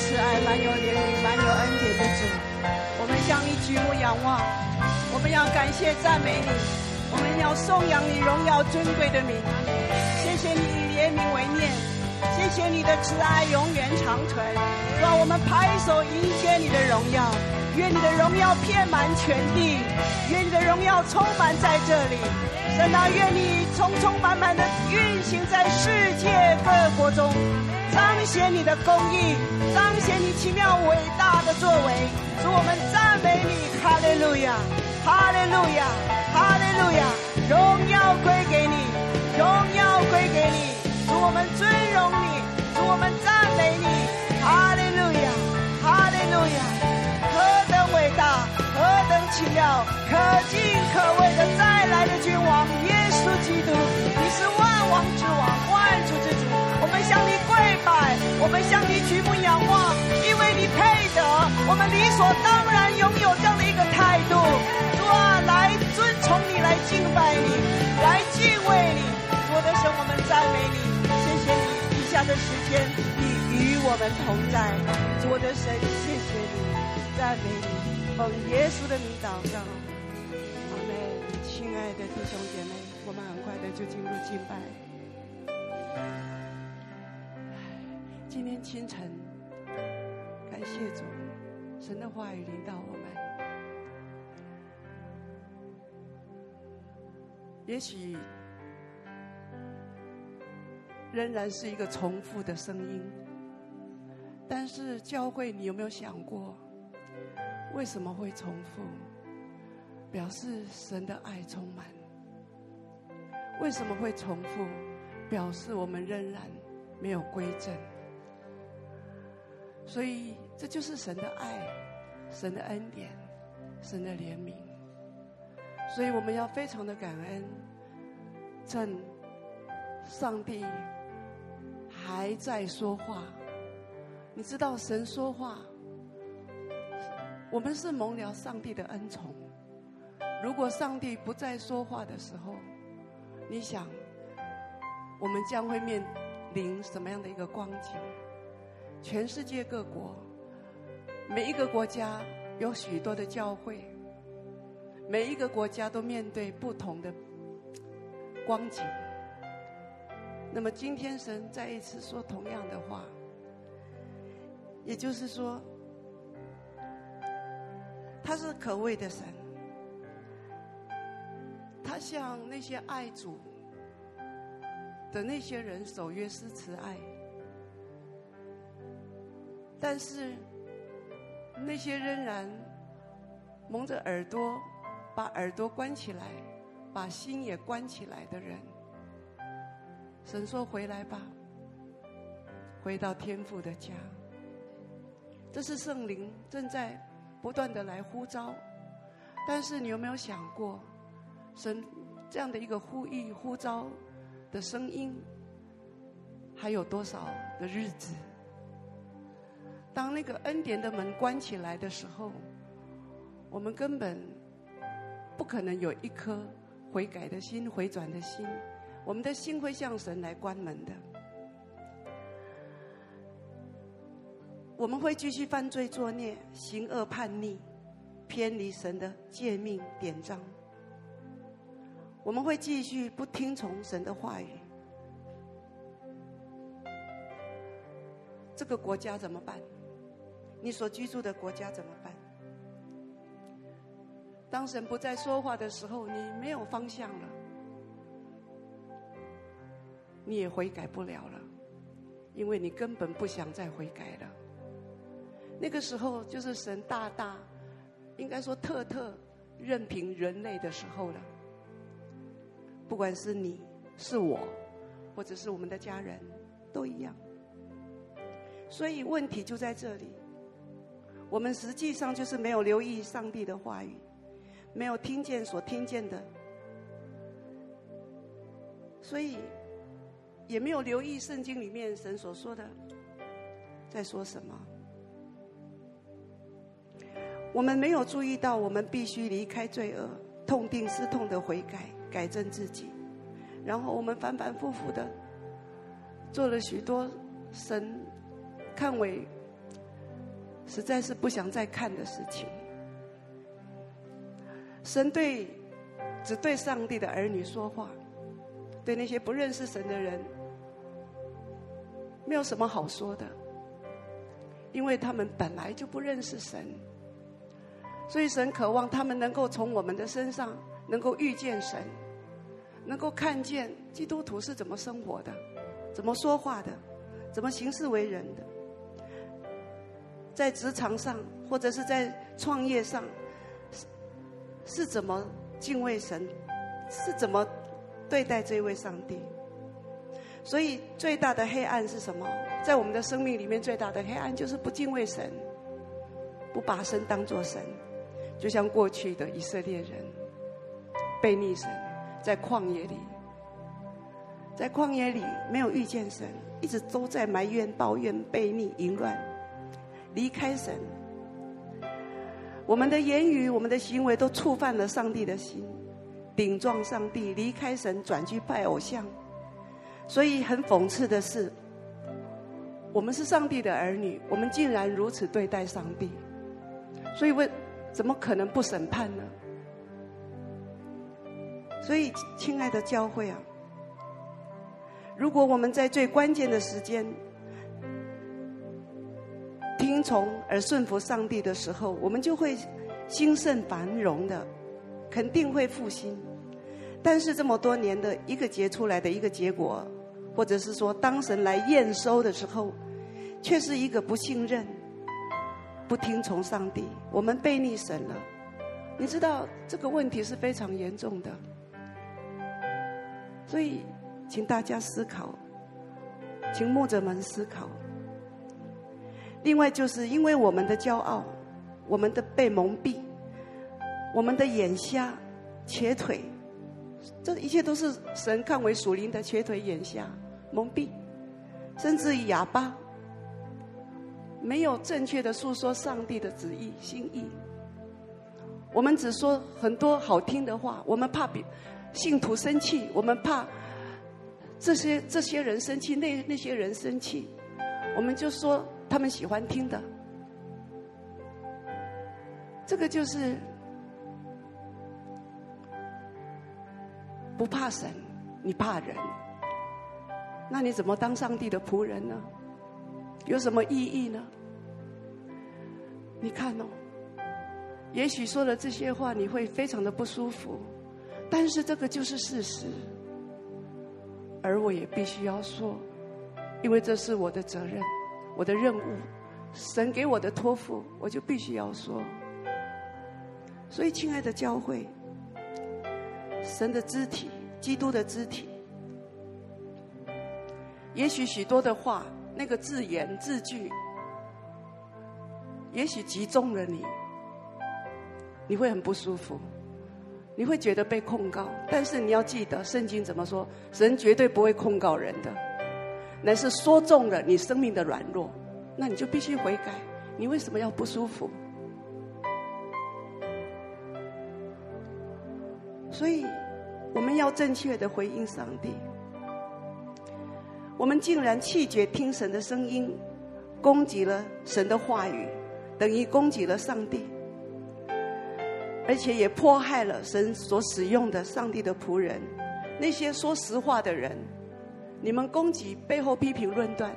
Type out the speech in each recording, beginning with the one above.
慈爱、满有怜悯、满有恩典的主，我们向你举目仰望，我们要感谢赞美你，我们要颂扬你荣耀尊贵的名。谢谢你以怜悯为念，谢谢你的慈爱永远长存。让我们拍手迎接你的荣耀，愿你的荣耀遍满全地，愿你的荣耀充满在这里。神啊，愿你充充满满的运行在世界各国中。彰显你的公义，彰显你奇妙伟大的作为，主我们赞美你，哈利路亚，哈利路亚，哈利路亚，荣耀归给你，荣耀归给你，主我们尊荣你，主我们赞美你，哈利路亚，哈利路亚，何等伟大，何等奇妙，可敬可畏的再来的君王耶稣基督，向你跪拜。我们向你举目仰望，因为你配得。我们理所当然拥有这样的一个态度，主啊，来尊崇你，来敬拜你，来敬畏你。我的神，我们赞美你，谢谢你。以下的时间，你与我们同在。我的神，谢谢你，赞美你，奉耶稣的名祷告。阿门。亲爱的弟兄姐妹，我们很快的就进入敬拜。今天清晨，感谢主，神的话语临到我们。也许仍然是一个重复的声音，但是教会，你有没有想过，为什么会重复？表示神的爱充满。为什么会重复？表示我们仍然没有归正。所以，这就是神的爱，神的恩典，神的怜悯。所以，我们要非常的感恩，趁上帝还在说话。你知道，神说话，我们是蒙了上帝的恩宠。如果上帝不再说话的时候，你想，我们将会面临什么样的一个光景？全世界各国，每一个国家有许多的教会，每一个国家都面对不同的光景。那么今天神再一次说同样的话，也就是说，他是可畏的神，他向那些爱主的那些人守约施慈爱。但是，那些仍然蒙着耳朵，把耳朵关起来，把心也关起来的人，神说：“回来吧，回到天父的家。”这是圣灵正在不断的来呼召。但是你有没有想过，神这样的一个呼吁、呼召的声音，还有多少的日子？当那个恩典的门关起来的时候，我们根本不可能有一颗悔改的心、回转的心，我们的心会向神来关门的。我们会继续犯罪作孽、行恶叛逆、偏离神的诫命典章。我们会继续不听从神的话语。这个国家怎么办？你所居住的国家怎么办？当神不再说话的时候，你没有方向了，你也悔改不了了，因为你根本不想再悔改了。那个时候就是神大大，应该说特特任凭人类的时候了。不管是你是我，或者是我们的家人，都一样。所以问题就在这里。我们实际上就是没有留意上帝的话语，没有听见所听见的，所以也没有留意圣经里面神所说的在说什么。我们没有注意到，我们必须离开罪恶，痛定思痛的悔改，改正自己，然后我们反反复复的做了许多神看为。实在是不想再看的事情。神对只对上帝的儿女说话，对那些不认识神的人，没有什么好说的，因为他们本来就不认识神，所以神渴望他们能够从我们的身上能够遇见神，能够看见基督徒是怎么生活的，怎么说话的，怎么行事为人的，在职场上或者是在创业上。是是怎么敬畏神？是怎么对待这位上帝？所以最大的黑暗是什么？在我们的生命里面，最大的黑暗就是不敬畏神，不把神当作神。就像过去的以色列人，背逆神，在旷野里，在旷野里没有遇见神，一直都在埋怨、抱怨、背逆、淫乱，离开神。我们的言语、我们的行为都触犯了上帝的心，顶撞上帝，离开神，转去拜偶像。所以很讽刺的是，我们是上帝的儿女，我们竟然如此对待上帝。所以为怎么可能不审判呢？所以，亲爱的教会啊，如果我们在最关键的时间，听从而顺服上帝的时候，我们就会兴盛繁荣的，肯定会复兴。但是这么多年的一个结出来的一个结果，或者是说当神来验收的时候，却是一个不信任、不听从上帝，我们背逆神了。你知道这个问题是非常严重的，所以请大家思考，请牧者们思考。另外，就是因为我们的骄傲，我们的被蒙蔽，我们的眼瞎、瘸腿，这一切都是神看为属灵的瘸腿、眼瞎、蒙蔽，甚至于哑巴，没有正确的诉说上帝的旨意、心意。我们只说很多好听的话，我们怕比信徒生气，我们怕这些这些人生气，那那些人生气，我们就说。他们喜欢听的，这个就是不怕神，你怕人，那你怎么当上帝的仆人呢？有什么意义呢？你看哦，也许说了这些话，你会非常的不舒服，但是这个就是事实，而我也必须要说，因为这是我的责任。我的任务，神给我的托付，我就必须要说。所以，亲爱的教会，神的肢体，基督的肢体，也许许多的话，那个字眼字句，也许击中了你，你会很不舒服，你会觉得被控告。但是你要记得，圣经怎么说？神绝对不会控告人的。乃是说中了你生命的软弱，那你就必须悔改。你为什么要不舒服？所以我们要正确的回应上帝。我们竟然气绝听神的声音，攻击了神的话语，等于攻击了上帝，而且也迫害了神所使用的上帝的仆人，那些说实话的人。你们攻击，背后批评论断，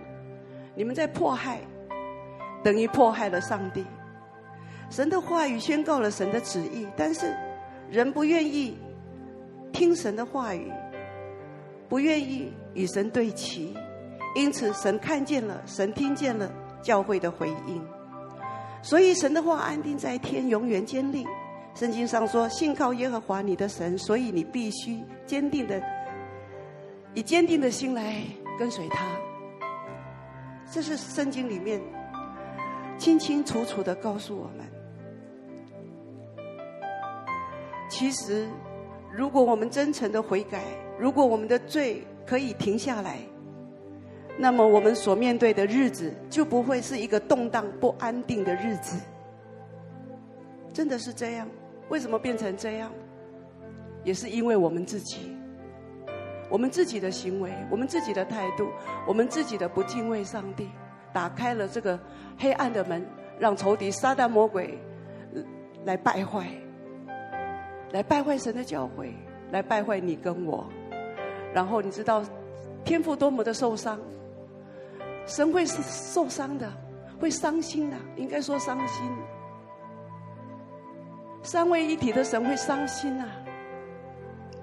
你们在迫害，等于迫害了上帝。神的话语宣告了神的旨意，但是人不愿意听神的话语，不愿意与神对齐，因此神看见了，神听见了教会的回应。所以神的话安定在天，永远坚立。圣经上说：“信靠耶和华你的神，所以你必须坚定的。”以坚定的心来跟随他，这是圣经里面清清楚楚的告诉我们。其实，如果我们真诚的悔改，如果我们的罪可以停下来，那么我们所面对的日子就不会是一个动荡不安定的日子。真的是这样？为什么变成这样？也是因为我们自己。我们自己的行为，我们自己的态度，我们自己的不敬畏上帝，打开了这个黑暗的门，让仇敌撒旦魔鬼来败坏，来败坏神的教诲，来败坏你跟我。然后你知道天父多么的受伤，神会受伤的，会伤心的，应该说伤心。三位一体的神会伤心啊，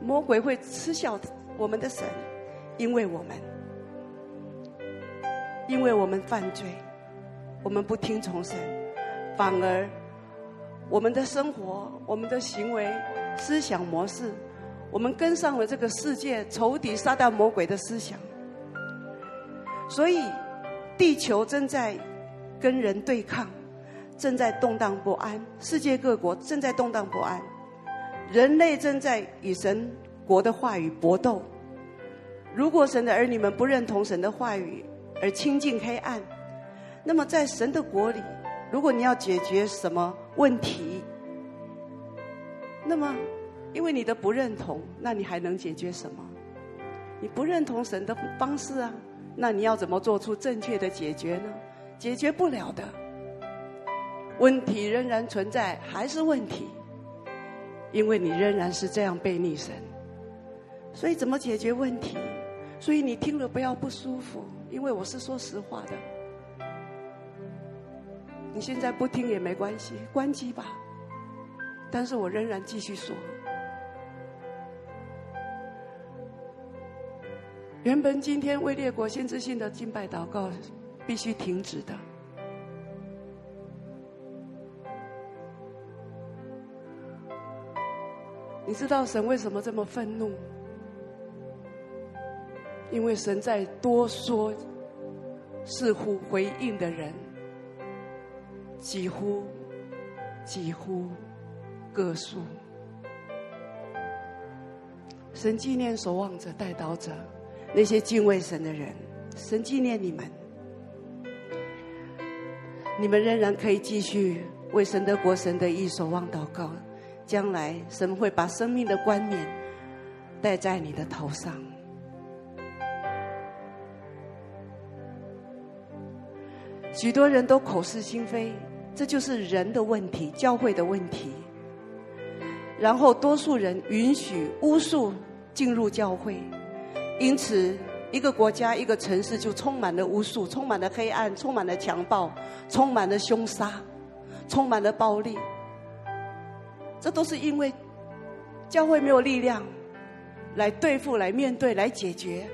魔鬼会嗤笑我们的神，因为我们，因为我们犯罪，我们不听从神，反而我们的生活、我们的行为、思想模式，我们跟上了这个世界仇敌撒旦魔鬼的思想，所以地球正在跟人对抗。正在动荡不安，世界各国正在动荡不安，人类正在与神国的话语搏斗。如果神的儿女们不认同神的话语而亲近黑暗，那么在神的国里，如果你要解决什么问题，那么因为你的不认同，那你还能解决什么？你不认同神的方式啊，那你要怎么做出正确的解决呢？解决不了的。问题仍然存在，还是问题，因为你仍然是这样悖逆神，所以怎么解决问题？所以你听了不要不舒服，因为我是说实话的。你现在不听也没关系，关机吧。但是我仍然继续说，原本今天为列国先知性的敬拜祷告必须停止的。你知道神为什么这么愤怒？因为神在多说，似乎回应的人，几乎几乎个数。神纪念守望者、代祷者，那些敬畏神的人，神纪念你们，你们仍然可以继续为神的国、神的义守望祷告。将来神会把生命的冠冕戴在你的头上。许多人都口是心非，这就是人的问题，教会的问题。然后多数人允许巫术进入教会，因此一个国家、一个城市就充满了巫术，充满了黑暗，充满了强暴，充满了凶杀，充满了暴力。这都是因为教会没有力量来对付、来面对、来解决，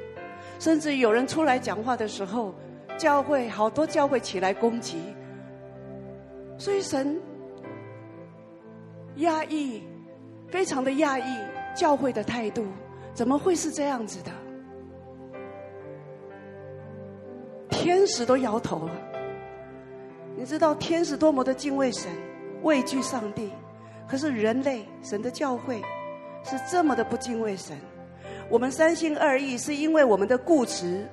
甚至有人出来讲话的时候，教会好多教会起来攻击，所以神压抑，非常的压抑教会的态度，怎么会是这样子的？天使都摇头了，你知道天使多么的敬畏神、畏惧上帝。可是人类，神的教会是这么的不敬畏神。我们三心二意，是因为我们的固执。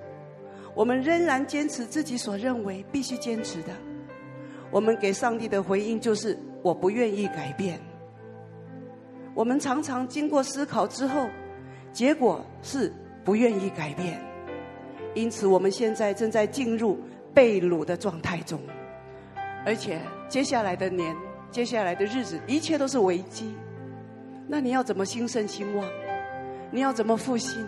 我们仍然坚持自己所认为必须坚持的。我们给上帝的回应就是：我不愿意改变。我们常常经过思考之后，结果是不愿意改变。因此，我们现在正在进入被掳的状态中，而且接下来的年。接下来的日子，一切都是危机。那你要怎么兴盛兴旺？你要怎么复兴？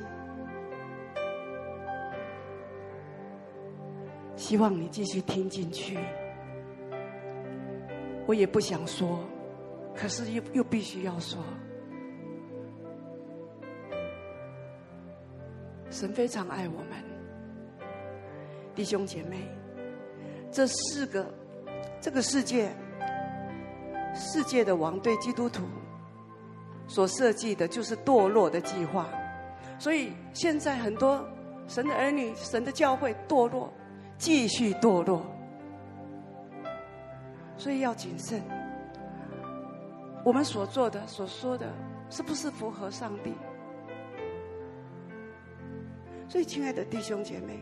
希望你继续听进去。我也不想说，可是又又必须要说。神非常爱我们，弟兄姐妹，这四个这个世界。世界的王对基督徒所设计的就是堕落的计划，所以现在很多神的儿女、神的教会堕落，继续堕落，所以要谨慎。我们所做的、所说的，是不是符合上帝？所以，亲爱的弟兄姐妹，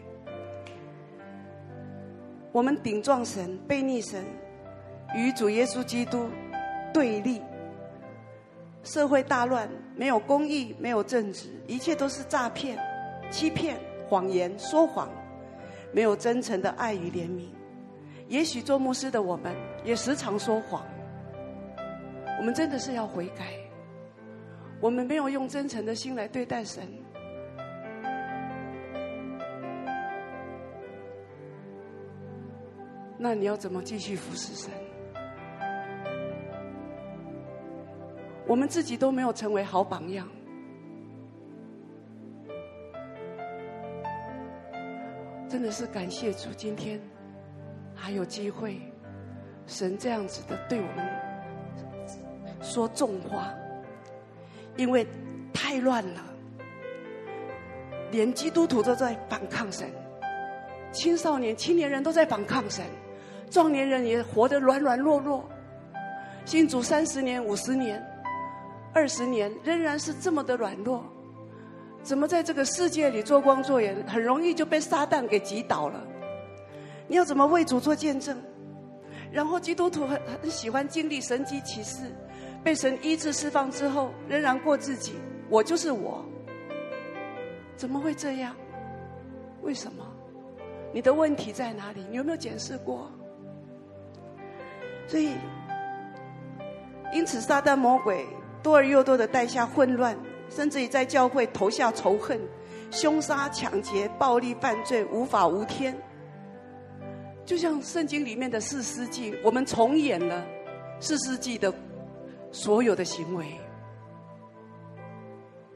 我们顶撞神、背逆神，与主耶稣基督。对立，社会大乱，没有公义，没有正直，一切都是诈骗、欺骗、谎言、说谎，没有真诚的爱与怜悯，也许做牧师的我们也时常说谎。我们真的是要悔改。我们没有用真诚的心来对待神，那你要怎么继续服侍神？我们自己都没有成为好榜样。真的是感谢主，今天还有机会，神这样子的对我们说重话，因为太乱了，连基督徒都在反抗神，青少年、青年人都在反抗神，壮年人也活得软软弱弱，信主三十年、五十年、二十年，仍然是这么的软弱。怎么在这个世界里做光做盐，很容易就被撒旦给击倒了？你要怎么为主做见证？然后基督徒很很喜欢经历神迹奇事，被神医治释放之后，仍然过自己，我就是我。怎么会这样？为什么？你的问题在哪里？你有没有检视过？所以，因此撒旦魔鬼多而又多的带下混乱。甚至于在教会投下仇恨、凶杀、抢劫、暴力犯罪，无法无天。就像圣经里面的四世纪，我们重演了四世纪的所有的行为。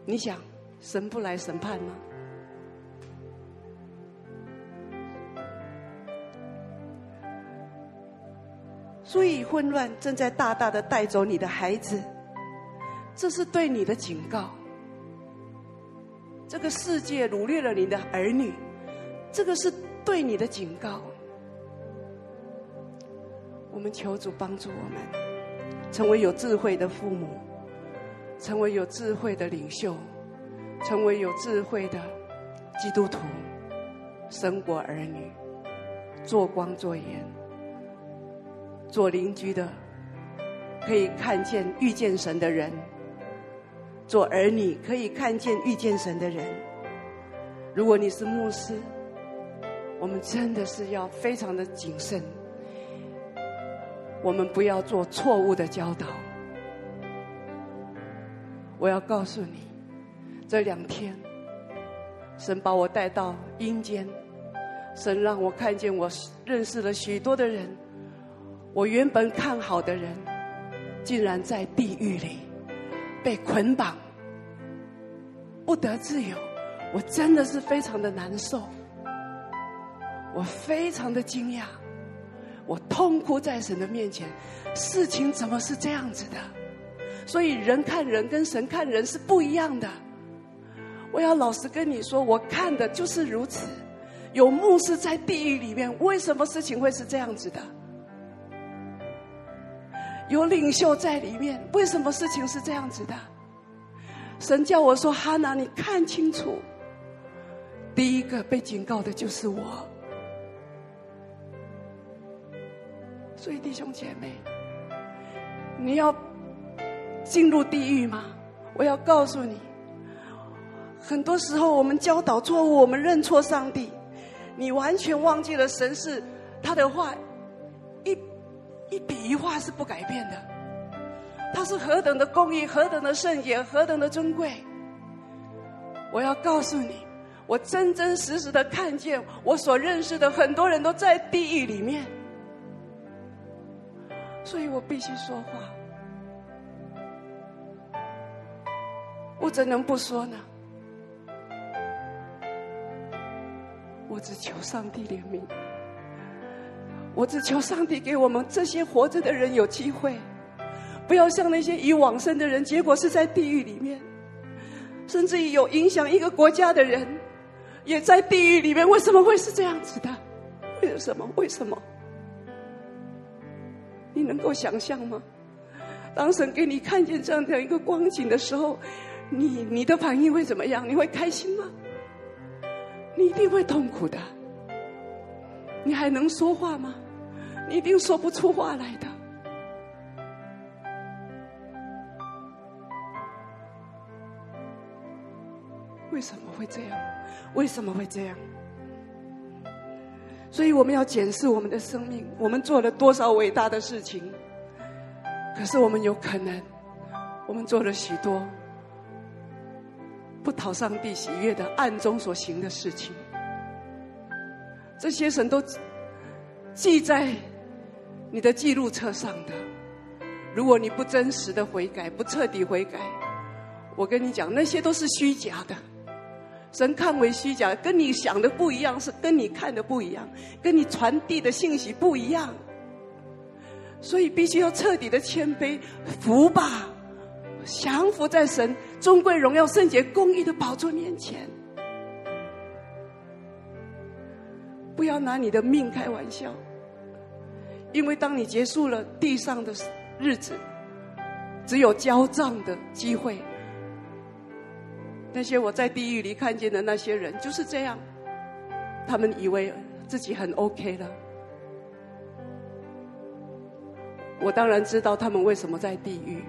你想，神不来审判吗？所以混乱正在大大的带走你的孩子，这是对你的警告。这个世界掳掠了你的儿女，这个是对你的警告。我们求主帮助我们，成为有智慧的父母，成为有智慧的领袖，成为有智慧的基督徒，生国儿女，做光做盐，做邻居的，可以看见遇见神的人。做儿女可以看见遇见神的人。如果你是牧师，我们真的是要非常的谨慎。我们不要做错误的教导。我要告诉你，这两天，神把我带到阴间，神让我看见我认识了许多的人，我原本看好的人，竟然在地狱里。被捆绑，不得自由，我真的是非常的难受，我非常的惊讶，我痛哭在神的面前，事情怎么是这样子的？所以人看人跟神看人是不一样的。我要老实跟你说，我看的就是如此。有牧师在地狱里面，为什么事情会是这样子的？有领袖在里面，为什么事情是这样子的？神叫我说：“哈拿，你看清楚，第一个被警告的就是我。”所以弟兄姐妹，你要进入地狱吗？我要告诉你，很多时候我们教导错误，我们认错上帝，你完全忘记了神是他的话。一笔一画是不改变的，它是何等的公义，何等的圣洁，何等的尊贵。我要告诉你，我真真实实的看见我所认识的很多人都在地狱里面，所以我必须说话。我怎能不说呢？我只求上帝怜悯。我只求上帝给我们这些活着的人有机会，不要像那些已往生的人，结果是在地狱里面，甚至于有影响一个国家的人，也在地狱里面。为什么会是这样子的？为什么？为什么？你能够想象吗？当神给你看见这样的一个光景的时候，你你的反应会怎么样？你会开心吗？你一定会痛苦的。你还能说话吗？你一定说不出话来的。为什么会这样？为什么会这样？所以我们要检视我们的生命，我们做了多少伟大的事情？可是我们有可能，我们做了许多不讨上帝喜悦的暗中所行的事情。这些神都记在你的记录册上的。如果你不真实的悔改，不彻底悔改，我跟你讲，那些都是虚假的。神看为虚假，跟你想的不一样，是跟你看的不一样，跟你传递的信息不一样。所以必须要彻底的谦卑，服吧，降服在神尊贵荣耀圣洁公义的宝座面前。不要拿你的命开玩笑，因为当你结束了地上的日子，只有交账的机会。那些我在地狱里看见的那些人就是这样，他们以为自己很 OK 了。我当然知道他们为什么在地狱。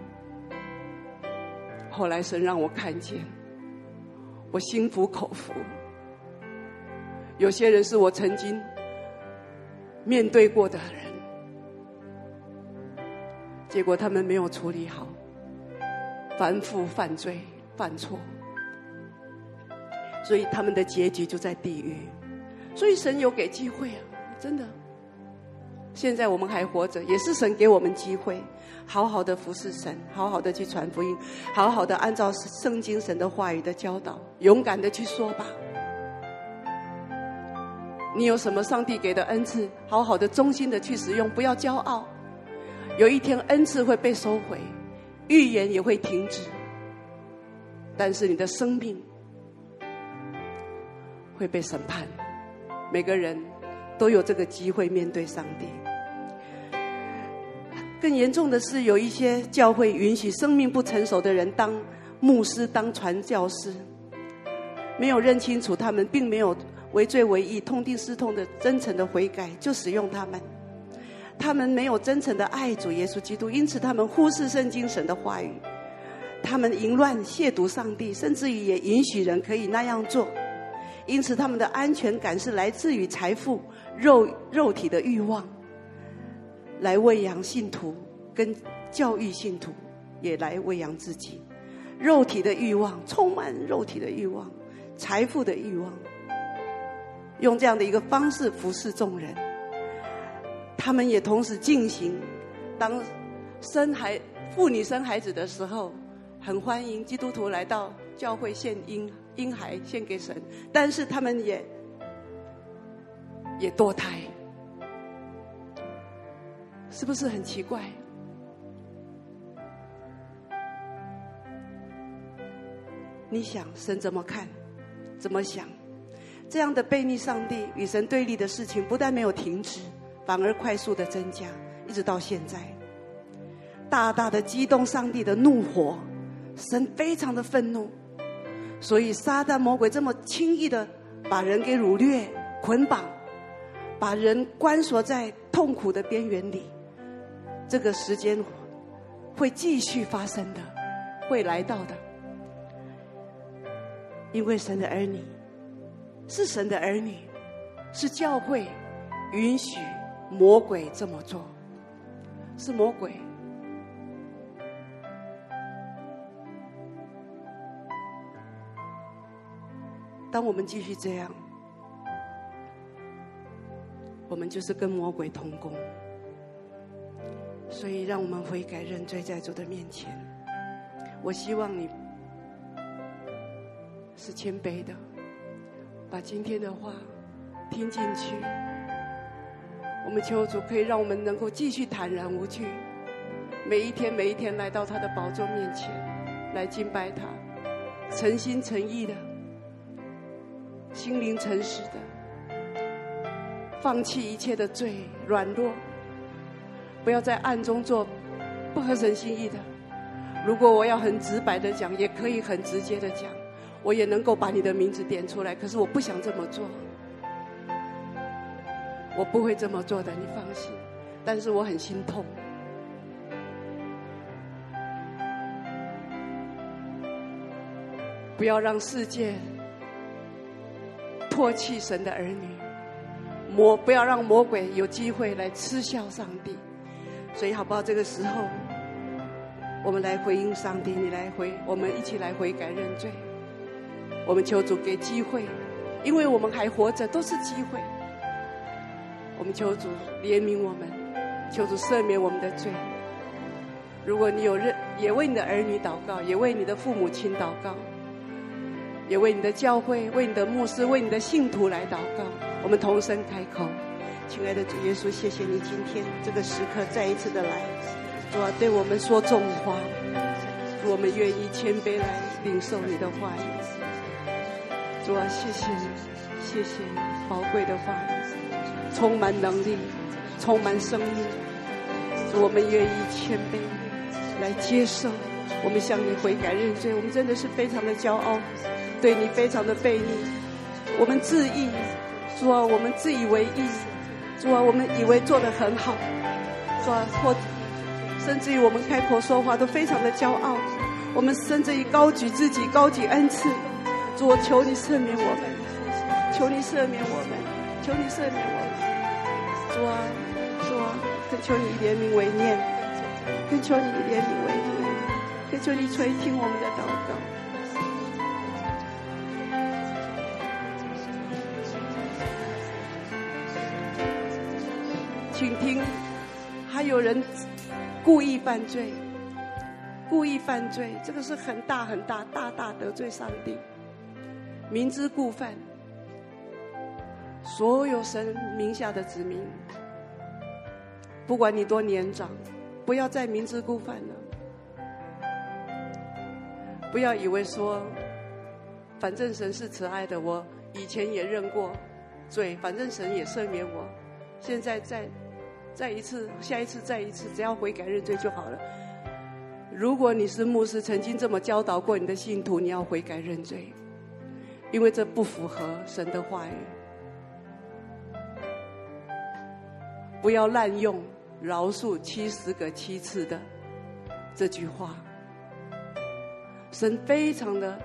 后来神让我看见，我心服口服。有些人是我曾经面对过的人，结果他们没有处理好，反复犯罪、犯错，所以他们的结局就在地狱。所以神有给机会啊，真的。现在我们还活着，也是神给我们机会，好好的服侍神，好好的去传福音，好好的按照圣经神的话语的教导，勇敢的去说吧。你有什么上帝给的恩赐？好好的、忠心的去使用，不要骄傲。有一天恩赐会被收回，预言也会停止，但是你的生命会被审判。每个人都有这个机会面对上帝。更严重的是，有一些教会允许生命不成熟的人当牧师、当传教士，没有认清楚他们并没有。为罪为义，痛定思痛的真诚的悔改，就使用他们。他们没有真诚的爱主耶稣基督，因此他们忽视圣经神的话语。他们淫乱亵渎上帝，甚至于也允许人可以那样做。因此他们的安全感是来自于财富、肉肉体的欲望，来喂养信徒，跟教育信徒，也来喂养自己。肉体的欲望，充满肉体的欲望，财富的欲望。用这样的一个方式服侍众人，他们也同时进行，当生孩妇女生孩子的时候，很欢迎基督徒来到教会献婴婴孩献给神，但是他们也也堕胎，是不是很奇怪？你想神怎么看？怎么想？这样的悖逆上帝与神对立的事情，不但没有停止，反而快速的增加，一直到现在，大大的激动上帝的怒火，神非常的愤怒，所以撒旦魔鬼这么轻易的把人给掳掠、捆绑，把人关锁在痛苦的边缘里，这个时间会继续发生的，会来到的，因为神的儿女。是神的儿女，是教会允许魔鬼这么做，是魔鬼。当我们继续这样，我们就是跟魔鬼同工。所以，让我们悔改认罪，在主的面前。我希望你是谦卑的。把今天的话听进去，我们求主可以让我们能够继续坦然无惧，每一天每一天来到他的宝座面前来敬拜他，诚心诚意的，心灵诚实的，放弃一切的罪软弱，不要在暗中做不合神心意的。如果我要很直白的讲，也可以很直接的讲。我也能够把你的名字点出来，可是我不想这么做，我不会这么做的，你放心。但是我很心痛，不要让世界唾弃神的儿女，魔不要让魔鬼有机会来嗤笑上帝。所以好不好？这个时候，我们来回应上帝，你来回，我们一起来悔改认罪。我们求主给机会，因为我们还活着，都是机会。我们求主怜悯我们，求主赦免我们的罪。如果你有认，也为你的儿女祷告，也为你的父母亲祷告，也为你的教会、为你的牧师、为你的信徒来祷告。我们同声开口，亲爱的主耶稣，谢谢你今天这个时刻再一次的来，主啊，对我们说重话，我们愿意谦卑来领受你的话语。主啊，谢谢你，谢谢你宝贵的话语，充满能力，充满生命。我们愿意谦卑来接受。我们向你悔改认罪，我们真的是非常的骄傲，对你非常的背逆。我们自义，主啊，我们自以为义，主啊，我们以为做得很好，主啊，或甚至于我们开口说话都非常的骄傲。我们甚至于高举自己，高举恩赐。主，我求你赦免我们，求你赦免我们，求你赦免我们。主啊，主啊，恳求你怜悯为念，恳求你怜悯为念，恳求你垂听我们的祷告。请听，还有人故意犯罪，故意犯罪，这个是很大很大，大大得罪上帝。明知故犯，所有神名下的子民，不管你多年长，不要再明知故犯了。不要以为说，反正神是慈爱的，我以前也认过罪，反正神也赦免我，现在再再一次，下一次再一次，只要悔改认罪就好了。如果你是牧师，曾经这么教导过你的信徒，你要悔改认罪。因为这不符合神的话语，不要滥用“饶恕七十个七次”的这句话。神非常的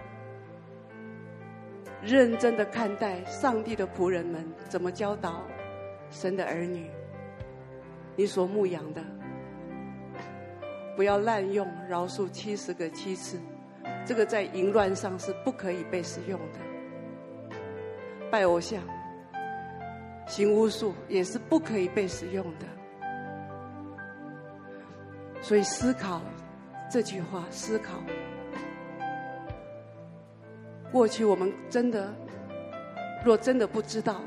认真的看待上帝的仆人们怎么教导神的儿女，你所牧养的，不要滥用“饶恕七十个七次”，这个在淫乱上是不可以被使用的。拜偶像、行巫术也是不可以被使用的，所以思考这句话，思考过去我们真的，若真的不知道，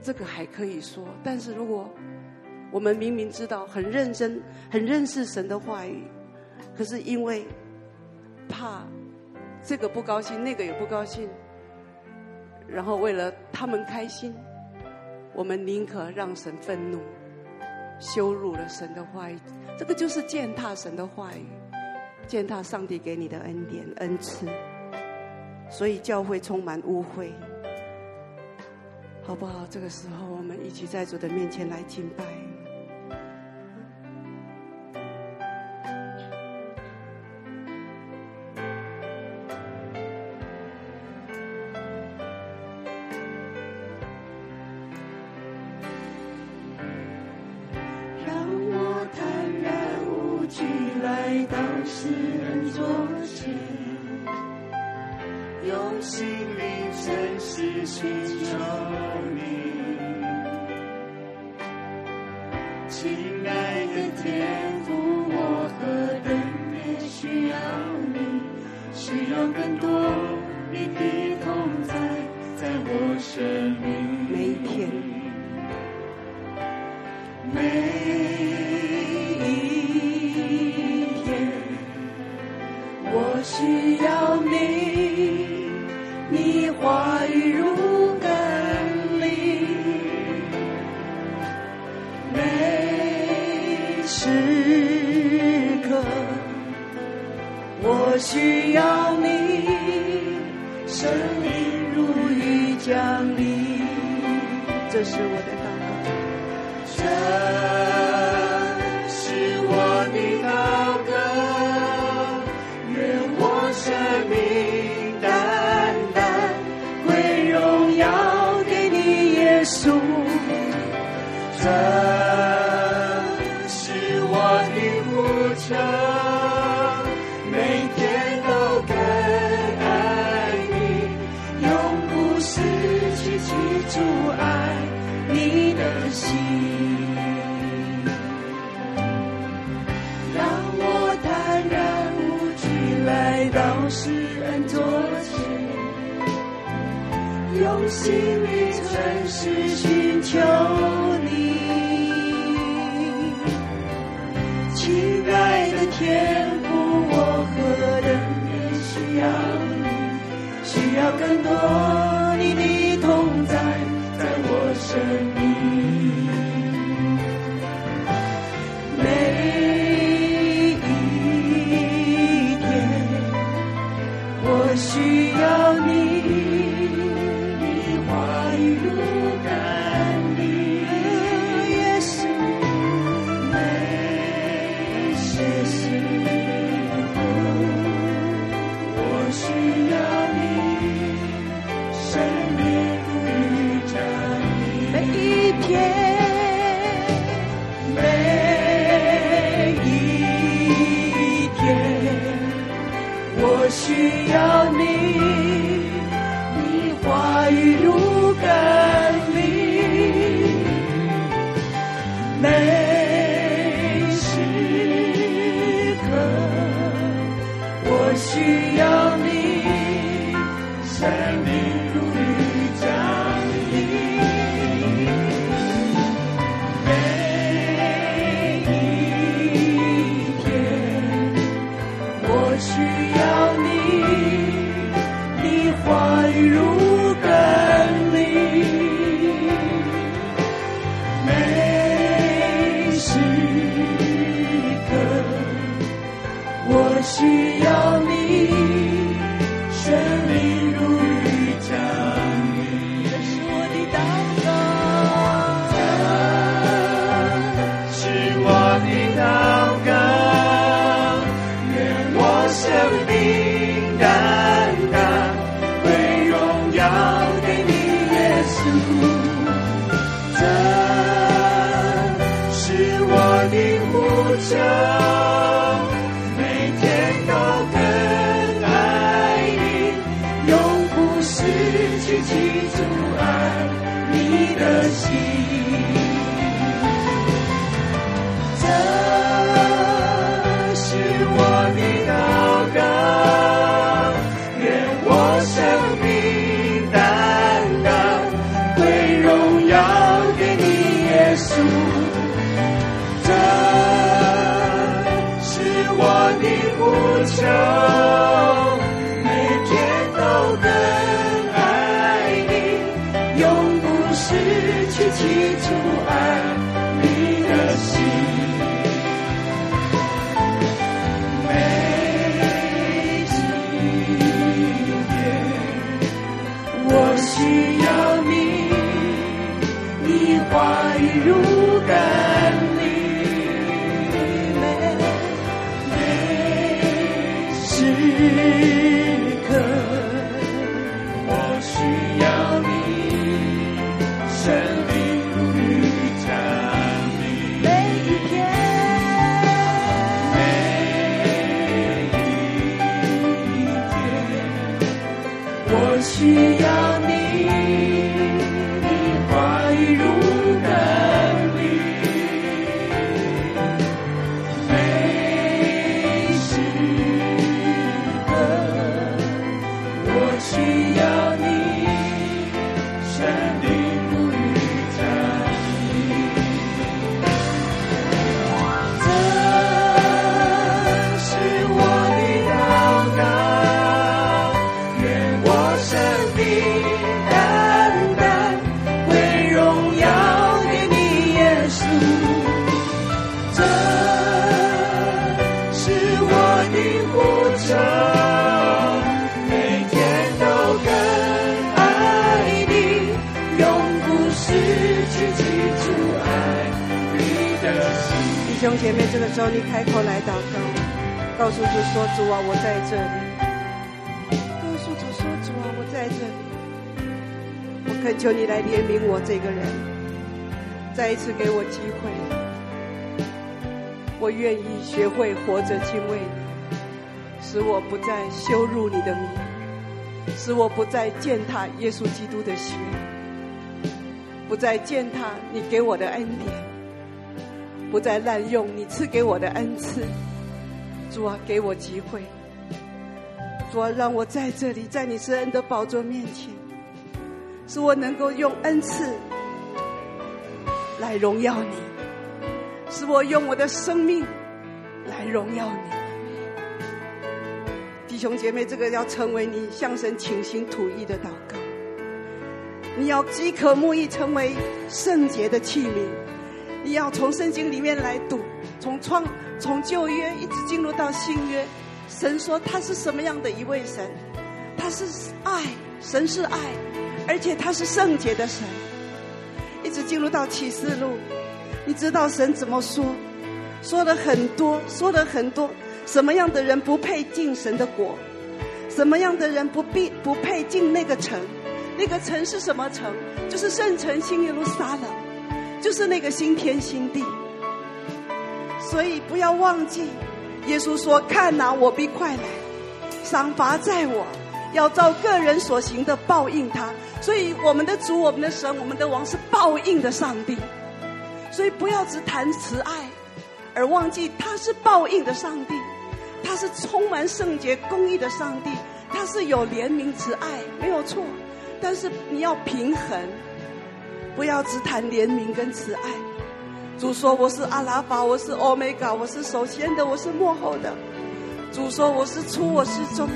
这个还可以说；但是如果我们明明知道，很认真、很认识神的话语，可是因为怕这个不高兴，那个也不高兴。然后为了他们开心，我们宁可让神愤怒，羞辱了神的话语，这个就是践踏神的话语，践踏上帝给你的恩典恩赐，所以教会充满污秽，好不好？这个时候我们一起在主的面前来敬拜。Hallelujah. 只要你开口来祷告，告诉主说主啊，我在这里，告诉主说主啊，我在这里。我恳求你来怜悯我这个人，再一次给我机会。我愿意学会活着敬畏你，使我不再羞辱你的名，使我不再践踏耶稣基督的血，不再践踏你给我的恩典。不再滥用你赐给我的恩赐。主啊，给我机会，主啊，让我在这里，在你施恩的宝座面前。使我能够用恩赐来荣耀你，使我用我的生命来荣耀你。弟兄姐妹，这个要成为你向神倾心吐意的祷告。你要饥渴慕义，成为圣洁的器皿。你要从圣经里面来读，从创从旧约一直进入到新约。神说他是什么样的一位神？他是爱，神是爱，而且他是圣洁的神。一直进入到启示录，你知道神怎么说？说了很多，说了很多。什么样的人不配进神的国？什么样的人不必不配进那个城？那个城是什么城？就是圣城新耶路撒冷，就是那个新天新地。所以不要忘记，耶稣说：“看哪，我必快来，赏罚在我，要照个人所行的报应他。”所以我们的主、我们的神、我们的王是报应的上帝。所以不要只谈慈爱，而忘记他是报应的上帝，他是充满圣洁公义的上帝，他是有怜悯慈爱，没有错。但是你要平衡，不要只谈怜悯跟慈爱。主说我是阿拉法，我是欧米伽，我是首先的，我是末后的。主说我是初，我是终。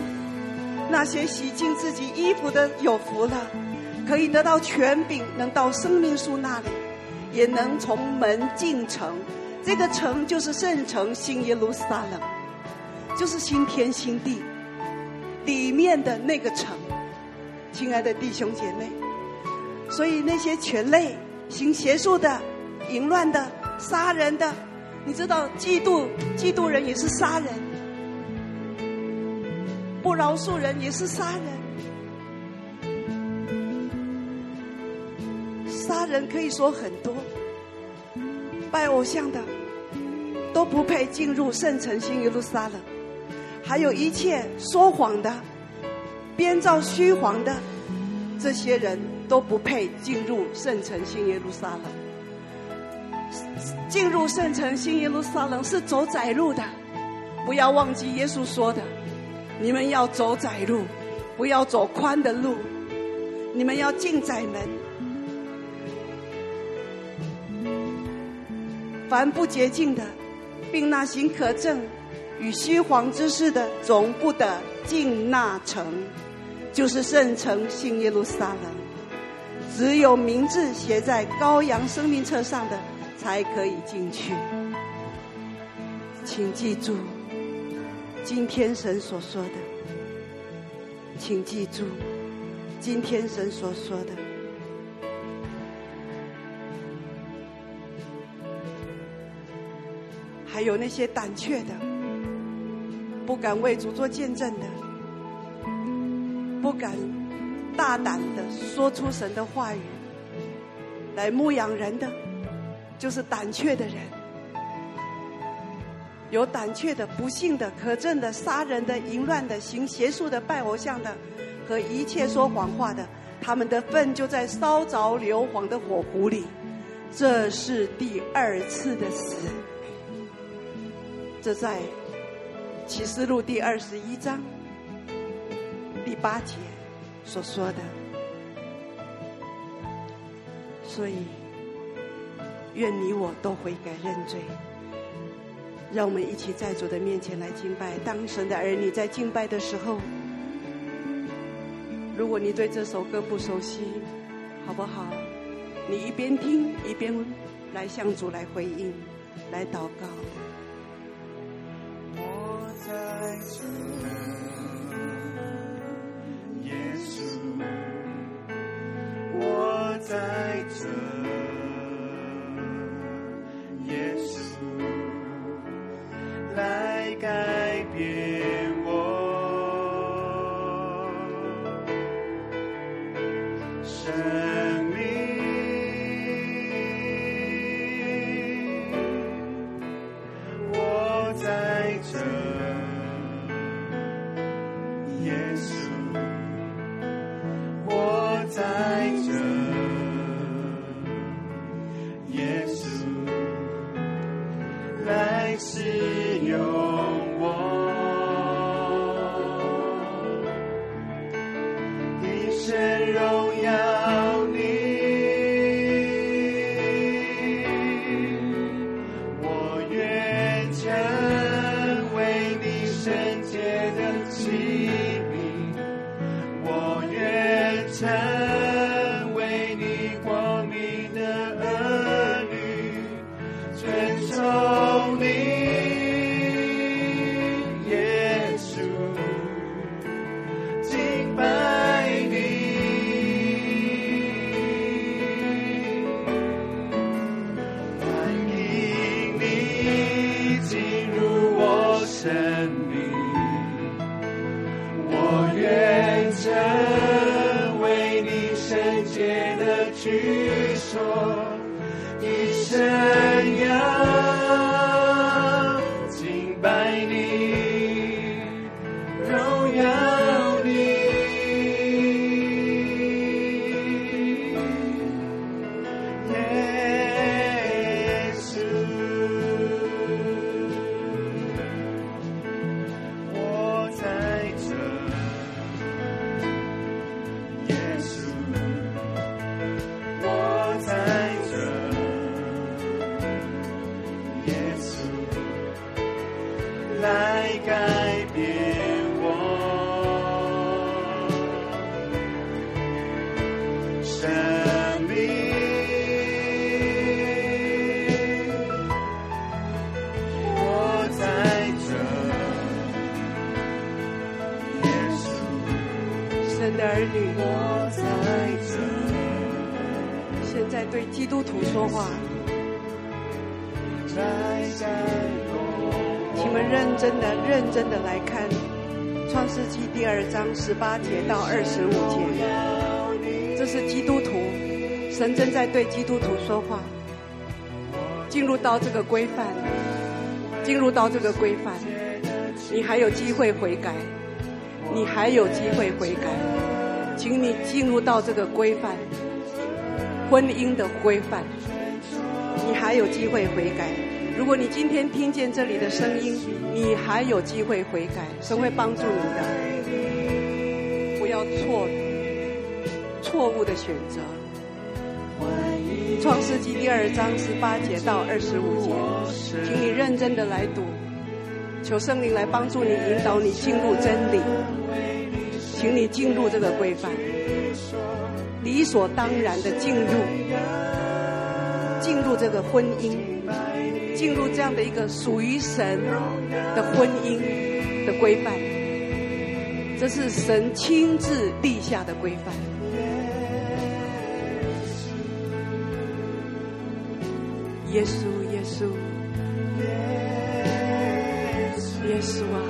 那些洗净自己衣服的有福了，可以得到权柄，能到生命树那里，也能从门进城。这个城就是圣城新耶路撒冷，就是新天新地里面的那个城。亲爱的弟兄姐妹，所以那些犬类、行邪术的、淫乱的、杀人的，你知道，嫉妒嫉妒人也是杀人，不饶恕人也是杀人，杀人可以说很多，拜偶像的都不配进入圣城新耶路撒冷，还有一切说谎的。编造虚谎的这些人。都不配进入圣城新耶路撒冷。进入圣城新耶路撒冷是走窄路的，不要忘记耶稣说的：你们要走窄路，不要走宽的路。你们要进窄门。凡不洁净的，并那行可憎与虚谎之事的，总不得进那城。就是圣城新耶路撒冷，只有名字写在羔羊生命册上的，才可以进去。请记住，今天神所说的，请记住，今天神所说的，还有那些胆怯的，不敢为主做见证的。不敢大胆的说出神的话语来牧养人的，就是胆怯的人。有胆怯的、不信的、可憎的、杀人的、淫乱的、行邪术的、拜偶像的和一切说谎话的，他们的粪就在烧着硫磺的火湖里。这是第二次的死。这在启示录第二十一章。第八节所说的，所以愿你我都悔改认罪，让我们一起在主的面前来敬拜。当神的儿女在敬拜的时候，如果你对这首歌不熟悉，好不好？你一边听一边来向主来回应，来祷告。我在我在这，耶稣来改正在对基督徒说话，进入到这个规范，进入到这个规范，你还有机会悔改，你还有机会悔改，请你进入到这个规范，婚姻的规范，你还有机会悔改。如果你今天听见这里的声音，你还有机会悔改，神会帮助你的。不要错错误的选择。创世纪第二章十八节到二十五节，请你认真的来读，求圣灵来帮助你，引导你进入真理，请你进入这个规范，理所当然的进入，进入这个婚姻。进入这样的一个属于神的婚姻的规范，这是神亲自立下的规范。耶稣，耶稣，耶稣啊！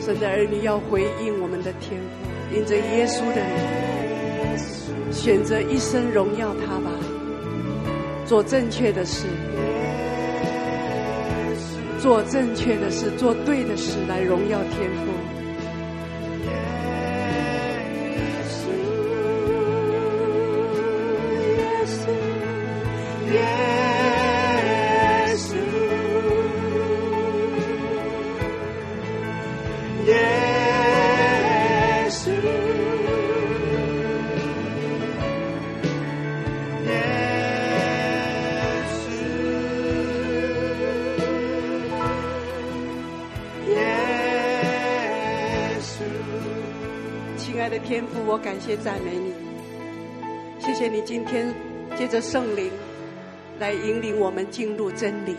神的儿女要回应我们的天父，因着耶稣的名，选择一生荣耀他吧，做正确的事。做正确的事，做对的事，来荣耀天父。谢赞美你，谢谢你今天借着圣灵来引领我们进入真理。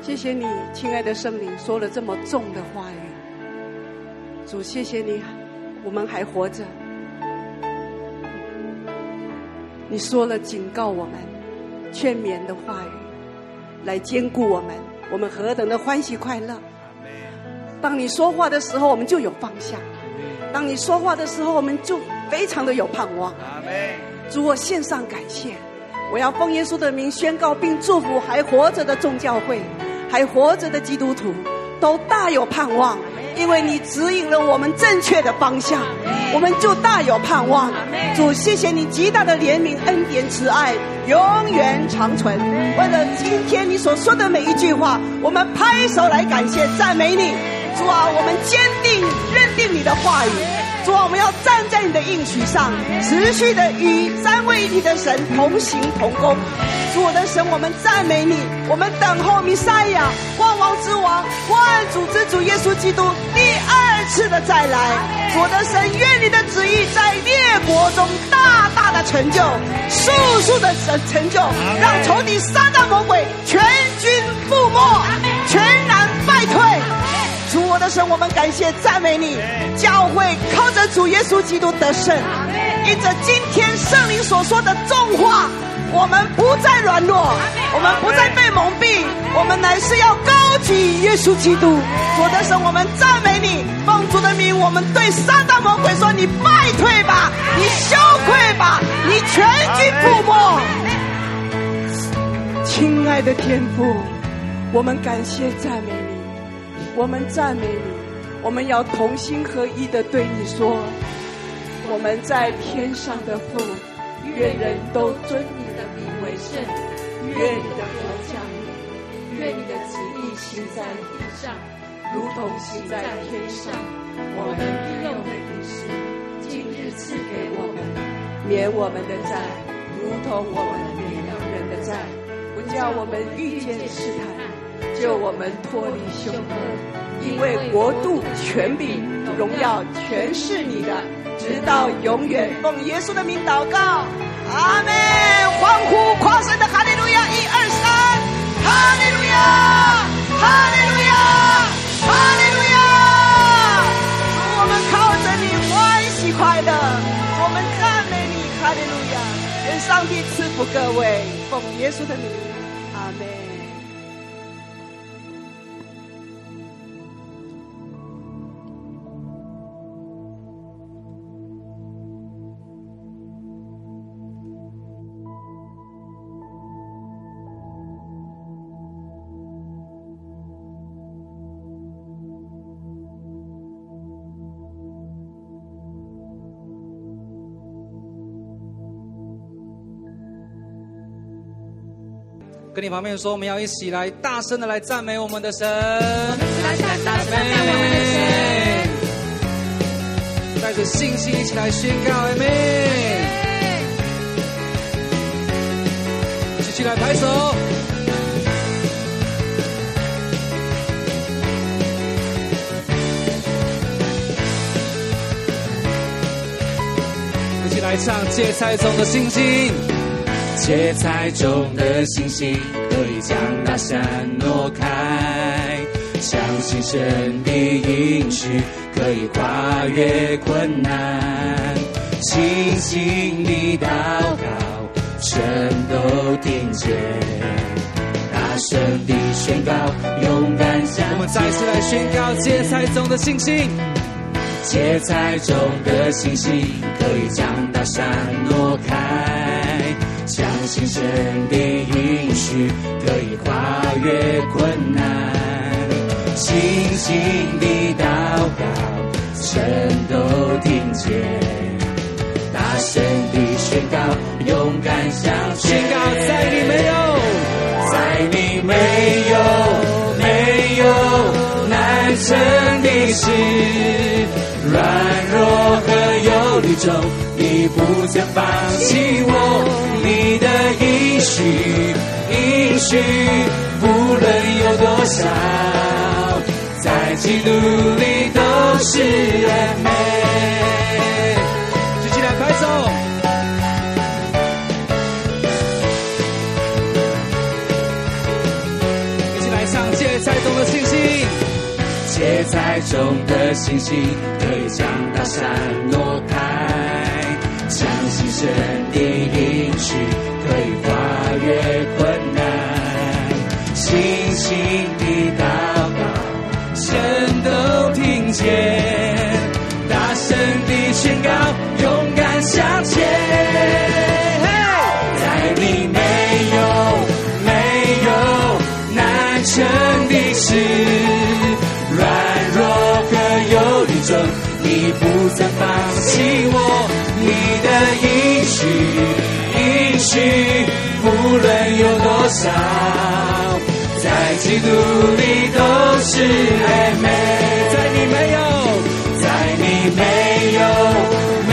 谢谢你，亲爱的圣灵，说了这么重的话语。主，谢谢你，我们还活着。你说了警告我们、劝勉的话语，来兼顾我们，我们何等的欢喜快乐！当你说话的时候，我们就有方向。当你说话的时候，我们就非常的有盼望。主，我献上感谢，我要奉耶稣的名宣告并祝福还活着的众教会，还活着的基督徒都大有盼望，因为你指引了我们正确的方向，我们就大有盼望。主，谢谢你极大的怜悯、恩典、慈爱，永远长存。为了今天你所说的每一句话，我们拍手来感谢、赞美你。主啊，我们坚定认定你的话语。主啊，我们要站在你的应许上，持续的与三位一体的神同行同工。主我的神，我们赞美你，我们等候弥赛亚，万王之王，万主之主耶稣基督第二次的再来。主我的神，愿你的旨意在列国中大大的成就，速速的成成就，让仇敌三大魔鬼全军覆没全我们感谢赞美你。教会靠着主耶稣基督得胜，因着今天圣灵所说的重话，我们不再软弱，我们不再被蒙蔽，我们乃是要高举耶稣基督。主的神，我们赞美你，奉主的名，我们对三大魔鬼说：你败退吧，你羞愧吧，你全军覆没。亲爱的天父，我们感谢赞美你，我们赞美你，我们要同心合一的对你说：我们在天上的父，愿人都尊你的名为圣，愿你的国降临，愿你的旨意行在地上，如同行在天上。我们日用的饮食，今日赐给我们，免我们的债，如同我们免了人的债。不叫我们遇见试探，救我们脱离凶恶，因为国度、权柄、荣耀，全是你的，直到永远。奉耶稣的名祷告，阿门！欢呼狂神的哈利路亚！一二三，哈利路亚，哈利路亚，哈利路亚！我们靠着你欢喜快乐，我们赞美你，哈利路亚！愿上帝赐福各位，奉耶稣的名。阿门跟你旁边说，我们要一起来大声的来赞美我们的神。我们一起来赞美我们的神。带着信心一起来宣告，阿门。一起来拍手。一起来唱芥菜种的信心。切菜中的信心可以将大山挪开，相信神的应许可以跨越困难，清醒的祷告，神都听见，大声的宣告，勇敢向前。我们再次来宣告切菜中的信心，芥菜中的信心可以将大山挪开。新神的允许可以跨越困难，轻轻的祷告，神都听见，大声的宣告，勇敢向前。宣告在你没有，在你没有没有难成的事，软弱和忧虑中，你不曾放弃我。你的应许，应许，无论有多少，在基督里都是完美。举起来快走，一起来唱芥菜中的信心。芥菜中的信心，可以将大山挪开，相信神的应许可以跨越困难，信心的祷告，神都听见，大声的宣告，勇敢向前，在你没有没有难成的事，软弱和忧虑中，你不曾放弃我，你的应许。应许，不论有多少，在基督里都是完美。在你没有，在你没有没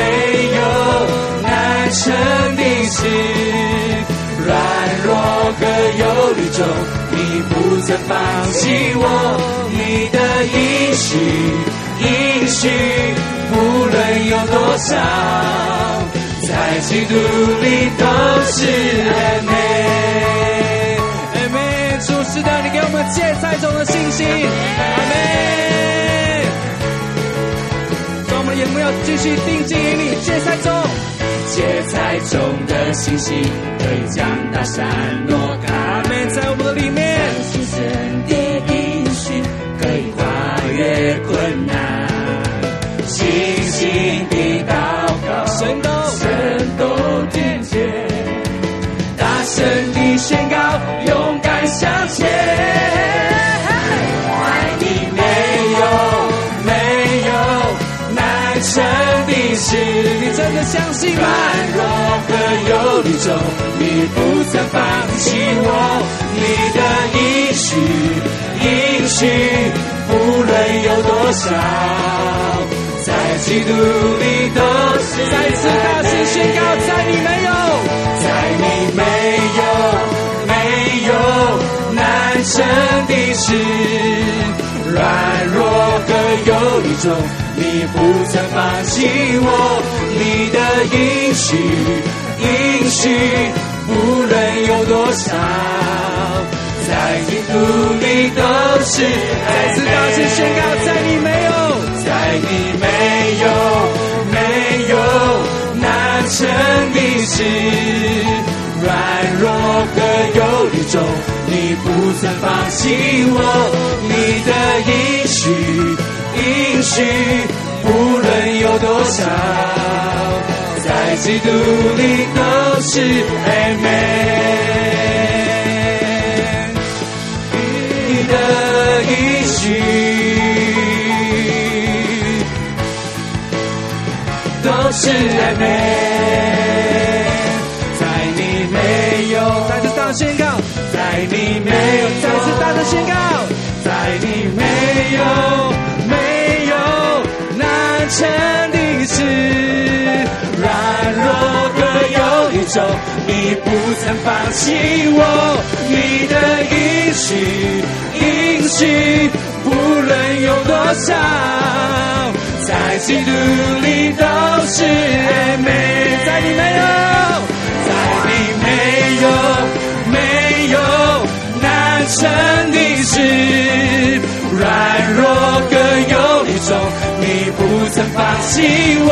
有难成的事，软弱和忧虑中，你不曾放弃我。你的应许，应许，不论有多少。在基督里都是完美，阿门。主是的，你给我们芥菜种的信心，阿门。有继续定睛于你，芥菜种，芥菜种的信心可以将大山挪开。阿们，在我们忧虑中，你不曾放弃我。你的应许，应许，不论有多少，在基督里都是。再次大声宣告，在你没有，在你没有，没有难成的事。软弱和忧虑中，你不曾放弃我。你的应许，应许，无论有多少，在基督里都是。再次大声宣告，在你没有，在你没有，没有难成的事。软弱和忧虑中，你不曾放弃我。你的应许，应许，无论有多少，在基督里都是 Amen。你的一许，都是 Amen。再次大宣告，在你没有；再次大的宣告，在你没有，没有难成的事。若各有宇宙，你不曾放弃我。你的应许，应许，不论有多少，在基督里都是美。在你没有。在你没有，没有难成的事。软弱和忧虑中，不曾放弃我。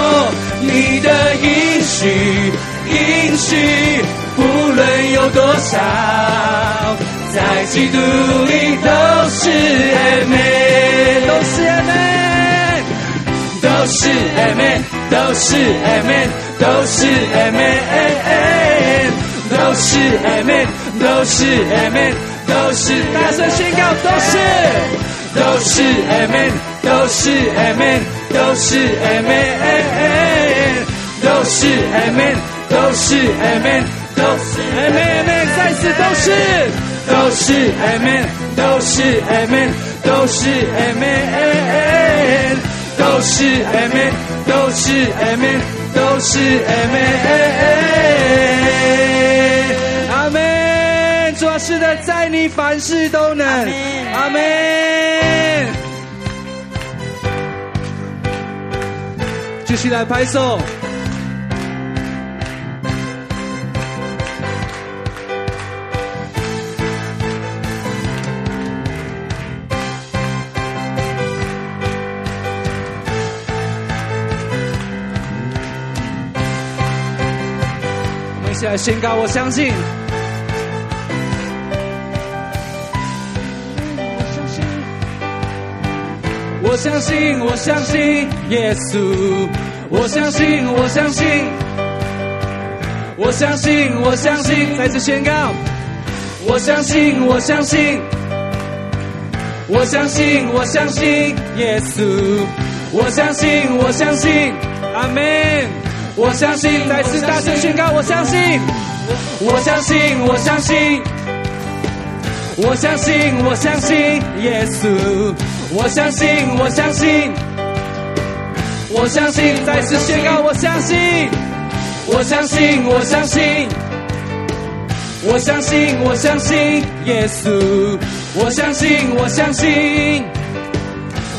你的应许，应许，不论有多少，在基督里都是 Amen，都是 Amen，都是 Amen，都是 Amen，都是 Amen。都是 Amen，都是 Amen，都是大声宣告，都是，都是 Amen，都是 Amen，都是 Amen，都是 Amen，都是 Amen，都是 Amen，再次都是，都是 Amen，都是 Amen，都是 Amen，都是 Amen，都是 Amen，都是 Amen。是的，在你凡事都能。阿门。继续来拍手。我们一起来宣告，我相信。我相信，我相信耶稣。我相信，我相信。我相信，我相信。再次宣告。我相信，我相信。我相信，我相信耶稣。我相信，我相信。阿门。我相信，再次大声宣告。我相信。我相信，我相信。我相信，我相信耶稣。我相信，我相信，我相信，再次宣告，我相信，我相信，我相信，我相信，我相信耶稣，我相信，我相信，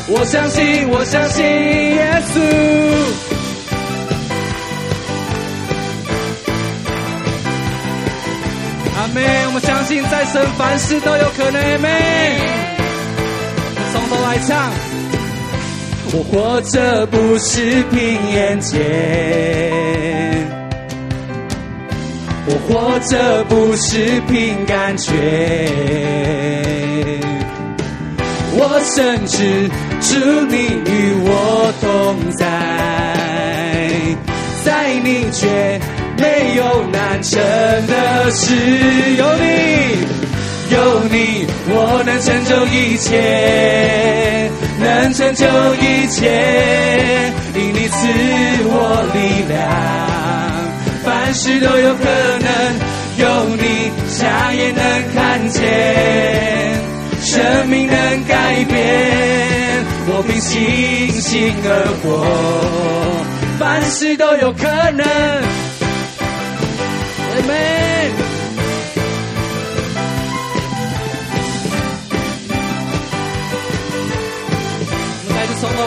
我相信，我相信耶稣。妹，我们相信在神凡事都有可能，阿门。从头来唱，我活着不是凭眼见，我活着不是凭感觉，我深知主你与我同在，在你却没有难成的事，有你。有你，我能成就一切，能成就一切，因你赐我力量，凡事都有可能。有你，瞎也能看见，生命能改变，我凭信心而活，凡事都有可能。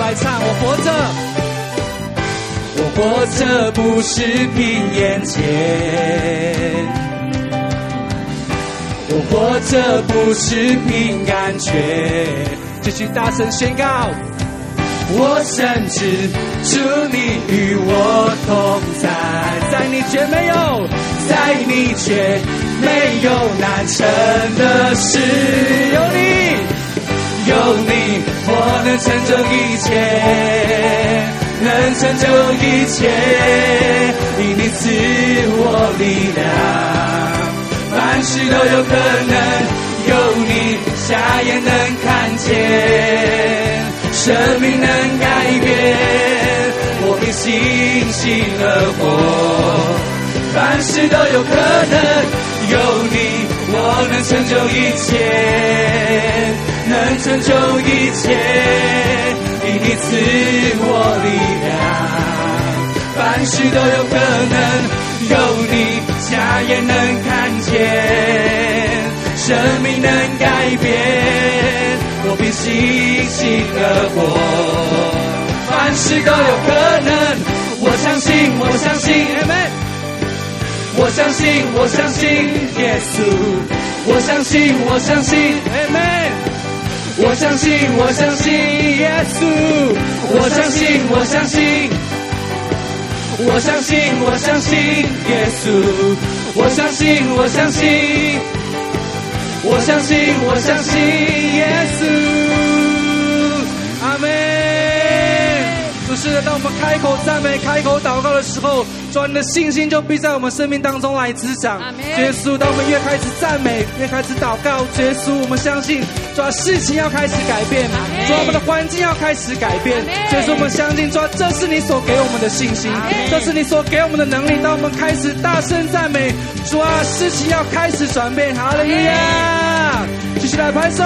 来唱，我活着，我活着不是凭眼前，我活着不是凭感觉，继续大声宣告，我深知主你与我同在，在你却没有，在你却没有难成的事，有你。有你，我能成就一切，能成就一切，因你赐我力量，凡事都有可能。有你，瞎眼能看见，生命能改变，我凭信心而活，凡事都有可能。有你，我能成就一切。能成就一切，因你赐我力量，凡事都有可能。有你，瞎眼能看见，生命能改变，我凭信心而活，凡事都有可能。我相信，我相信。我相信，我相信耶稣。我相信，我相信，Amen。我相信，我相信耶稣。我相信，我相信。我相信，我相信耶稣。我相信，我相信。我相信，我相信耶稣。是的，当我们开口赞美、开口祷告的时候，主你的信心就必在我们生命当中来滋长。耶稣，当我们越开始赞美、越开始祷告，耶稣，我们相信，主事情要开始改变，主我们的环境要开始改变。耶稣，我们相信，主这是你所给我们的信心，这是你所给我们的能力。当我们开始大声赞美，主啊，事情要开始转变。哈利路亚！继续来拍手。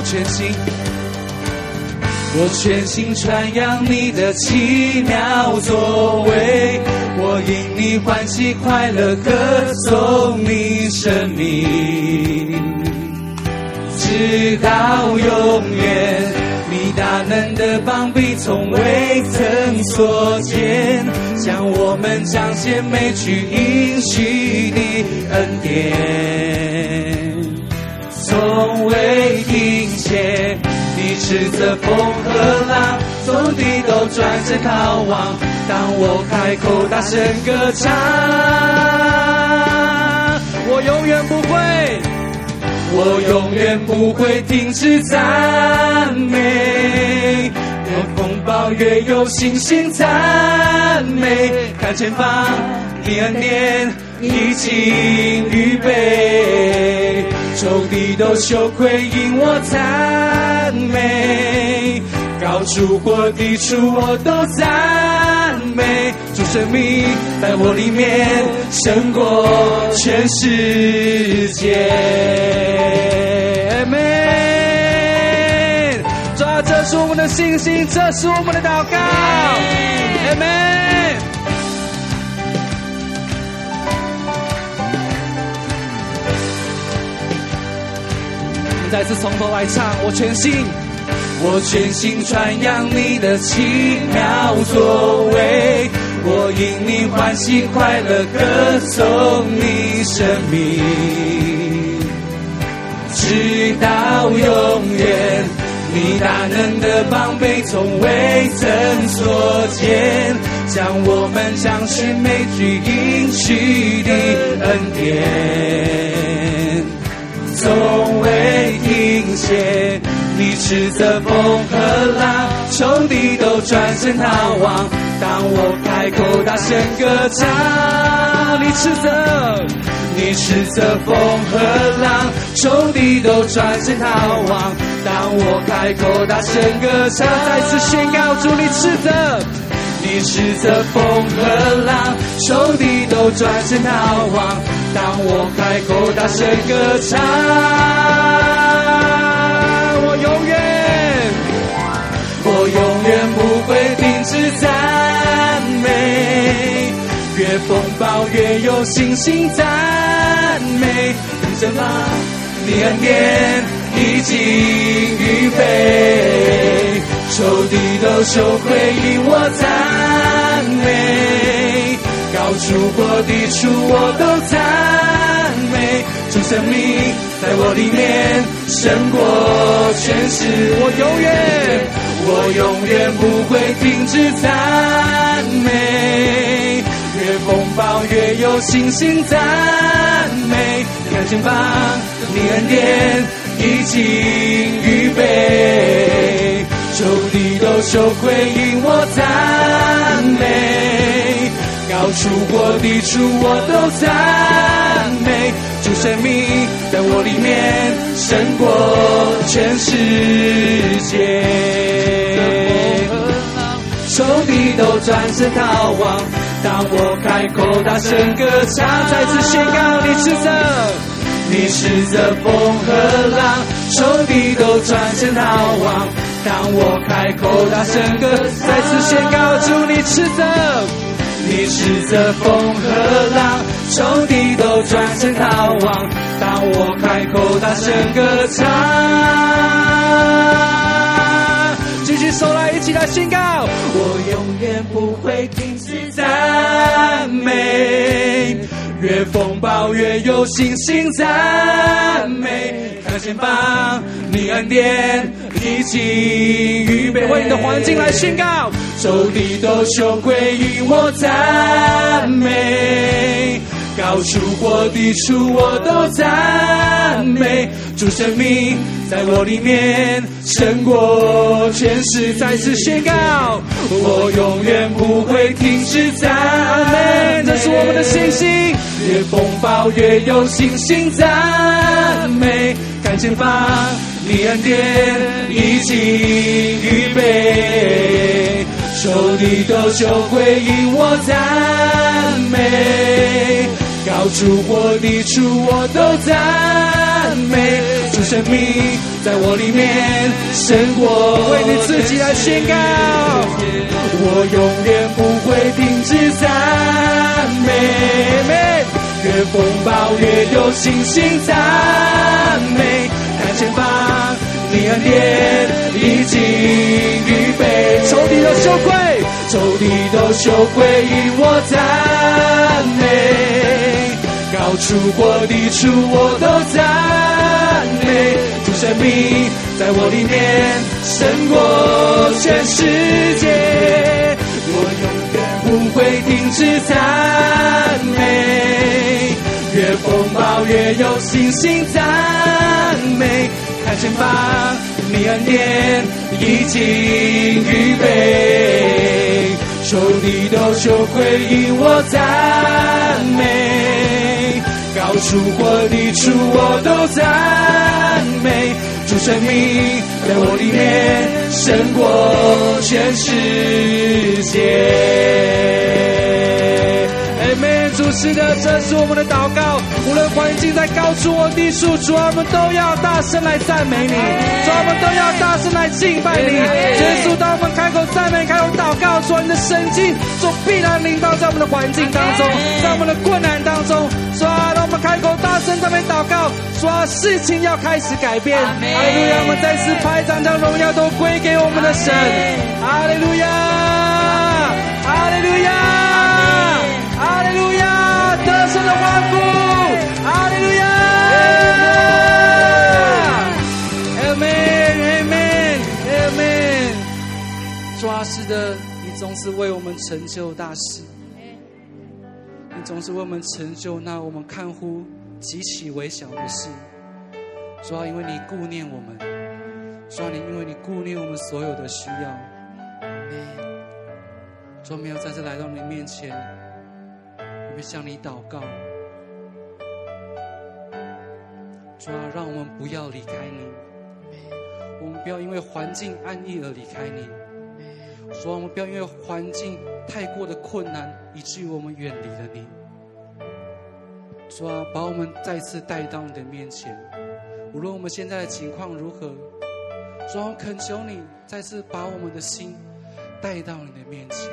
我全心，我全心传扬你的奇妙作为，我因你欢喜快乐，歌颂你生命，直到永远。你大能的膀臂从未曾缩减，向我们彰显美具应许的恩典，从未停歇。你斥责风和浪，众地都转身逃亡。当我开口大声歌唱，我永远不会，我永远不会停止赞美。越风暴越有信心赞美，看前方，你恩典已经预备。仇敌都羞愧，因我赞美；高处或低处，我都赞美。主生命在我里面，胜过全世界。Amen。抓，这是我们的信心，这是我们的祷告。Amen。再次从头来唱，我全心，我全心传扬你的奇妙作为，我因你欢喜快乐，歌颂你生命，直到永远。你大能的膀臂从未曾缩减，将我们向寻美具应许的恩典从未停歇。你斥责风和浪，仇敌都转身逃亡。当我开口大声歌唱，你斥责。你斥责风和浪，仇敌都转身逃亡。当我开口大声歌唱，再次宣告主你斥责。你斥责风和浪，仇敌都转身逃亡。当我开口大声歌唱，我永远，我永远不会停止赞美。越风暴越有信心赞美，等着吧？你恩典已经预备，仇敌都羞愧因我赞美，高处或低处我都赞美，主生命在我里面胜过全世，我永远，我永远不会停止赞美。越风暴越有信心赞美，看前方，你恩典已经预备，仇敌都羞愧因我赞美，高处或低处我都赞美，主生命在我里面胜过全世界，仇敌都转身逃亡。当我开口大声歌唱，再次宣告你斥责，你斥责风和浪，仇敌都转身逃亡。当我开口大声歌，再次宣告主你斥责，你斥责风和浪，仇敌都转身逃亡。当我开口大声歌唱。举起手来，一起来宣告！我永远不会停止赞美，越风暴越有信心赞美。看前方，你恩典已经预备，为你的环境来宣告，仇敌都羞愧于我赞美。高处或低处我都赞美，主生命在我里面胜过全世。再次宣告，我永远不会停止赞美，这是我们的信心。越风暴越有信心赞美，看前方，你恩典已经预备，仇敌都羞愧因我赞美。高处或低处，我都赞美。主生命在我里面胜过。为你自己来宣告，我永远不会停止赞美。越风暴越有信心赞美。你恩典已经预备。仇敌都羞愧，仇敌都羞愧，因我赞美。高处或低处，我都赞美。主生命在我里面胜过全世界，我永远不会停止赞美。越风暴越有信心赞美。前方，你恩典已经预备，仇敌都羞愧因我赞美。高处或低处，我都赞美。主生命在我里面胜过全世界。阿门。主是的，这是我们的祷告。无论环境在高处或低处，主啊，我们都要大声来赞美你。主啊，我们都要大声来敬拜你。耶稣，当我们开口赞美、开口祷告，主啊，你的神迹总必然临到在我们的环境当中，在我们的困难当中。主啊，当我们开口大声赞美祷告，主啊，事情要开始改变。阿利路亚！我们再次拍掌，将荣耀都归给我们的神。阿利路亚！阿利路亚！是的，你总是为我们成就大事，你总是为我们成就那我们看乎极其微小的事。主啊，因为你顾念我们，主啊，你因为你顾念我们所有的需要。主，没有再次来到你面前，我们向你祷告。主啊，让我们不要离开你，我们不要因为环境安逸而离开你。主啊，我们不要因为环境太过的困难，以至于我们远离了你。主啊，把我们再次带到你的面前，无论我们现在的情况如何，主啊，恳求你再次把我们的心。带到你的面前，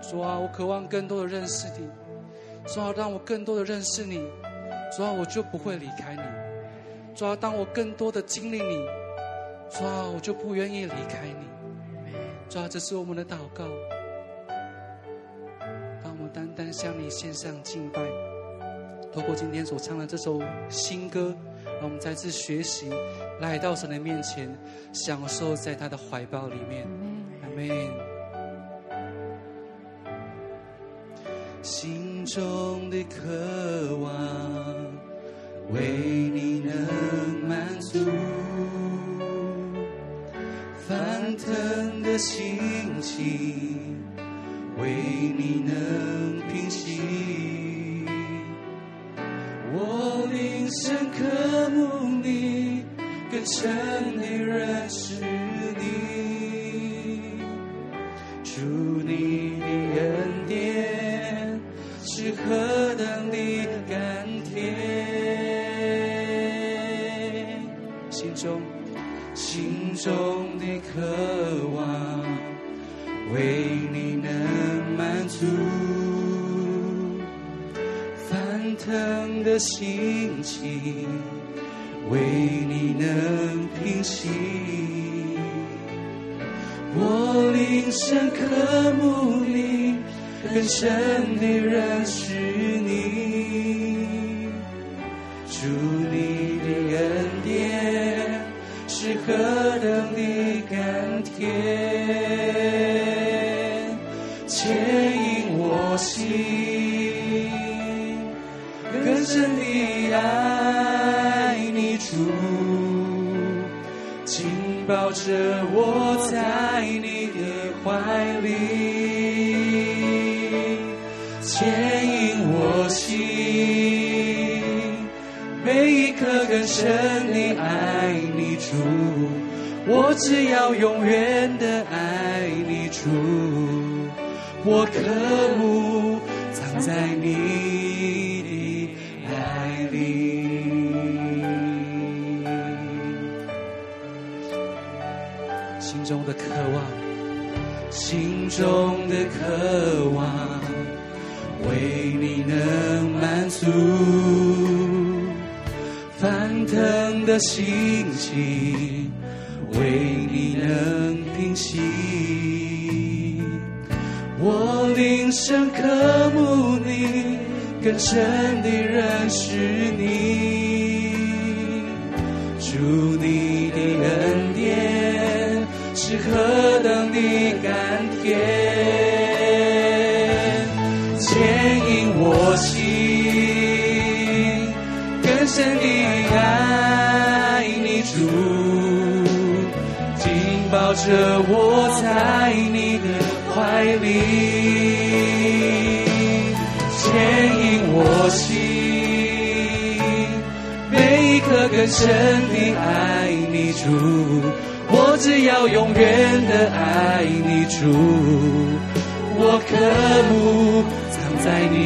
主啊，我渴望更多的认识你，主啊，让我更多的认识你，主啊，我就不会离开你，主啊，当我更多的经历你，主啊，我就不愿意离开你，主啊，这是我们的祷告，当我们单单向你献上敬拜，透过今天所唱的这首新歌，让我们再次学习来到神的面前，享受在他的怀抱里面。阿门心中的渴望，为你能满足。翻腾的心情，为你能平息。我灵深刻慕你，更深地认识你。主你的恩典是何等的甘甜。中心中的渴望，为你能满足；翻腾的心情，为你能平息。我灵深刻慕你，更深地认识你。主你的恩典是何等的甘甜，牵引我心，更深的爱你主，紧抱着我在你的怀里，牵引我心，每一刻更深的爱你。主，我只要永远的爱你主，我渴慕藏在你的爱里。心。中的渴望，心中的渴望，为你能满足，翻腾的心情，为你能平息。我灵深渴慕你，更深地认识你，主你的恩典。是何等的甘甜，着我在你的怀里，牵引我心，每一刻更深的爱你主。我只要永远的爱你主，我渴慕藏在你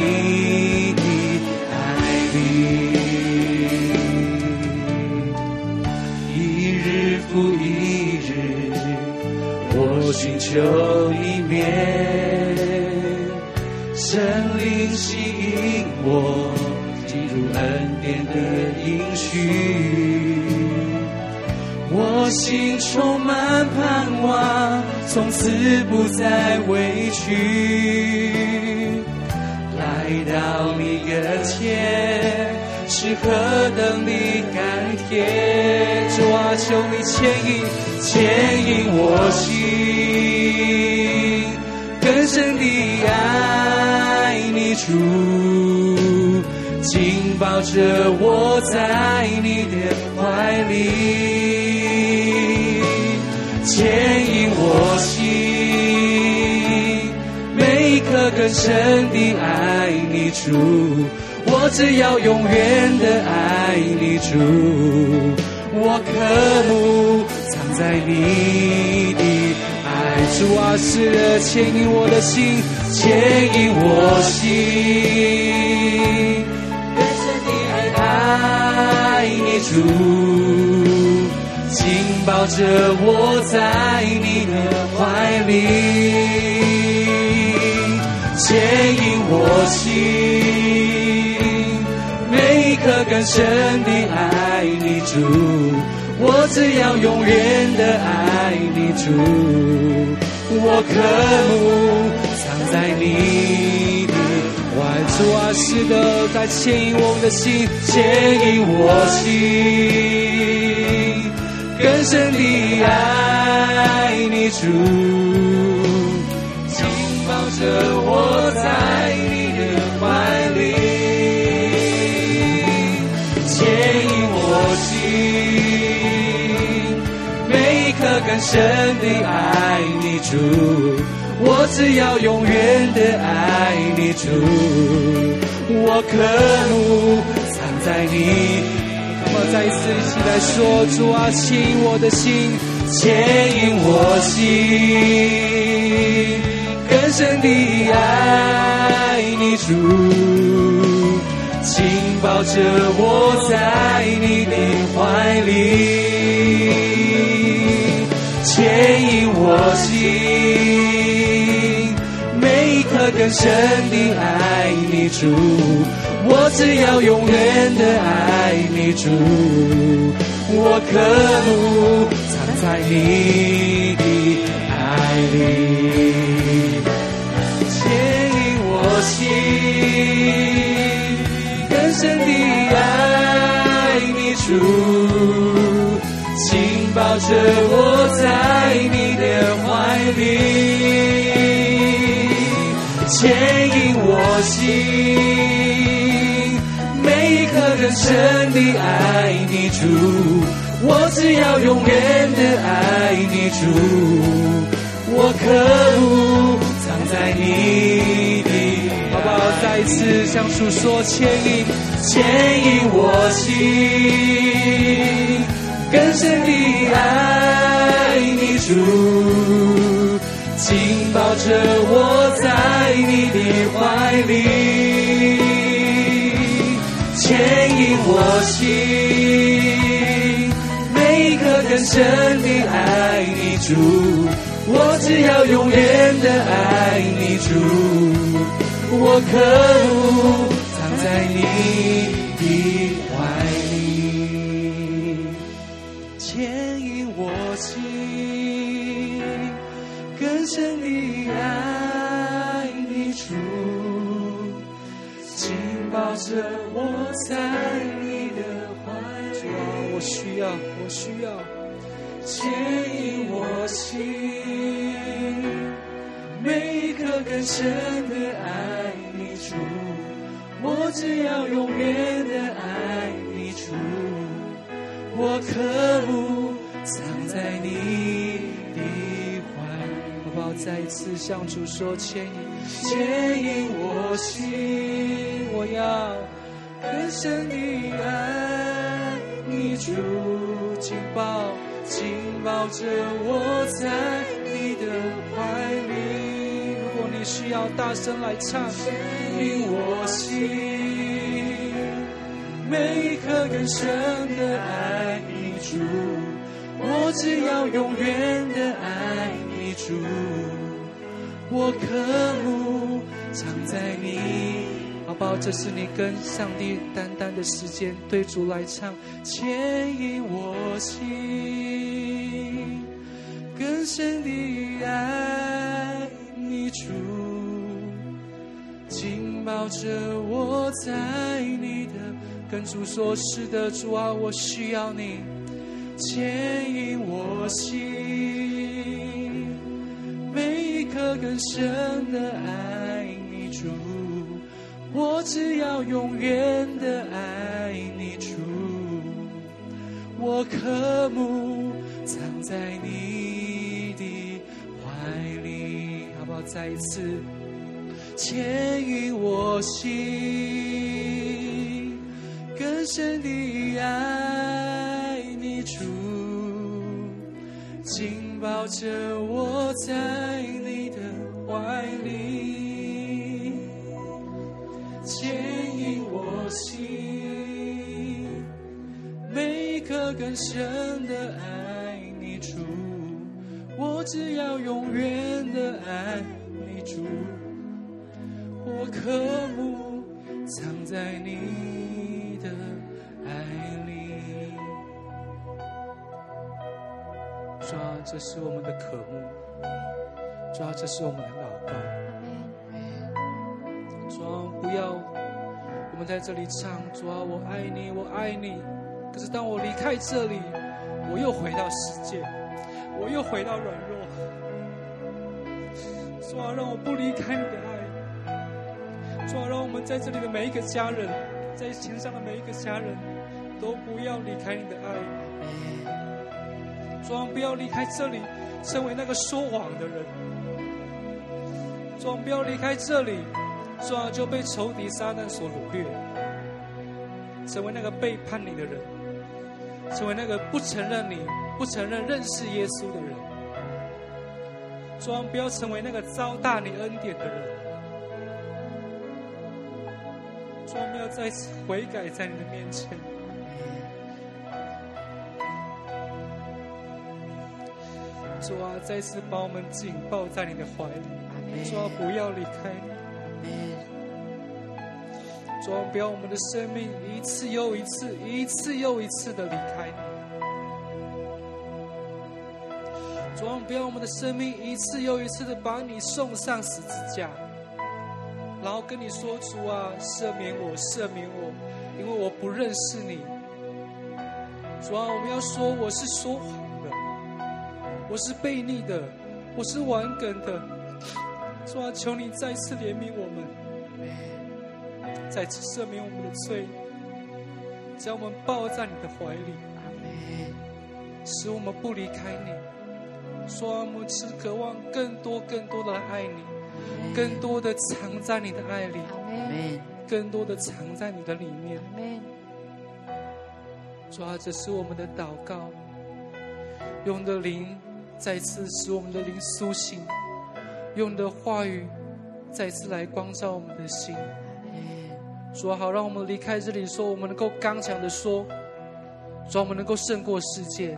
求一面，神灵吸引我进入恩典的应许。我心充满盼望，从此不再委屈。来到你跟前，是何等的甘甜！主啊，求你牵引，牵引我心，深地爱你主，紧抱着我在你的怀里。牵引我心，每一刻更深地爱你主，我只要永远的爱你主，我渴慕藏在你。主啊，是的，牵引我的心，牵引我心，更深的爱你主。紧抱着我在你的怀里，牵引我心，每一刻更深的爱你主，我只要永远的爱你主，我渴慕藏在你的怀。主啊，是的，在牵引我的心，牵引我心。更深地爱你主，紧抱着我在你的怀里，牵引我心，每一刻更深的爱你主，我只要永远的爱你主，我渴慕藏在你。再一次一起来说，主啊，牵引我的心，牵引我心，更深的爱你主，紧抱着我在你的怀里，牵引我心，每一刻更深地爱你主。我只要永远的爱你主，我渴慕藏在你的爱里，牵引我心，更深地爱你主，抱着我在你的怀里，牵引我心。更深地爱你主，我只要永远的爱你主，我渴慕藏在你的，好不好？再一次向主说牵引，牵引我心，更深地爱你主，紧抱着我在你的怀里。牵引我心，每一刻更深地爱你主，我只要永远的爱你主，我渴慕牵引我心，每一刻更深的爱你主，我只要永远的爱你主，我渴慕藏在你的怀里。好不好？再一次向主说牵引，牵引我心，我要。更深的爱，你主紧抱，紧抱着我在你的怀里。如果你需要大声来唱，牵引我心，每一刻更深的爱你主，我只要永远的爱你主，我渴慕藏在你。宝宝，这是你跟上帝单单的时间，对主来唱，牵引我心，更深的爱你主，紧抱着我在你的，跟主说，是的，主啊，我需要你，牵引我心，每一刻更深的爱你主。我只要永远的爱你主，我渴慕藏在你的怀里，好不好？再一次牵引我心，更深的爱你主，紧抱着我在你的怀里。牵引我心，每一刻更深的爱你主，我只要永远的爱你主，我渴慕藏在你的爱里。主啊，这是我们的渴慕，主啊，这是我们的祷告。不要，我们在这里唱，主啊，我爱你，我爱你。可是当我离开这里，我又回到世界，我又回到软弱。主啊，让我不离开你的爱。主啊，让我们在这里的每一个家人，在天上的每一个家人，都不要离开你的爱。主啊，不要离开这里，成为那个说谎的人。主啊，不要离开这里。说完就被仇敌撒旦所掳掠，成为那个背叛你的人，成为那个不承认你、不承认认识耶稣的人。主啊不要成为那个糟蹋你恩典的人。主啊不要再次悔改在你的面前。主啊，再次把我们紧抱在你的怀里。主啊不要离开你。主啊，不要我们的生命一次又一次、一次又一次的离开你。主啊，不要我们的生命一次又一次的把你送上十字架，然后跟你说：“主啊，赦免我，赦免我，因为我不认识你。”主啊，我们要说我是说谎的，我是悖逆的，我是顽梗的。主啊，求你再次怜悯我们。再次赦免我们的罪，将我们抱在你的怀里，使我们不离开你。说我们只渴望更多、更多的爱你，更多的藏在你的爱里，更多的藏在你的里面。主啊，这是我们的祷告，用的灵再次使我们的灵苏醒，用你的话语再次来光照我们的心。说好，让我们离开这里，说我们能够刚强的说，说我们能够胜过世界，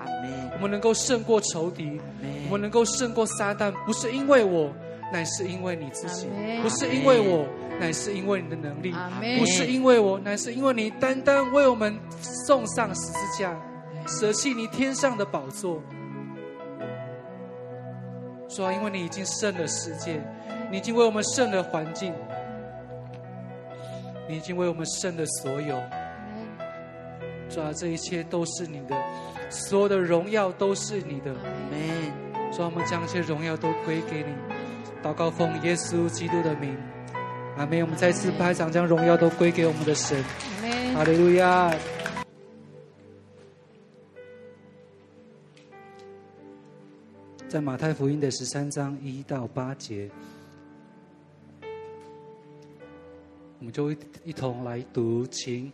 我们能够胜过仇敌，我们能够胜过撒旦，不是因为我，乃是因为你自己；不是因为我，乃是因为你的能力；不是因为我，乃是因为你单单为我们送上十字架，舍弃你天上的宝座。说，因为你已经胜了世界，你已经为我们胜了环境。你已经为我们胜了所有，主啊，这一切都是你的，所有的荣耀都是你的。主啊，我们将这些荣耀都归给你。祷告奉耶稣基督的名，阿门。我们再次拍掌，将荣耀都归给我们的神。哈利路亚。在马太福音的十三章一到八节。我们就一一同来读经。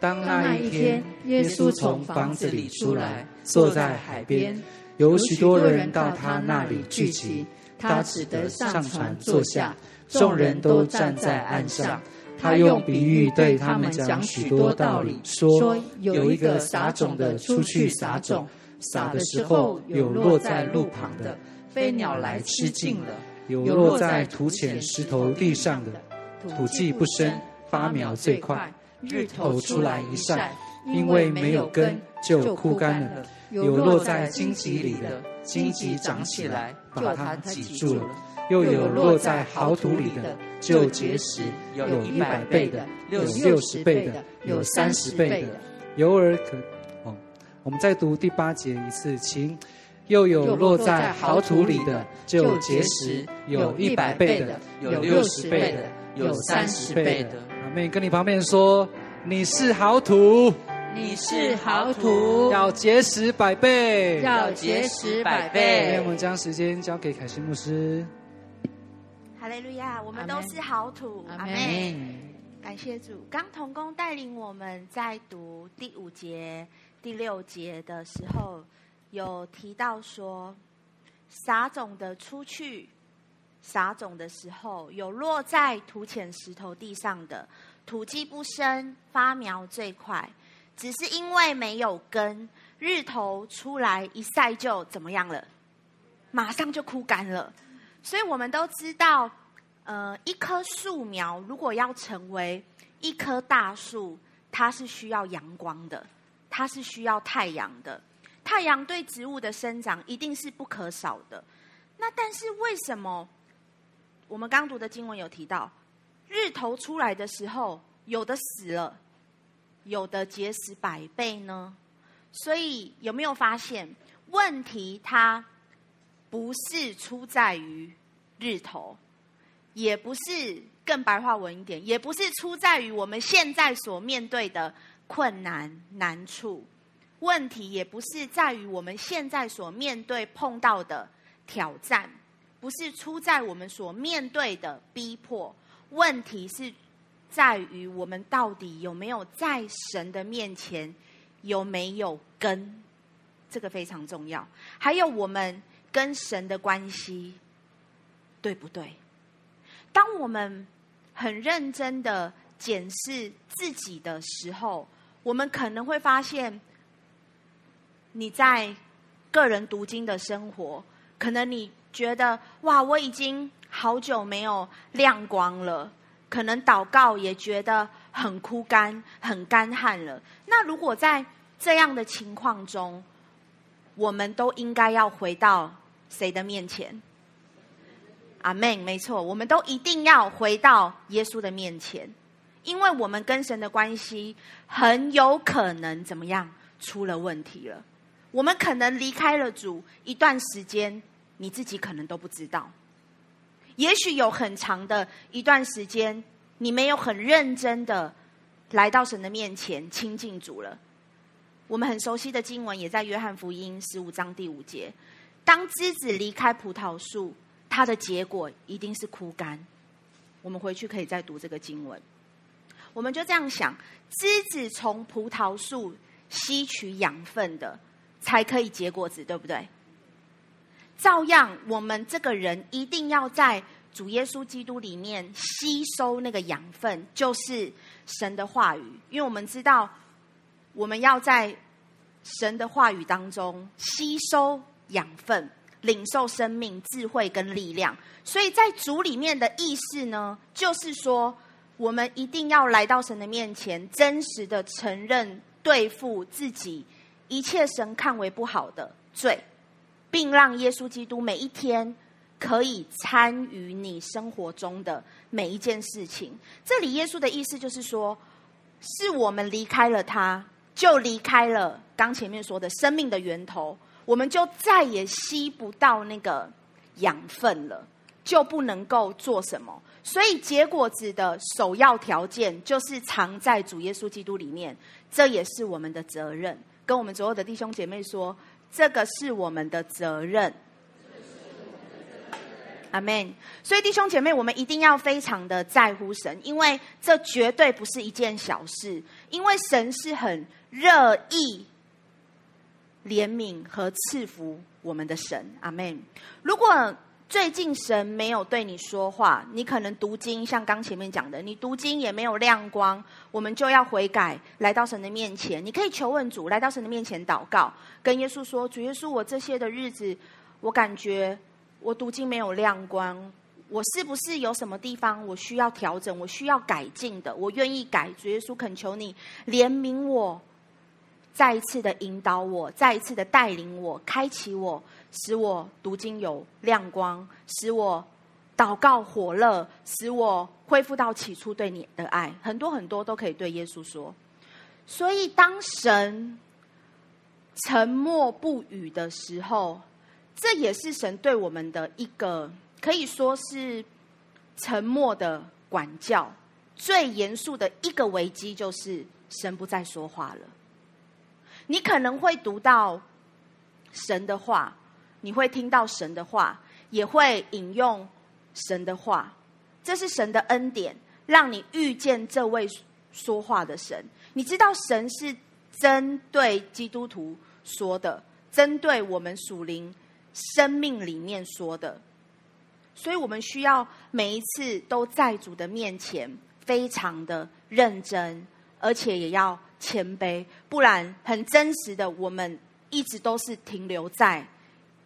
当那一天，耶稣从房子里出来，坐在海边，有许多人到他那里聚集，他只得上船坐下，众人都站在岸上。他用比喻对他们讲许多道理，说有一个撒种的出去撒种，撒的时候有落在路旁的，飞鸟来吃尽了；有落在土浅石头地上的，土既不深，发苗最快，日头出来一晒，因为没有根，就枯干了；有落在荆棘里的，荆棘长起来，把它挤住了。又有落在好土里的，就结实，有一百倍的，有六十倍的，有三十倍的。有耳可哦，我们再读第八节一次，请。又有落在好土里的，就结实，有一百倍的，有六十倍的，有三十倍的。阿妹，跟你旁边说，你是好土，你是好土，要结实百倍，要结实百倍。我们将时间交给凯西牧师。哈利路亚！我们都是好土，阿妹。感谢主。刚童工带领我们在读第五节、第六节的时候，有提到说，撒种的出去，撒种的时候有落在土浅石头地上的，土既不深，发苗最快，只是因为没有根，日头出来一晒就怎么样了？马上就枯干了。所以我们都知道，呃，一棵树苗如果要成为一棵大树，它是需要阳光的，它是需要太阳的。太阳对植物的生长一定是不可少的。那但是为什么我们刚读的经文有提到，日头出来的时候，有的死了，有的结实百倍呢？所以有没有发现问题？它不是出在于日头，也不是更白话文一点，也不是出在于我们现在所面对的困难难处。问题也不是在于我们现在所面对碰到的挑战，不是出在我们所面对的逼迫。问题是在于我们到底有没有在神的面前有没有根，这个非常重要。还有我们。跟神的关系对不对？当我们很认真的检视自己的时候，我们可能会发现，你在个人读经的生活，可能你觉得哇，我已经好久没有亮光了，可能祷告也觉得很枯干、很干旱了。那如果在这样的情况中，我们都应该要回到。谁的面前？阿门，没错，我们都一定要回到耶稣的面前，因为我们跟神的关系很有可能怎么样出了问题了。我们可能离开了主一段时间，你自己可能都不知道。也许有很长的一段时间，你没有很认真的来到神的面前亲近主了。我们很熟悉的经文也在约翰福音十五章第五节。当枝子离开葡萄树，它的结果一定是枯干。我们回去可以再读这个经文。我们就这样想：枝子从葡萄树吸取养分的，才可以结果子，对不对？照样，我们这个人一定要在主耶稣基督里面吸收那个养分，就是神的话语。因为我们知道，我们要在神的话语当中吸收。养分，领受生命、智慧跟力量。所以在主里面的意思呢，就是说，我们一定要来到神的面前，真实的承认对付自己一切神看为不好的罪，并让耶稣基督每一天可以参与你生活中的每一件事情。这里耶稣的意思就是说，是我们离开了他，就离开了刚前面说的生命的源头。我们就再也吸不到那个养分了，就不能够做什么。所以结果子的首要条件就是藏在主耶稣基督里面，这也是我们的责任。跟我们所有的弟兄姐妹说，这个是我们的责任。阿门。所以弟兄姐妹，我们一定要非常的在乎神，因为这绝对不是一件小事，因为神是很乐意。怜悯和赐福我们的神，阿门。如果最近神没有对你说话，你可能读经，像刚前面讲的，你读经也没有亮光，我们就要悔改，来到神的面前。你可以求问主，来到神的面前祷告，跟耶稣说：“主耶稣，我这些的日子，我感觉我读经没有亮光，我是不是有什么地方我需要调整，我需要改进的？我愿意改。主耶稣，恳求你怜悯我，再一次的引导我，再一次的带领我，开启我。”使我读经有亮光，使我祷告火热，使我恢复到起初对你的爱。很多很多都可以对耶稣说。所以，当神沉默不语的时候，这也是神对我们的一个可以说是沉默的管教。最严肃的一个危机就是神不再说话了。你可能会读到神的话。你会听到神的话，也会引用神的话，这是神的恩典，让你遇见这位说话的神。你知道神是针对基督徒说的，针对我们属灵生命里面说的，所以我们需要每一次都在主的面前，非常的认真，而且也要谦卑，不然很真实的，我们一直都是停留在。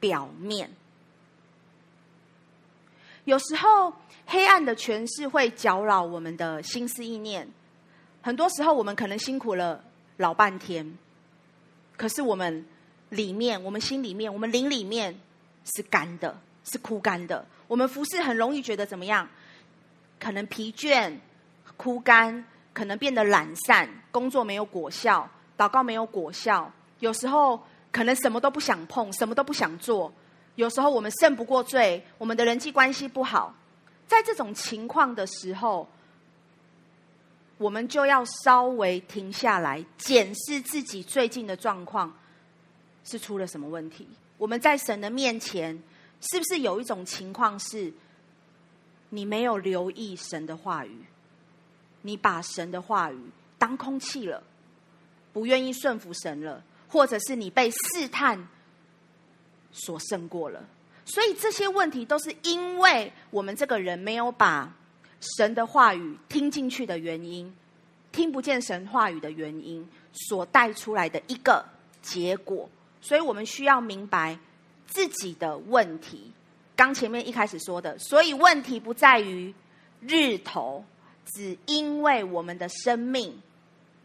表面，有时候黑暗的权势会搅扰我们的心思意念。很多时候，我们可能辛苦了老半天，可是我们里面、我们心里面、我们灵里面是干的，是枯干的。我们服侍很容易觉得怎么样？可能疲倦、枯干，可能变得懒散，工作没有果效，祷告没有果效。有时候。可能什么都不想碰，什么都不想做。有时候我们胜不过罪，我们的人际关系不好。在这种情况的时候，我们就要稍微停下来，检视自己最近的状况是出了什么问题。我们在神的面前，是不是有一种情况是，你没有留意神的话语，你把神的话语当空气了，不愿意顺服神了？或者是你被试探所胜过了，所以这些问题都是因为我们这个人没有把神的话语听进去的原因，听不见神话语的原因所带出来的一个结果。所以我们需要明白自己的问题。刚前面一开始说的，所以问题不在于日头，只因为我们的生命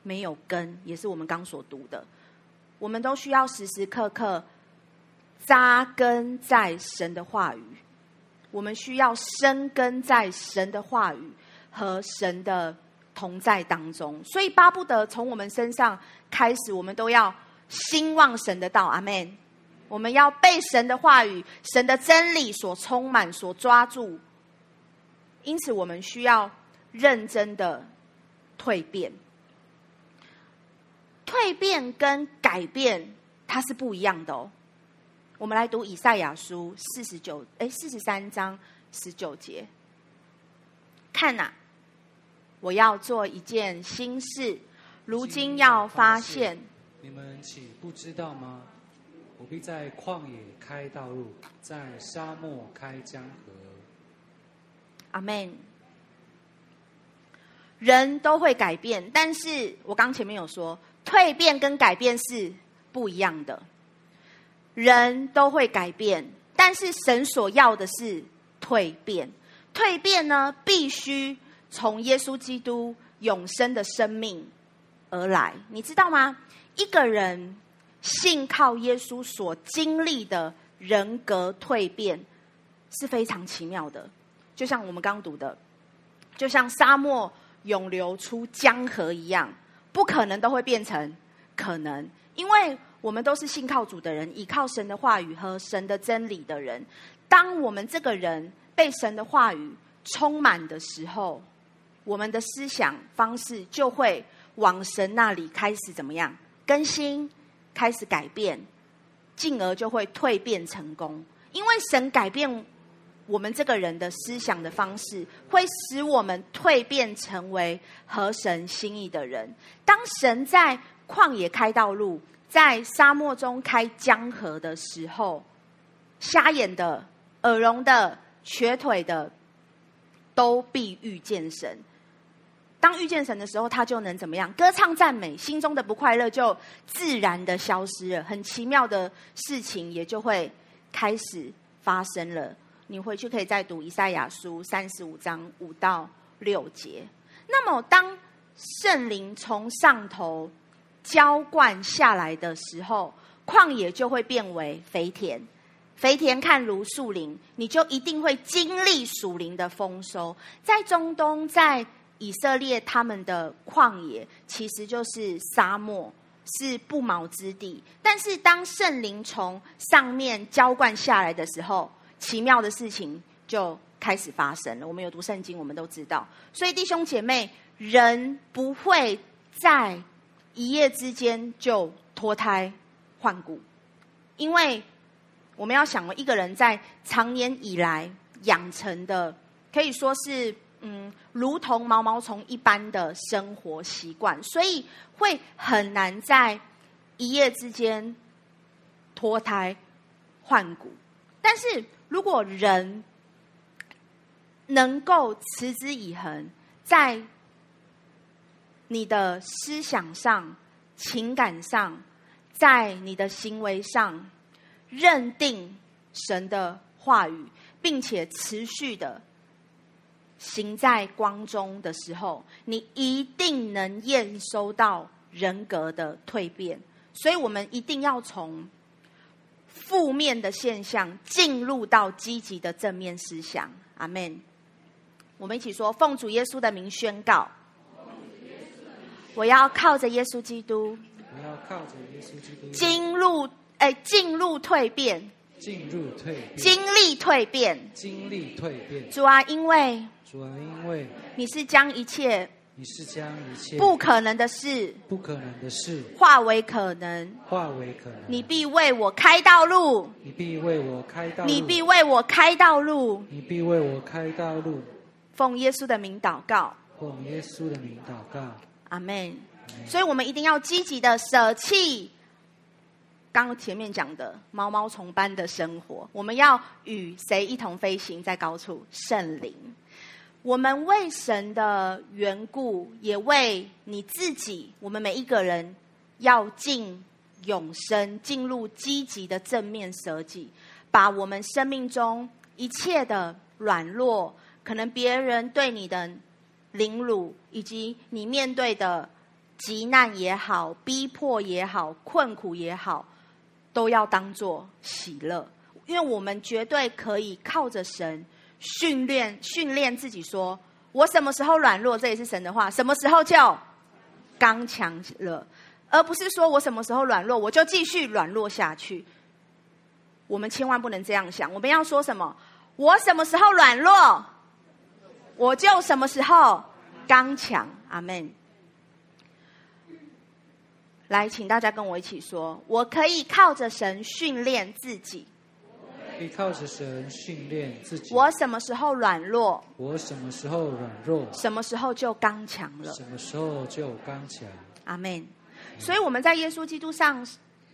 没有根，也是我们刚所读的。我们都需要时时刻刻扎根在神的话语，我们需要生根在神的话语和神的同在当中，所以巴不得从我们身上开始，我们都要兴旺神的道。阿门。我们要被神的话语、神的真理所充满、所抓住，因此我们需要认真的蜕变。蜕变跟改变，它是不一样的哦。我们来读以赛亚书四十九，哎，四十三章十九节。看哪，我要做一件新事，如今要发现。你们岂不知道吗？我必在旷野开道路，在沙漠开江河。阿门。人都会改变，但是我刚前面有说。蜕变跟改变是不一样的，人都会改变，但是神所要的是蜕变。蜕变呢，必须从耶稣基督永生的生命而来，你知道吗？一个人信靠耶稣所经历的人格蜕变是非常奇妙的，就像我们刚读的，就像沙漠涌流出江河一样。不可能都会变成可能，因为我们都是信靠主的人，依靠神的话语和神的真理的人。当我们这个人被神的话语充满的时候，我们的思想方式就会往神那里开始怎么样更新，开始改变，进而就会蜕变成功。因为神改变。我们这个人的思想的方式，会使我们蜕变成为合神心意的人。当神在旷野开道路，在沙漠中开江河的时候，瞎眼的耳聋的、瘸腿的，都必遇见神。当遇见神的时候，他就能怎么样？歌唱赞美，心中的不快乐就自然的消失了，很奇妙的事情也就会开始发生了。你回去可以再读以赛亚书三十五章五到六节。那么，当圣灵从上头浇灌下来的时候，旷野就会变为肥田，肥田看如树林，你就一定会经历属灵的丰收。在中东，在以色列他们的旷野其实就是沙漠，是不毛之地。但是当圣灵从上面浇灌下来的时候，奇妙的事情就开始发生了。我们有读圣经，我们都知道。所以弟兄姐妹，人不会在一夜之间就脱胎换骨，因为我们要想，一个人在长年以来养成的，可以说是。嗯，如同毛毛虫一般的生活习惯，所以会很难在一夜之间脱胎换骨。但是如果人能够持之以恒，在你的思想上、情感上，在你的行为上认定神的话语，并且持续的。行在光中的时候，你一定能验收到人格的蜕变。所以，我们一定要从负面的现象进入到积极的正面思想。阿门。我们一起说：奉主耶稣的名宣告，我要靠着耶稣基督，我要靠着耶稣基督进入，哎，进入蜕变，进入蜕变，经历蜕变，经历蜕变。主啊，因为。主啊，因为你是将一切，你是将一切不可能的事，不可能的事化为可能，化为可能。你必为我开道路，你必为我开道路，你必为我开道路，你必为我开道路。奉耶稣的名祷告，奉耶稣的名祷告。阿门。所以，我们一定要积极的舍弃刚刚前面讲的毛毛虫般的生活。我们要与谁一同飞行在高处？圣灵。我们为神的缘故，也为你自己，我们每一个人要进永生，进入积极的正面舍己，把我们生命中一切的软弱，可能别人对你的凌辱，以及你面对的急难也好、逼迫也好、困苦也好，都要当作喜乐，因为我们绝对可以靠着神。训练训练自己说，我什么时候软弱，这也是神的话。什么时候就刚强了，而不是说我什么时候软弱，我就继续软弱下去。我们千万不能这样想。我们要说什么？我什么时候软弱，我就什么时候刚强。阿门。来，请大家跟我一起说，我可以靠着神训练自己。可以靠着神训练自己。我什么时候软弱？我什么时候软弱？什么时候就刚强了？什么时候就刚强？阿门。所以我们在耶稣基督上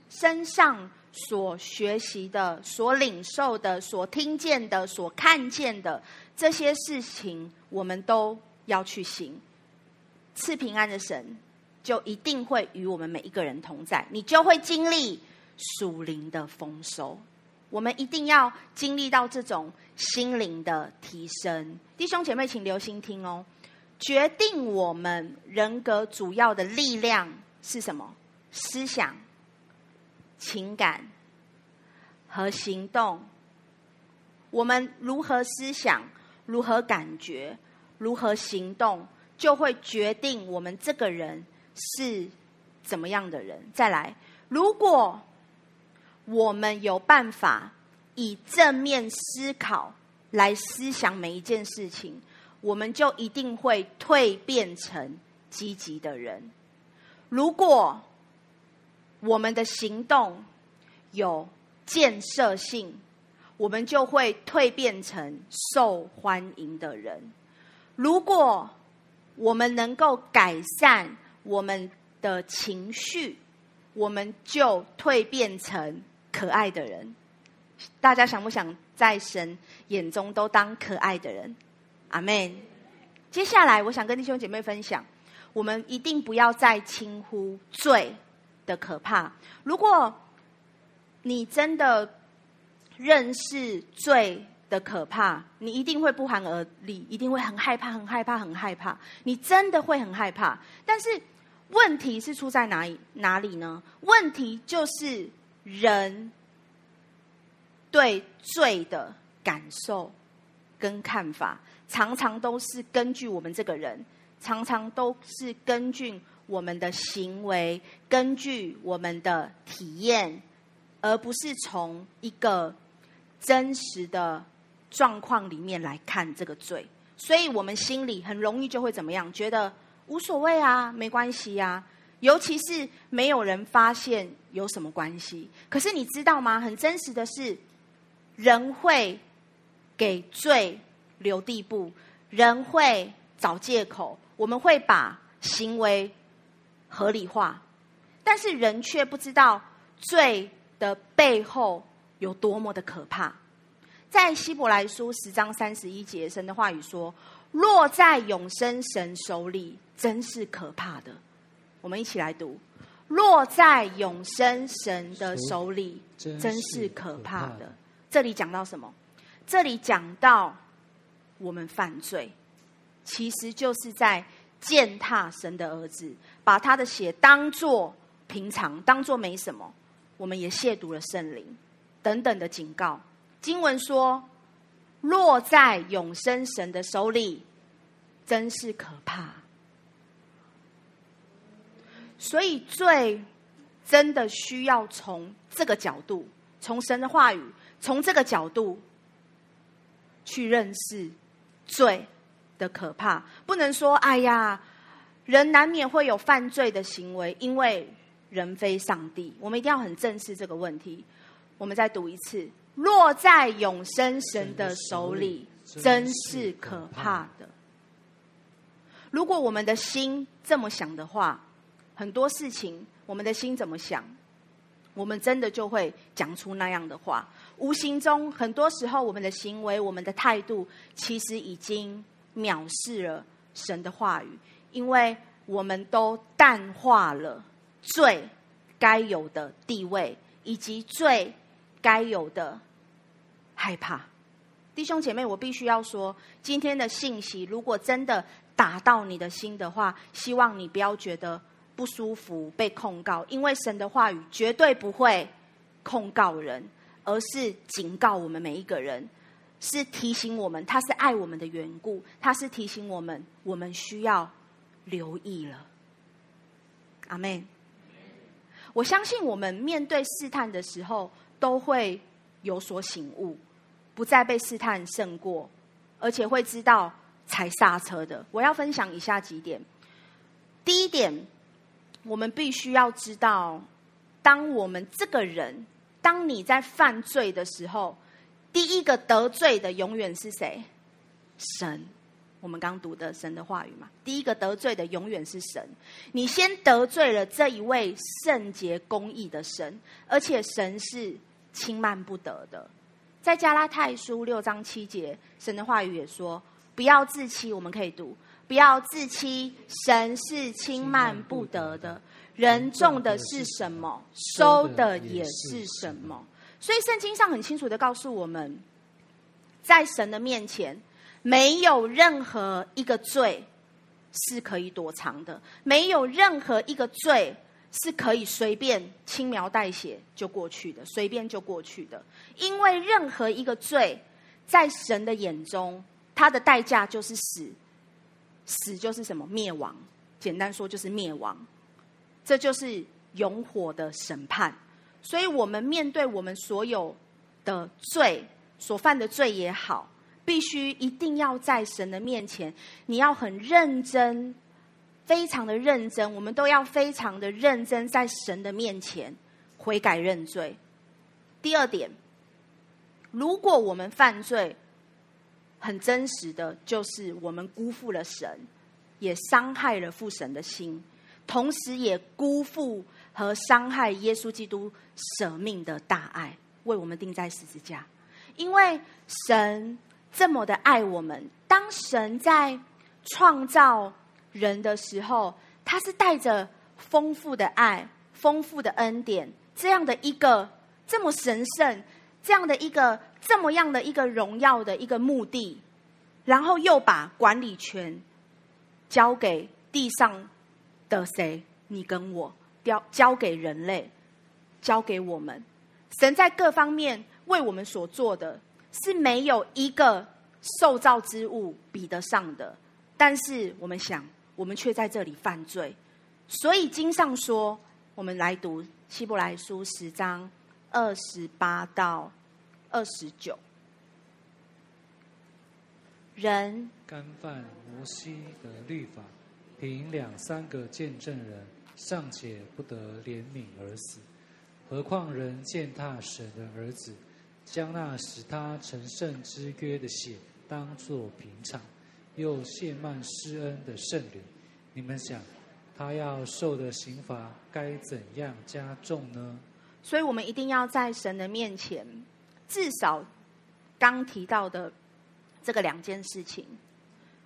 身上所学习的、所领受的、所听见的、所看见的这些事情，我们都要去行。赐平安的神就一定会与我们每一个人同在，你就会经历属灵的丰收。我们一定要经历到这种心灵的提升，弟兄姐妹，请留心听哦。决定我们人格主要的力量是什么？思想、情感和行动。我们如何思想、如何感觉、如何行动，就会决定我们这个人是怎么样的人。再来，如果。我们有办法以正面思考来思想每一件事情，我们就一定会蜕变成积极的人。如果我们的行动有建设性，我们就会蜕变成受欢迎的人。如果我们能够改善我们的情绪，我们就蜕变成可爱的人，大家想不想在神眼中都当可爱的人？阿门。接下来，我想跟弟兄姐妹分享，我们一定不要再轻忽罪的可怕。如果你真的认识罪的可怕，你一定会不寒而栗，一定会很害怕、很害怕、很害怕。你真的会很害怕。但是问题是出在哪里？哪里呢？问题就是人对罪的感受跟看法。常常都是根据我们这个人，常常都是根据我们的行为，根据我们的体验，而不是从一个真实的状况里面来看这个罪。所以我们心里很容易就会怎么样？觉得无所谓啊，没关系啊。尤其是没有人发现有什么关系。可是你知道吗？很真实的是，人会给罪。留地步，人会找借口，我们会把行为合理化，但是人却不知道罪的背后有多么的可怕。在希伯来书十章三十一节，神的话语说：“落在永生神手里，真是可怕的。”我们一起来读：“落在永生神的手里，真是可怕的。”这里讲到什么？这里讲到。我们犯罪，其实就是在践踏神的儿子，把他的血当做平常，当做没什么。我们也亵渎了圣灵，等等的警告。经文说，落在永生神的手里，真是可怕。所以罪真的需要从这个角度，从神的话语，从这个角度去认识。罪的可怕，不能说“哎呀，人难免会有犯罪的行为，因为人非上帝。”我们一定要很正视这个问题。我们再读一次：“落在永生神的手里，真是可怕的。”如果我们的心这么想的话，很多事情，我们的心怎么想，我们真的就会讲出那样的话。无形中，很多时候，我们的行为、我们的态度，其实已经藐视了神的话语，因为我们都淡化了罪该有的地位，以及罪该有的害怕。弟兄姐妹，我必须要说，今天的信息如果真的打到你的心的话，希望你不要觉得不舒服、被控告，因为神的话语绝对不会控告人。而是警告我们每一个人，是提醒我们，他是爱我们的缘故，他是提醒我们，我们需要留意了。阿门。我相信我们面对试探的时候，都会有所醒悟，不再被试探胜过，而且会知道踩刹车的。我要分享以下几点。第一点，我们必须要知道，当我们这个人。当你在犯罪的时候，第一个得罪的永远是谁？神。我们刚读的神的话语嘛，第一个得罪的永远是神。你先得罪了这一位圣洁公义的神，而且神是轻慢不得的。在加拉太书六章七节，神的话语也说：不要自欺。我们可以读：不要自欺，神是轻慢不得的。人种的是什么，收的也是什么。所以圣经上很清楚的告诉我们，在神的面前，没有任何一个罪是可以躲藏的，没有任何一个罪是可以随便轻描淡写就过去的，随便就过去的。因为任何一个罪，在神的眼中，它的代价就是死，死就是什么？灭亡。简单说，就是灭亡。这就是永火的审判，所以我们面对我们所有的罪，所犯的罪也好，必须一定要在神的面前，你要很认真，非常的认真，我们都要非常的认真，在神的面前悔改认罪。第二点，如果我们犯罪，很真实的就是我们辜负了神，也伤害了父神的心。同时，也辜负和伤害耶稣基督舍命的大爱。为我们钉在十字架。因为神这么的爱我们，当神在创造人的时候，他是带着丰富的爱、丰富的恩典，这样的一个这么神圣、这样的一个这么样的一个荣耀的一个目的，然后又把管理权交给地上的谁？你跟我，交交给人类，交给我们。神在各方面为我们所做的，是没有一个受造之物比得上的。但是我们想，我们却在这里犯罪。所以经上说，我们来读希伯来书十章二十八到二十九。人干犯摩西的律法，凭两三个见证人，尚且不得怜悯而死，何况人践踏神的儿子，将那使他成圣之约的血当作平常，又亵慢施恩的圣灵，你们想，他要受的刑罚该怎样加重呢？所以我们一定要在神的面前，至少刚提到的这个两件事情，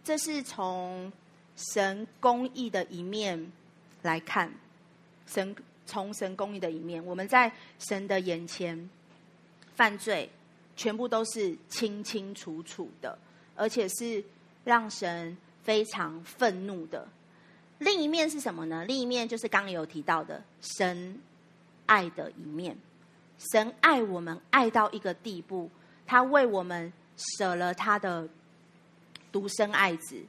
这是从神公义的一面来看，神从神公义的一面，我们在神的眼前犯罪，全部都是清清楚楚的，而且是让神非常愤怒的。另一面是什么呢？另一面就是刚有提到的神爱的一面。神爱我们爱到一个地步，他为我们舍了他的独生爱子。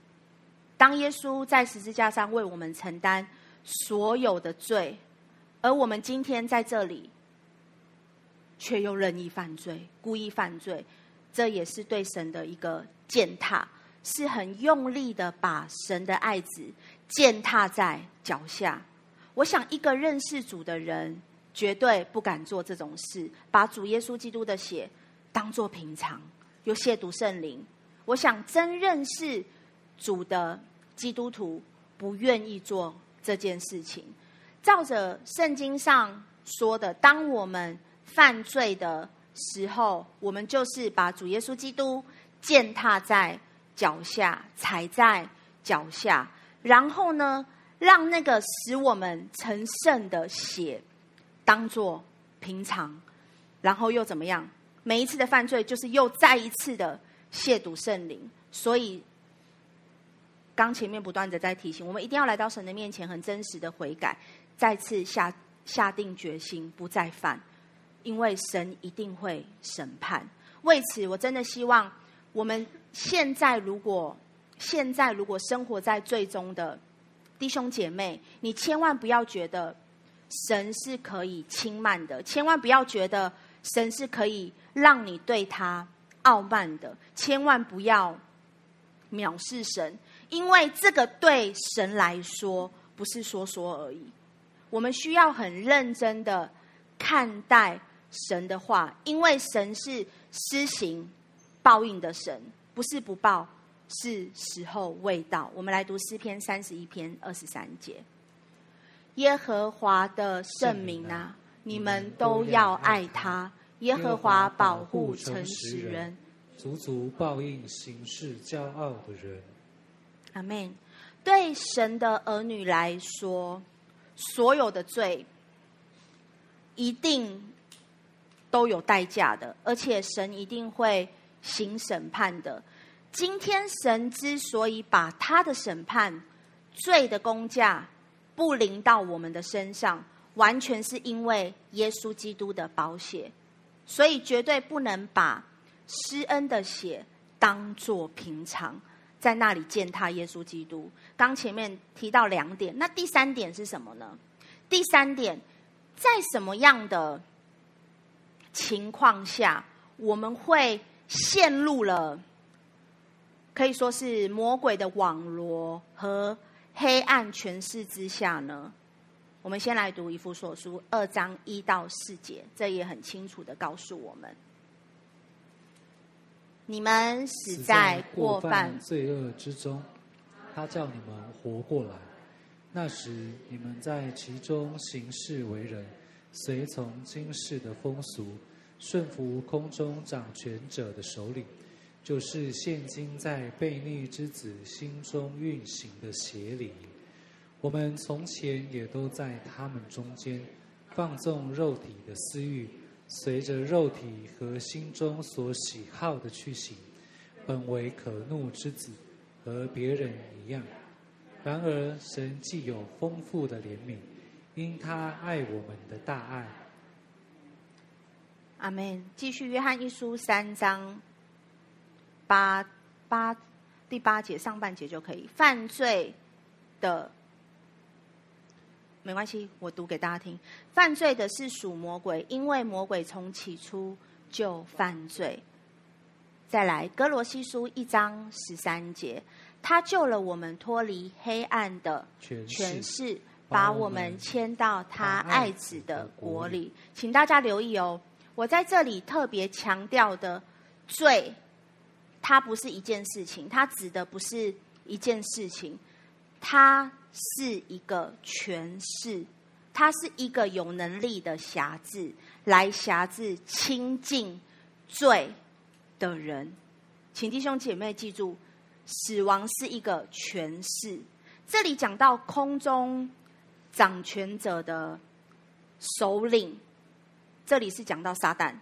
当耶稣在十字架上为我们承担所有的罪，而我们今天在这里却又任意犯罪、故意犯罪，这也是对神的一个践踏。是很用力的把神的爱子践踏在脚下。我想，一个认识主的人绝对不敢做这种事，把主耶稣基督的血当作平常，又亵渎圣灵。我想，真认识主的基督徒不愿意做这件事情。照着圣经上说的，当我们犯罪的时候，我们就是把主耶稣基督践踏在。脚下踩在脚下，然后呢，让那个使我们成圣的血当做平常，然后又怎么样？每一次的犯罪，就是又再一次的亵渎圣灵。所以，刚前面不断的在提醒我们，一定要来到神的面前，很真实的悔改，再次下下定决心不再犯，因为神一定会审判。为此，我真的希望我们。现在，如果现在如果生活在最终的弟兄姐妹，你千万不要觉得神是可以轻慢的，千万不要觉得神是可以让你对他傲慢的，千万不要藐视神，因为这个对神来说不是说说而已。我们需要很认真的看待神的话，因为神是施行报应的神。不是不报，是时候未到。我们来读诗篇三十一篇二十三节：耶和华的圣名啊，你们都要爱他。耶和华保护诚实人，足足报应行事骄傲的人。阿门。对神的儿女来说，所有的罪一定都有代价的，而且神一定会。行审判的，今天神之所以把他的审判、罪的公价不临到我们的身上，完全是因为耶稣基督的宝血，所以绝对不能把施恩的血当作平常，在那里践踏耶稣基督。刚前面提到两点，那第三点是什么呢？第三点，在什么样的情况下我们会？陷入了可以说是魔鬼的网罗和黑暗权势之下呢。我们先来读以弗所书二章一到四节，这也很清楚的告诉我们：你们死在过犯罪恶之中，他叫你们活过来。那时你们在其中行事为人，随从今世的风俗。顺服空中掌权者的首领，就是现今在悖逆之子心中运行的邪灵。我们从前也都在他们中间，放纵肉体的私欲，随着肉体和心中所喜好的去行，本为可怒之子，和别人一样。然而神既有丰富的怜悯，因他爱我们的大爱。阿门。继续，约翰一书三章八八第八节上半节就可以。犯罪的没关系，我读给大家听。犯罪的是属魔鬼，因为魔鬼从起初就犯罪。再来，哥罗西书一章十三节，他救了我们脱离黑暗的权势，把我们迁到他爱子的国里。请大家留意哦。我在这里特别强调的罪，它不是一件事情，它指的不是一件事情，它是一个权势，它是一个有能力的辖制，来辖制亲近罪的人。请弟兄姐妹记住，死亡是一个权势。这里讲到空中掌权者的首领。这里是讲到撒旦，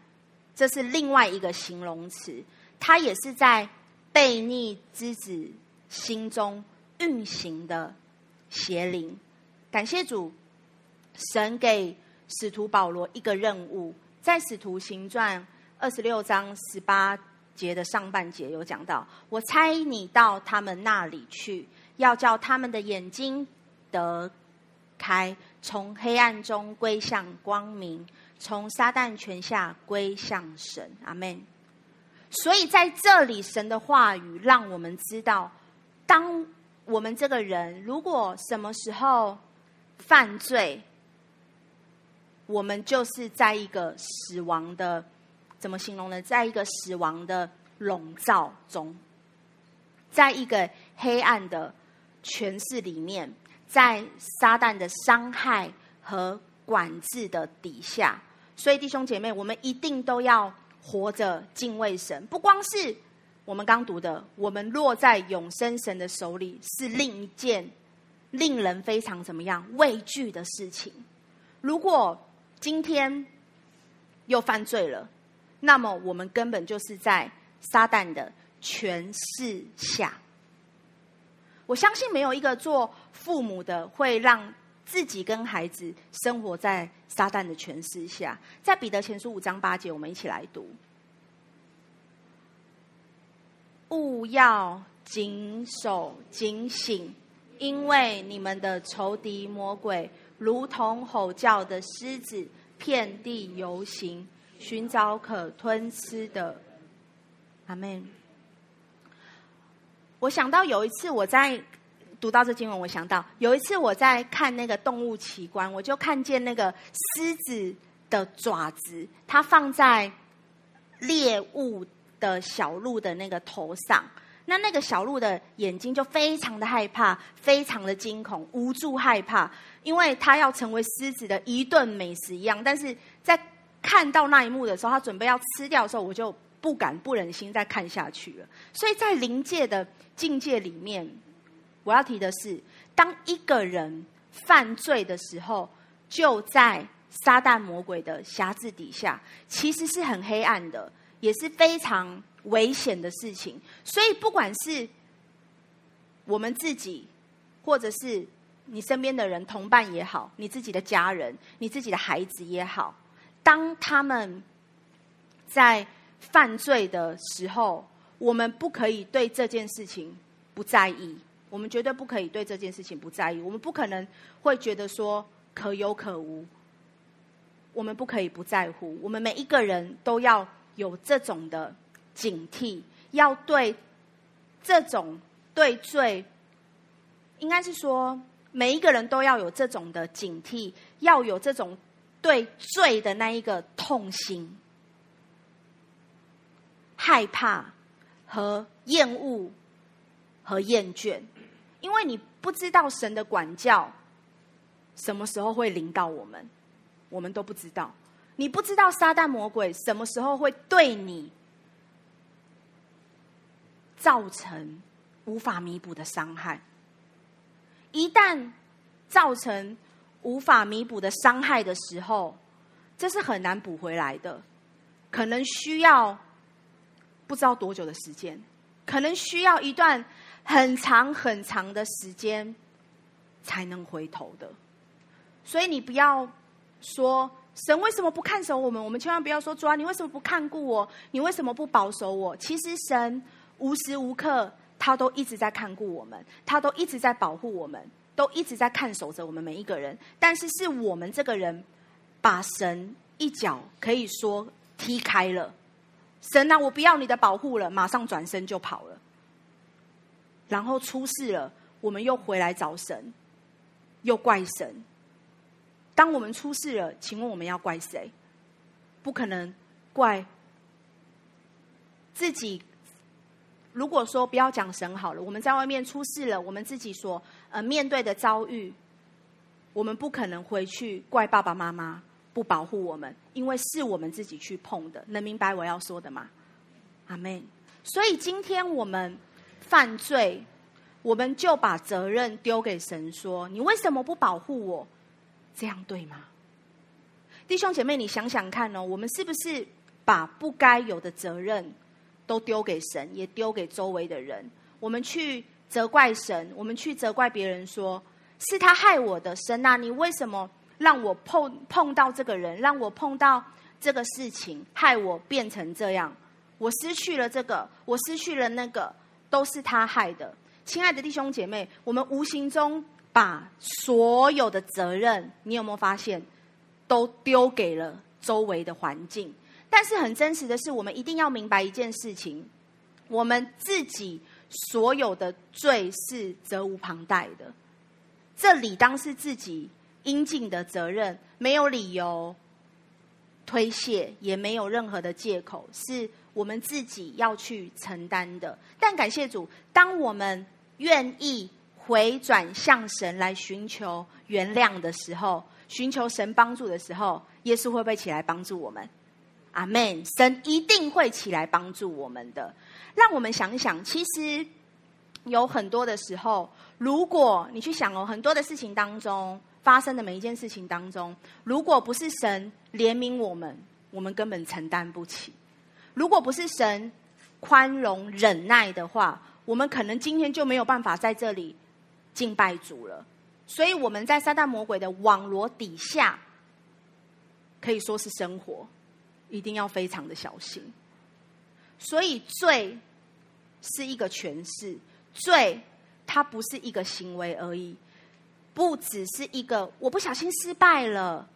这是另外一个形容词，他也是在悖逆之子心中运行的邪灵。感谢主，神给使徒保罗一个任务，在使徒行传二十六章十八节的上半节有讲到：我差你到他们那里去，要叫他们的眼睛得开，从黑暗中归向光明。从撒旦权下归向神，阿门。所以在这里，神的话语让我们知道，当我们这个人如果什么时候犯罪，我们就是在一个死亡的，怎么形容呢？在一个死亡的笼罩中，在一个黑暗的权势里面，在撒旦的伤害和管制的底下。所以弟兄姐妹，我们一定都要活着敬畏神。不光是我们刚读的，我们落在永生神的手里，是另一件令人非常怎么样畏惧的事情。如果今天又犯罪了，那么我们根本就是在撒旦的权势下。我相信没有一个做父母的会让。自己跟孩子生活在撒旦的权势下，在彼得前书五章八节，我们一起来读：勿要谨守警醒，因为你们的仇敌魔鬼如同吼叫的狮子，遍地游行，寻找可吞吃的。阿门。我想到有一次我在。读到这经文，我想到有一次我在看那个动物奇观，我就看见那个狮子的爪子，它放在猎物的小鹿的那个头上，那那个小鹿的眼睛就非常的害怕，非常的惊恐，无助害怕，因为它要成为狮子的一顿美食一样。但是在看到那一幕的时候，它准备要吃掉的时候，我就不敢不忍心再看下去了。所以在灵界的境界里面。我要提的是，当一个人犯罪的时候，就在撒旦魔鬼的辖制底下，其实是很黑暗的，也是非常危险的事情。所以，不管是我们自己，或者是你身边的人、同伴也好，你自己的家人、你自己的孩子也好，当他们在犯罪的时候，我们不可以对这件事情不在意。我们绝对不可以对这件事情不在意，我们不可能会觉得说可有可无。我们不可以不在乎，我们每一个人都要有这种的警惕，要对这种对罪，应该是说每一个人都要有这种的警惕，要有这种对罪的那一个痛心、害怕和厌恶和厌倦。因为你不知道神的管教什么时候会临到我们，我们都不知道。你不知道撒旦魔鬼什么时候会对你造成无法弥补的伤害。一旦造成无法弥补的伤害的时候，这是很难补回来的，可能需要不知道多久的时间，可能需要一段很长很长的时间才能回头的。所以你不要说神为什么不看守我们，我们千万不要说主啊，你为什么不看顾我？你为什么不保守我？其实神无时无刻他都一直在看顾我们，他都一直在保护我们。都一直在看守着我们每一个人，但是是我们这个人把神一脚可以说踢开了。神啊，我不要你的保护了，马上转身就跑了。然后出事了，我们又回来找神，又怪神。当我们出事了，请问我们要怪谁？不可能怪自己。如果说不要讲神好了，我们在外面出事了，我们自己所呃面对的遭遇，我们不可能回去怪爸爸妈妈不保护我们，因为是我们自己去碰的，能明白我要说的吗？阿门。所以今天我们犯罪，我们就把责任丢给神，说你为什么不保护我？这样对吗？弟兄姐妹，你想想看哦，我们是不是把不该有的责任？都丢给神，也丢给周围的人。我们去责怪神，我们去责怪别人说，是他害我的。神啊，你为什么让我碰碰到这个人，让我碰到这个事情，害我变成这样？我失去了这个，我失去了那个，都是他害的。亲爱的弟兄姐妹，我们无形中把所有的责任，你有没有发现，都丢给了周围的环境？但是很真实的是，我们一定要明白一件事情：我们自己所有的罪是责无旁贷的，这理当是自己应尽的责任，没有理由推卸，也没有任何的借口，是我们自己要去承担的。但感谢主，当我们愿意回转向神来寻求原谅的时候，寻求神帮助的时候，耶稣会不会起来帮助我们？阿门！神一定会起来帮助我们的。让我们想想，其实有很多的时候，如果你去想哦，很多的事情当中发生的每一件事情当中，如果不是神怜悯我们，我们根本承担不起；如果不是神宽容忍耐的话，我们可能今天就没有办法在这里敬拜主了。所以我们在撒旦魔鬼的网罗底下，可以说是生活。一定要非常的小心，所以罪是一个诠释，罪它不是一个行为而已，不只是一个我不小心失败了，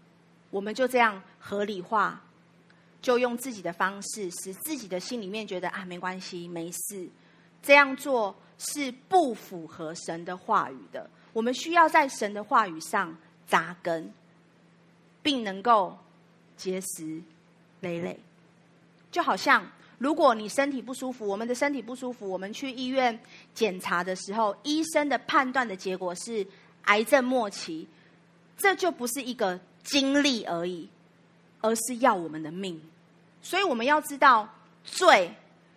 我们就这样合理化，就用自己的方式使自己的心里面觉得啊，没关系没事，这样做是不符合神的话语的。我们需要在神的话语上扎根，并能够结实。累累，就好像如果你身体不舒服，我们的身体不舒服，我们去医院检查的时候，医生的判断的结果是癌症末期，这就不是一个经历而已，而是要我们的命。所以我们要知道，罪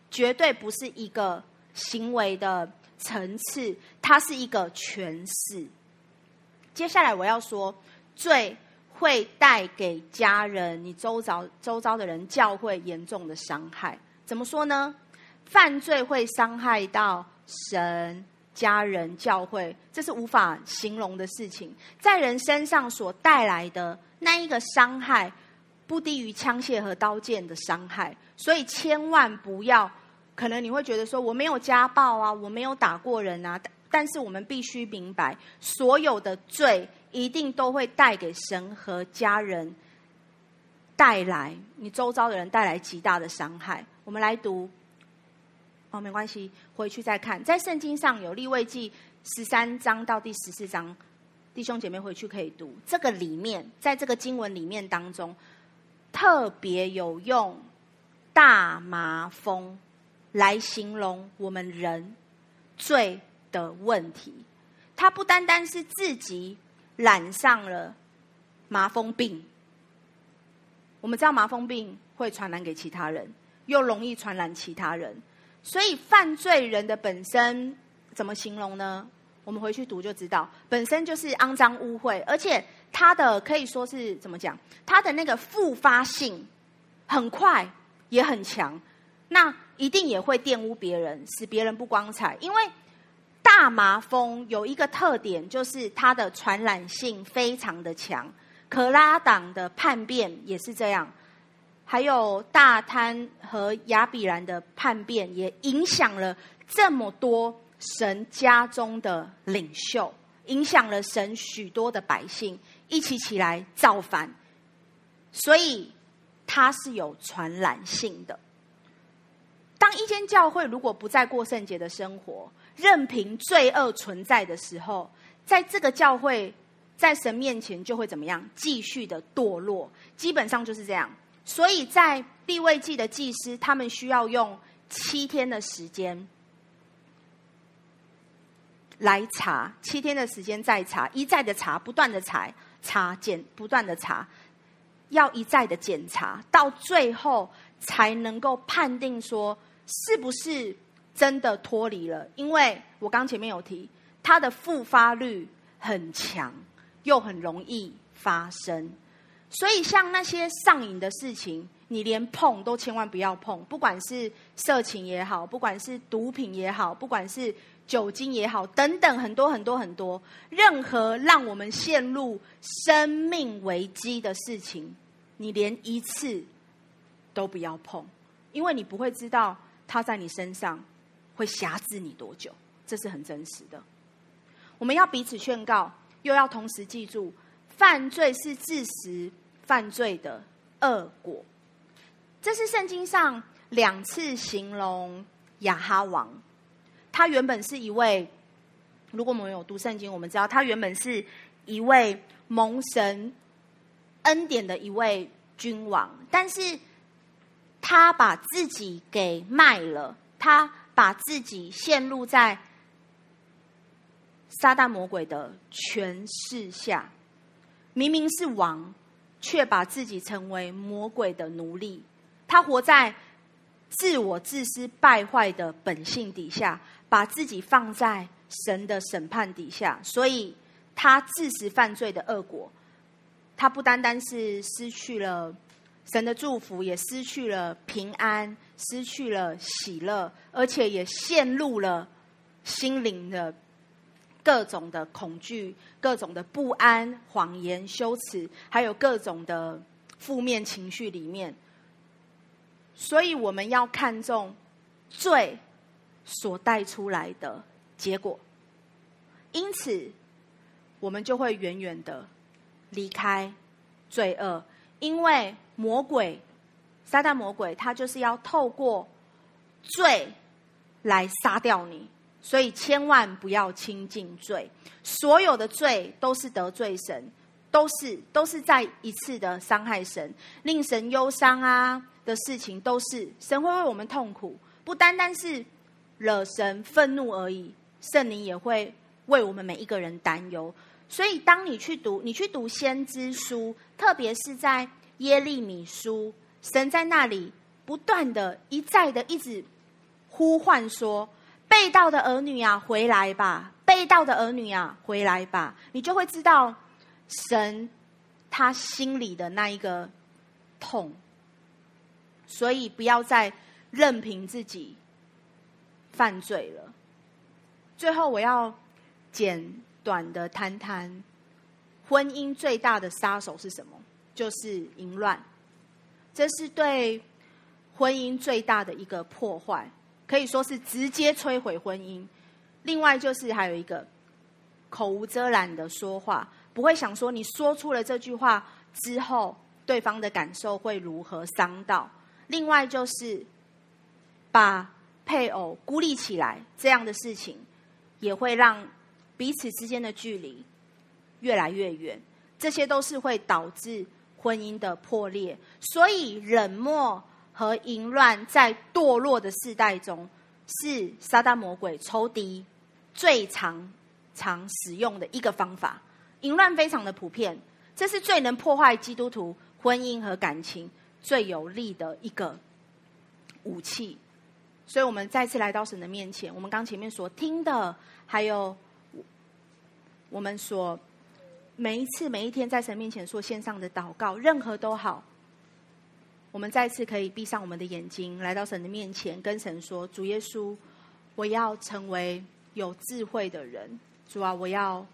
绝对不是一个行为的层次，它是一个诠释。接下来我要说罪。会带给家人、你周遭周遭的人、教会严重的伤害。怎么说呢？犯罪会伤害到神、家人、教会，这是无法形容的事情。在人身上所带来的那一个伤害，不低于枪械和刀剑的伤害。所以千万不要，可能你会觉得说，我没有家暴啊，我没有打过人啊。但但是我们必须明白，所有的罪。一定都会带给神和家人带来你周遭的人带来极大的伤害。我们来读，哦，没关系，回去再看。在圣经上有利未记十三章到第十四章，弟兄姐妹回去可以读。这个里面，在这个经文里面当中，特别有用大麻风来形容我们人罪的问题。它不单单是自己。染上了麻风病，我们知道麻风病会传染给其他人，又容易传染其他人，所以犯罪人的本身怎么形容呢？我们回去读就知道，本身就是肮脏污秽，而且他的可以说是怎么讲？他的那个复发性很快，也很强，那一定也会玷污别人，使别人不光彩。因为大麻风有一个特点，就是它的传染性非常的强。可拉党的叛变也是这样，还有大贪和亚比兰的叛变，也影响了这么多。神家中的领袖，影响了神许多的百姓，一起起来造反，所以它是有传染性的。当一间教会如果不再过圣洁的生活，任凭罪恶存在的时候，在这个教会在神面前就会怎么样？继续的堕落，基本上就是这样。所以在利未记的祭司，他们需要用七天的时间。来查七天的时间，再查，一再的查，不断的查，查检，不断的查，要一再的检查，到最后才能够判定说是不是真的脱离了。因为我刚前面有提，它的复发率很强，又很容易发生，所以像那些上瘾的事情，你连碰都千万不要碰，不管是色情也好，不管是毒品也好，不管是。酒精也好，等等，很多很多很多，任何让我们陷入生命危机的事情，你连一次都不要碰，因为你不会知道它在你身上会辖制你多久，这是很真实的。我们要彼此劝告，又要同时记住，犯罪是自食犯罪的恶果。这是圣经上两次形容亚哈王。他原本是一位，如果我们有读圣经，我们知道他原本是一位蒙神恩典的一位君王，但是他把自己给卖了，他把自己陷入在撒旦魔鬼的权势下，明明是王，却把自己成为魔鬼的奴隶，他活在自我自私败坏的本性底下。把自己放在神的审判底下，所以他致死犯罪的恶果，他不单单是失去了神的祝福，也失去了平安，失去了喜乐，而且也陷入了心灵的各种的恐惧、各种的不安、谎言、羞耻，还有各种的负面情绪里面。所以我们要看重罪。所带出来的结果，因此我们就会远远的离开罪恶，因为魔鬼、撒旦魔鬼，他就是要透过罪来杀掉你，所以千万不要亲近罪。所有的罪都是得罪神，都是都是再一次的伤害神，令神忧伤啊的事情，都是神会为我们痛苦，不单单是。惹神愤怒而已，圣灵也会为我们每一个人担忧。所以，当你去读，你去读先知书，特别是在耶利米书，神在那里不断的、一再的、一直呼唤说：“背道的儿女啊，回来吧！背道的儿女啊，回来吧！”你就会知道神他心里的那一个痛。所以，不要再任凭自己。犯罪了。最后，我要简短的谈谈婚姻最大的杀手是什么？就是淫乱。这是对婚姻最大的一个破坏，可以说是直接摧毁婚姻。另外，就是还有一个口无遮拦的说话，不会想说你说出了这句话之后，对方的感受会如何伤到。另外，就是把。配偶孤立起来，这样的事情也会让彼此之间的距离越来越远，这些都是会导致婚姻的破裂。所以，冷漠和淫乱在堕落的世代中，是撒旦魔鬼仇敌最常常使用的一个方法。淫乱非常的普遍，这是最能破坏基督徒婚姻和感情最有力的一个武器。所以，我们再次来到神的面前。我们刚前面所听的，还有我们所每一次、每一天在神面前所献上的祷告，任何都好。我们再次可以闭上我们的眼睛，来到神的面前，跟神说：“主耶稣，我要成为有智慧的人。主啊，我要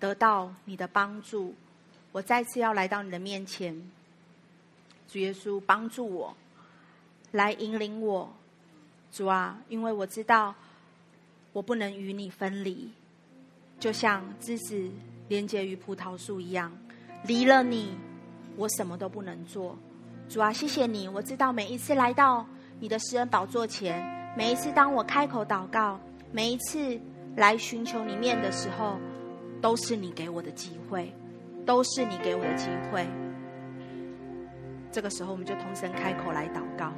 得到你的帮助。我再次要来到你的面前，主耶稣，帮助我，来引领我。”主啊，因为我知道我不能与你分离，就像枝子连接于葡萄树一样，离了你，我什么都不能做。主啊，谢谢你，我知道每一次来到你的施恩宝座前，每一次当我开口祷告，每一次来寻求你面的时候，都是你给我的机会，都是你给我的机会。这个时候，我们就同声开口来祷告。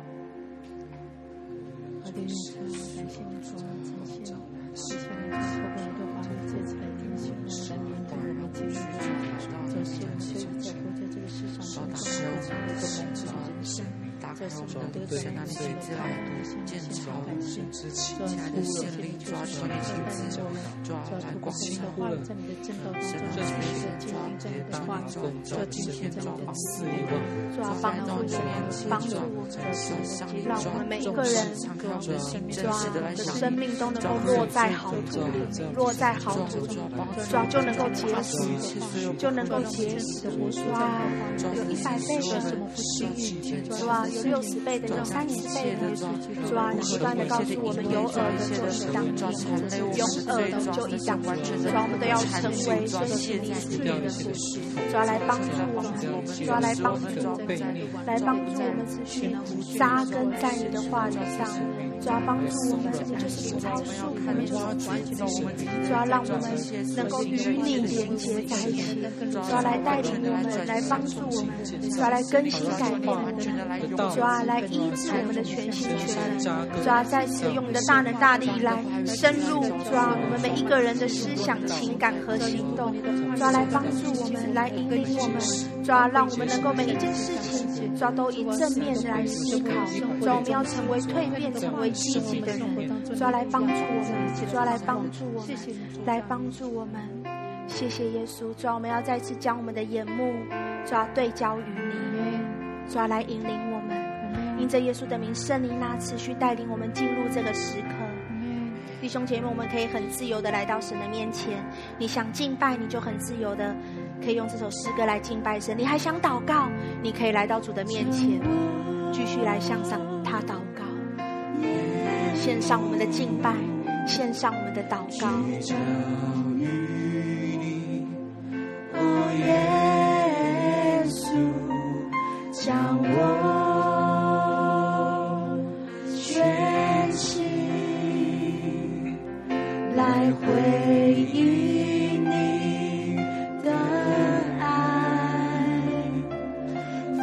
我的主，感谢你主，感谢你，谢谢你，特别的把你这次来听信我们的年代，我们继续在什么得罪那些的靠的建造百姓，做出的献力，抓住你的带领我们，抓透过神的话语，在你的正道当中，在你的坚定在你的话中，抓紧紧在你的旨意，抓帮助我们，帮助我们的神，让我们每一个人。抓的生命都能够落在好土里，落在好土中，抓就能够结实，就能够结实。抓有一百倍的什么福气？抓有六十倍的，有三十倍的。主要你不断的告诉我们，有耳的就一当听，有耳的就一当听。抓我们都要成为这个你赐予的福，抓来帮助我们，主要来帮助我们，来帮助我们持续扎根在你的话语上。主要帮助我们，就是灵超树，我们就是。主要让我们能够与你连接在一起。主要来带领我们，来帮助我们。主要来更新改变我们。主要来医治我们的全心全人。主要再次用你的大能大力来深入，主要我们每一个人的思想、情感和行动。主要来帮助我们，来引领我们。主要让我们能够每一件事情，主要都以正面来思考。主要我们要成为蜕变，成为。积极的人，主要来帮助我们，主要来帮助我们，来帮助我们。谢谢耶稣，主要我们要再次将我们的眼目，主要对焦于你，主要来引领我们。因着耶稣的名，圣灵那持续带领我们进入这个时刻。弟兄姐妹，我们可以很自由的来到神的面前。你想敬拜，你就很自由的可以用这首诗歌来敬拜神。你还想祷告，你可以来到主的面前，继续来向上他祷告。献上我们的敬拜，献上我们的祷告。哦，耶稣，将我在回忆你的爱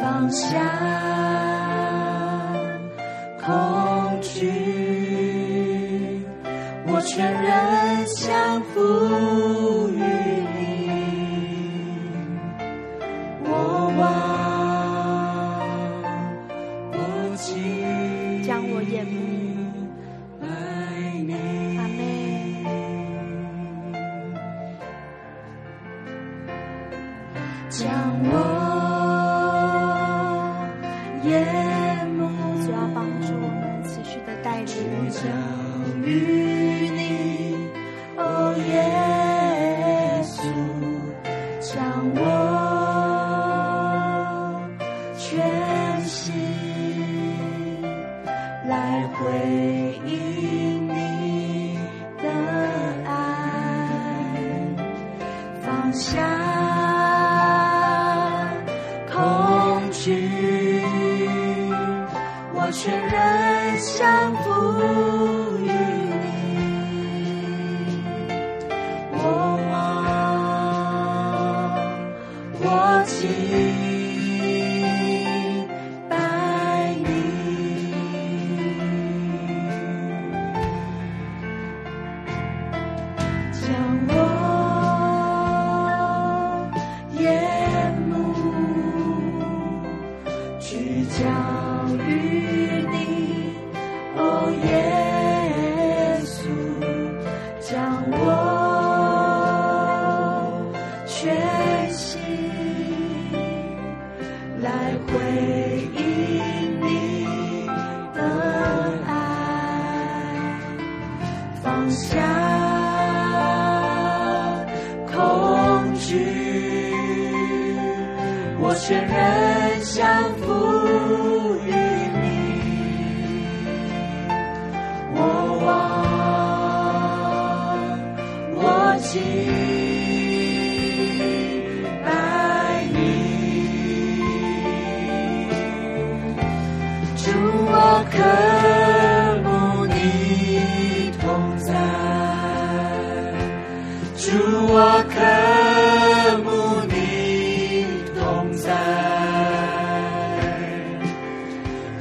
放下主我渴慕你同在，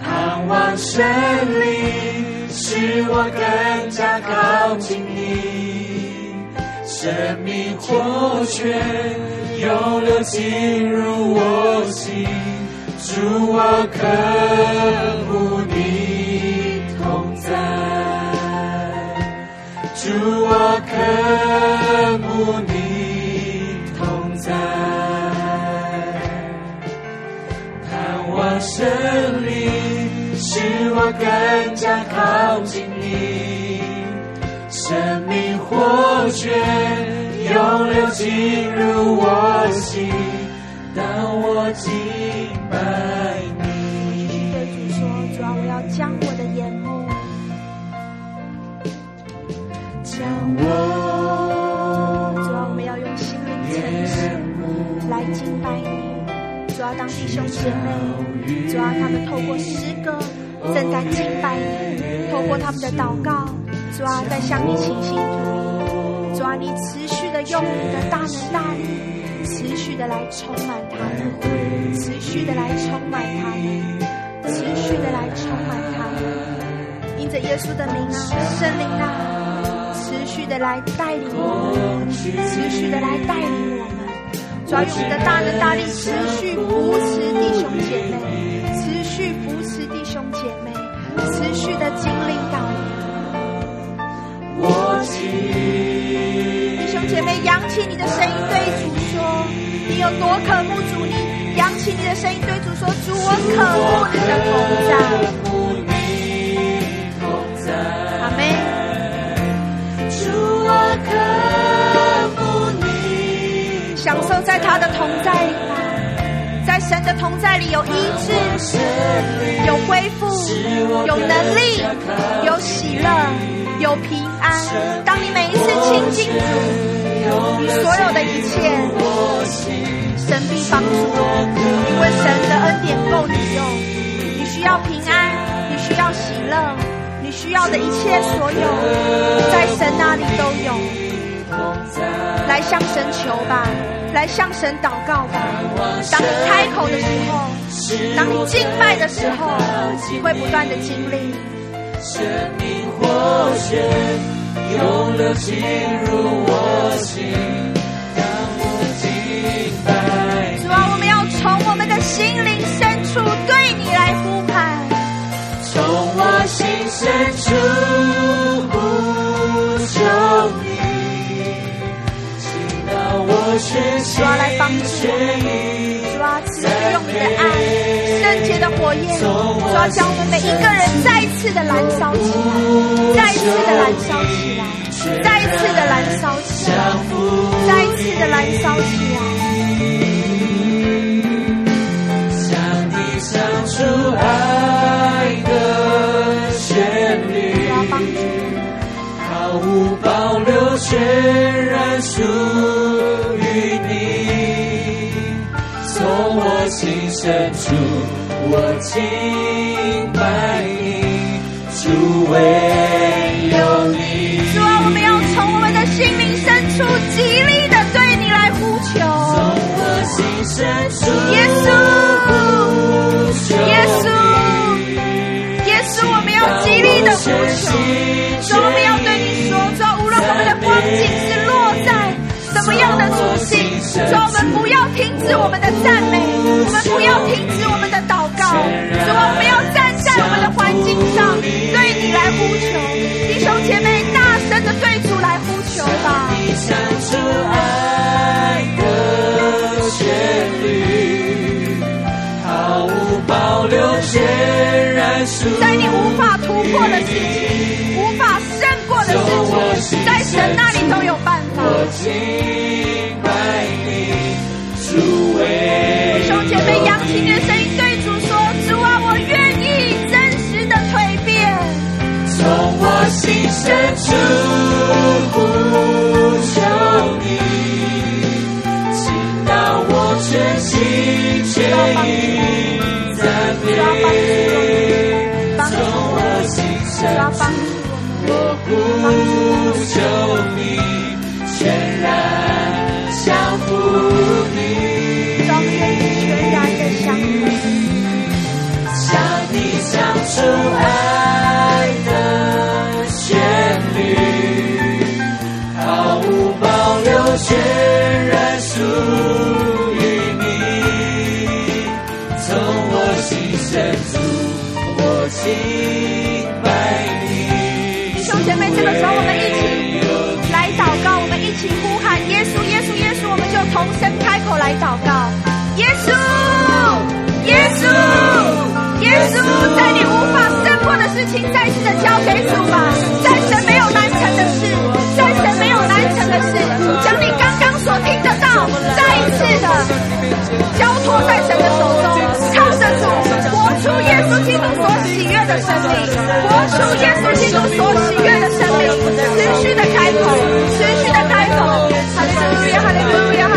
盼望神灵使我更加靠近你，生命活泉永流进入我心。主我渴慕你同在，主我渴。我你同在，盼望胜利使我更加靠近你，生命活泉涌流进入我心，当我敬拜你。说，主，我要将我的眼目，将我。主要当弟兄姐妹主要他们透过诗歌正在敬拜你透过他们的祷告主要在向你请心主要你持续的用你的大能大力持续的来充满他们持续的来充满他们持续的来充满他们。因着耶稣的名啊圣灵啊持续的来带领我们持续的来带领我们。抓你的大能大力，持续扶持弟兄姐妹，持续扶持弟兄姐妹，持续的经历到我弟兄姐妹，扬起你的声音对主说：“你有多渴慕主？”你扬起你的声音对主说：“主，我渴慕你的同在。”的同在里，在神的同在里有医治，有恢复，有能力，有喜乐，有平安。当你每一次亲近主，你所有的一切，神必帮助，因为神的恩典够你用。你需要平安，你需要喜乐，你需要的一切，所有，在神那里都有。来向神求吧，来向神祷告吧。当你开口的时候，当你敬拜的时候，你会不断的经历。生命活血永流进入我心，让我敬拜。主啊，我们要从我们的心灵深处对你来呼喊，从我心深处。主啊，来帮助我们，主啊，赐给我们的爱，圣洁的火焰，主啊，将我们每一个人再次的燃烧起来，再次的燃烧起来，再次的燃烧起来，再次的燃烧起来。出爱的旋律，毫无保留，全然属。情深处，我敬拜你主位。是我们的赞美，我们不要停止我们的祷告，所以我们要站在我们的环境上，对你来呼求。弟兄姐妹，大声的对主来呼求吧！在你无法突破的事情，无法胜过的事情，在神那里都有办法。弟兄姐妹仰来祷告。耶稣，耶稣，耶稣，在你无法胜过的事情，再次的交给主吧。在神没有难成的事，在神没有难成的事，将你刚刚所听得到，再一次的交托在神的手中，靠着主活出耶稣基督所喜悦的生命，活出耶稣基督所喜悦的生命，持续的开口，持续的开口，哈利路亚，哈利路亚。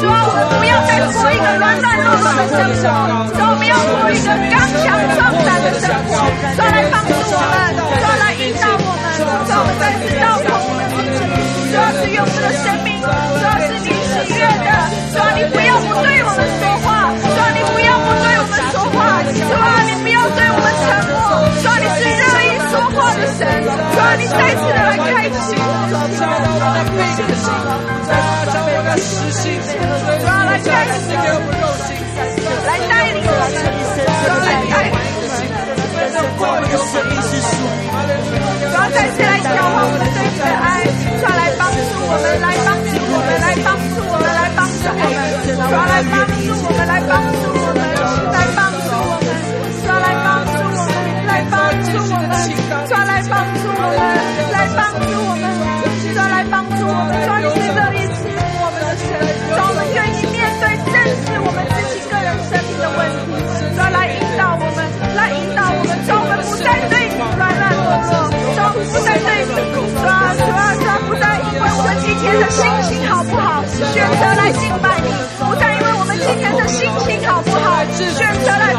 主啊，我们不要再过一个软软弱弱的生活，主啊，我们要过一个刚强壮胆的生活，主啊，来帮助我们，主啊，来引导我们，主啊，我们再次倒空我们的生命，主啊，是用我们的生命，主啊，是你喜悦的，主啊，你不要不对我们说话，主啊，你不要不对我们说话，主啊，你不要对我们沉默，主啊，你是热意说话的神，主啊，你再次的来开启。我们，主啊，来开启，主啊，来开启，来带领我们，主啊，来带领我们。主要再次来交换我们对你的爱，主要来帮助我们，来帮助我们，来帮助我们，来帮助我们，主要来帮助我们，来帮助我们，来帮助我们，主要来帮助我们，来帮助我们，主要来帮助我们，来帮助我们，主要来帮助我们，主要你是乐意赐福我们的神，主要我们愿意面对正视我们自己个人生命的问题，主来引导我们，来引导我们，主我们不再对你软软弱弱。不再对你主啊主啊主啊，不再因为我们今天的心情好不好，选择来敬拜你；不再因为我们今天的心情好不好，选择来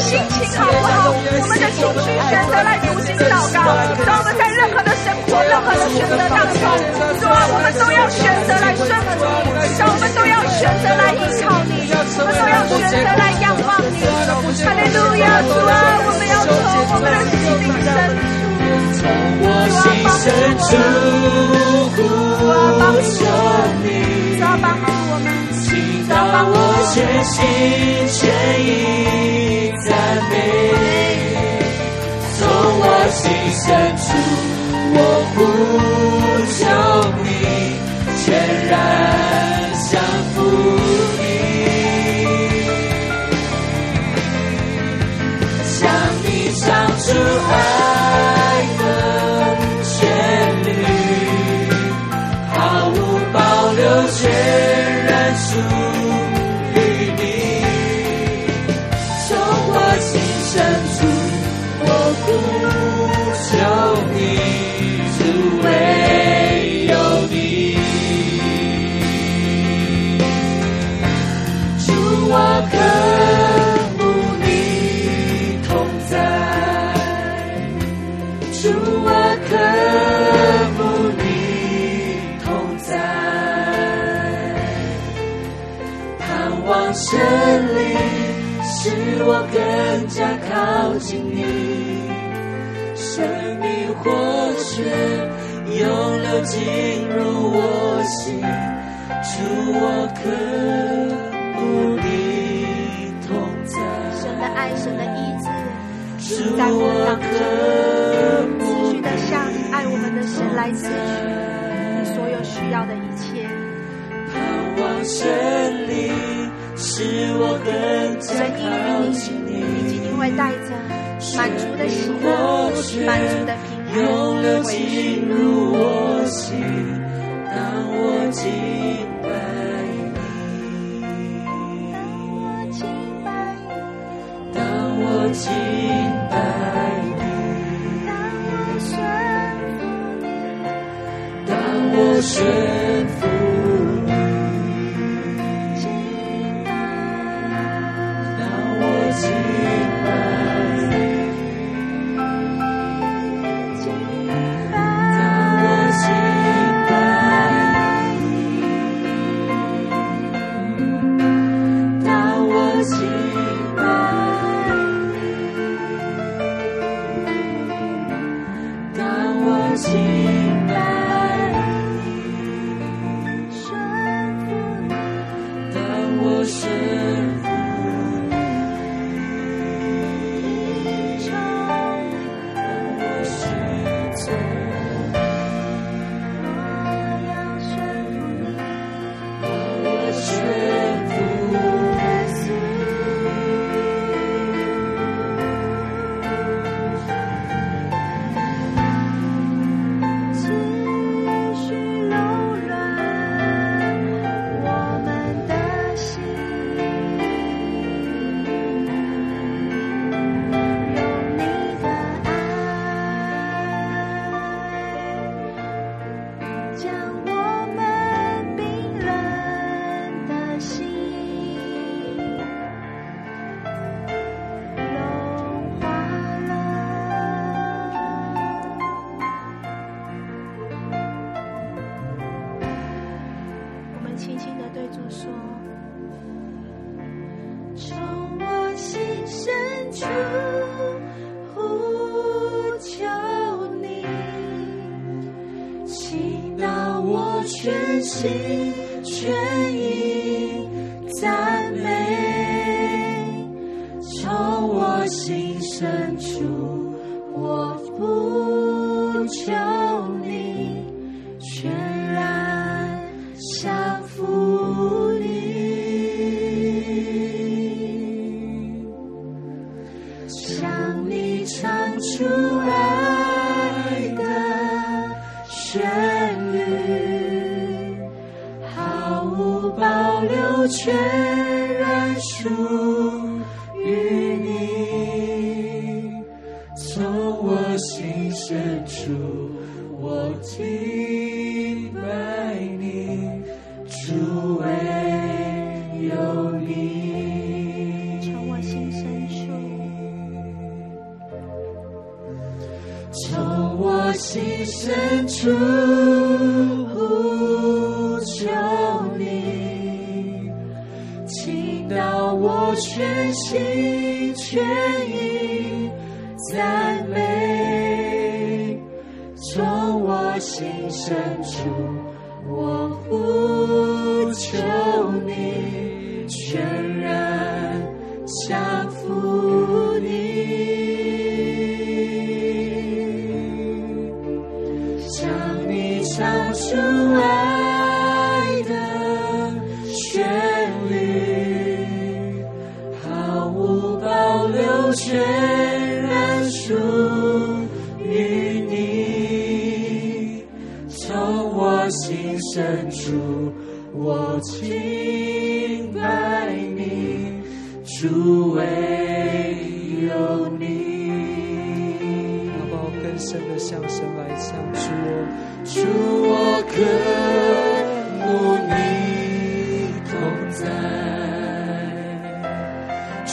心情好不好，我们的情绪选择来读经祷告。主啊，我们在任何的生活、任何的选择当中，主啊，我们都要选择来顺服你；主啊，我们都要选择来依靠你；我们都要选择来仰望你。哈利路亚，主啊，我们要从我们的心灵深处，从我心深处呼求你，主啊，帮助我们，倾倒我全心全意赞美。从我心深处，我呼求你，全然降服你，向你唱出爱灵使我更加靠近你，生命活泉涌流进入我心，主我渴慕你同在。神的爱，神的医治，主我当中持续的向爱我们的神来支取你所有需要的一切。盼望神灵。使我更加靠近你，你一定会带着满足的喜乐、满足的平安进入我心，当我敬拜你，当我敬拜你，当我顺服你，当我顺。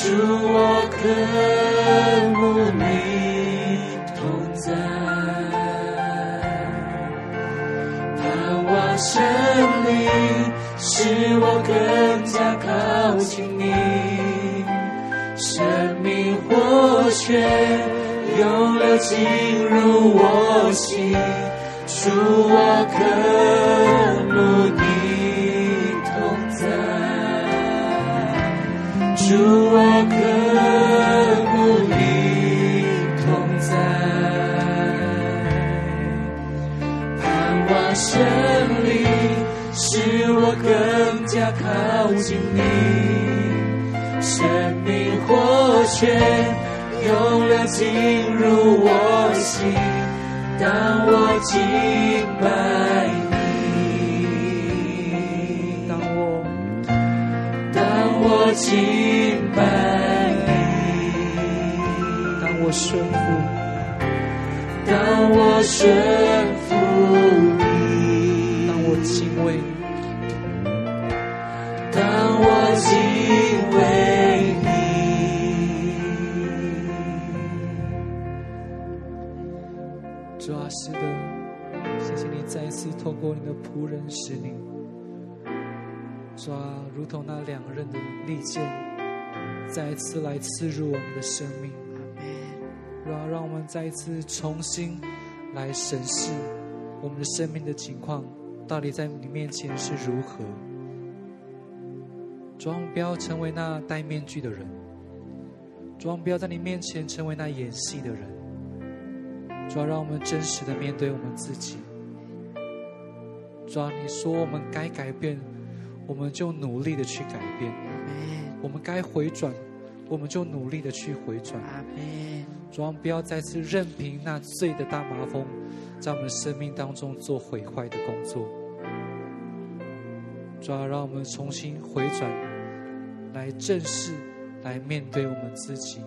主，我渴慕你同在，盼望神灵使我更加靠近你，生命活血永流进入我心。主，我渴慕你同在，主我。靠近你，生命活泉。涌流进入我心，当我敬拜你，当我当我敬拜你，当我顺服，当我顺过你的仆人使你抓，如同那两刃的利剑，再一次来刺入我们的生命。让让我们再一次重新来审视我们的生命的情况，到底在你面前是如何？主，不要成为那戴面具的人；主，不要在你面前成为那演戏的人。主要让我们真实的面对我们自己。主啊你说我们该改变，我们就努力的去改变。我们该回转，我们就努力的去回转。主啊不要再次任凭那罪的大麻风在我们生命当中做毁坏的工作。主啊让我们重新回转，来正视，来面对我们自己，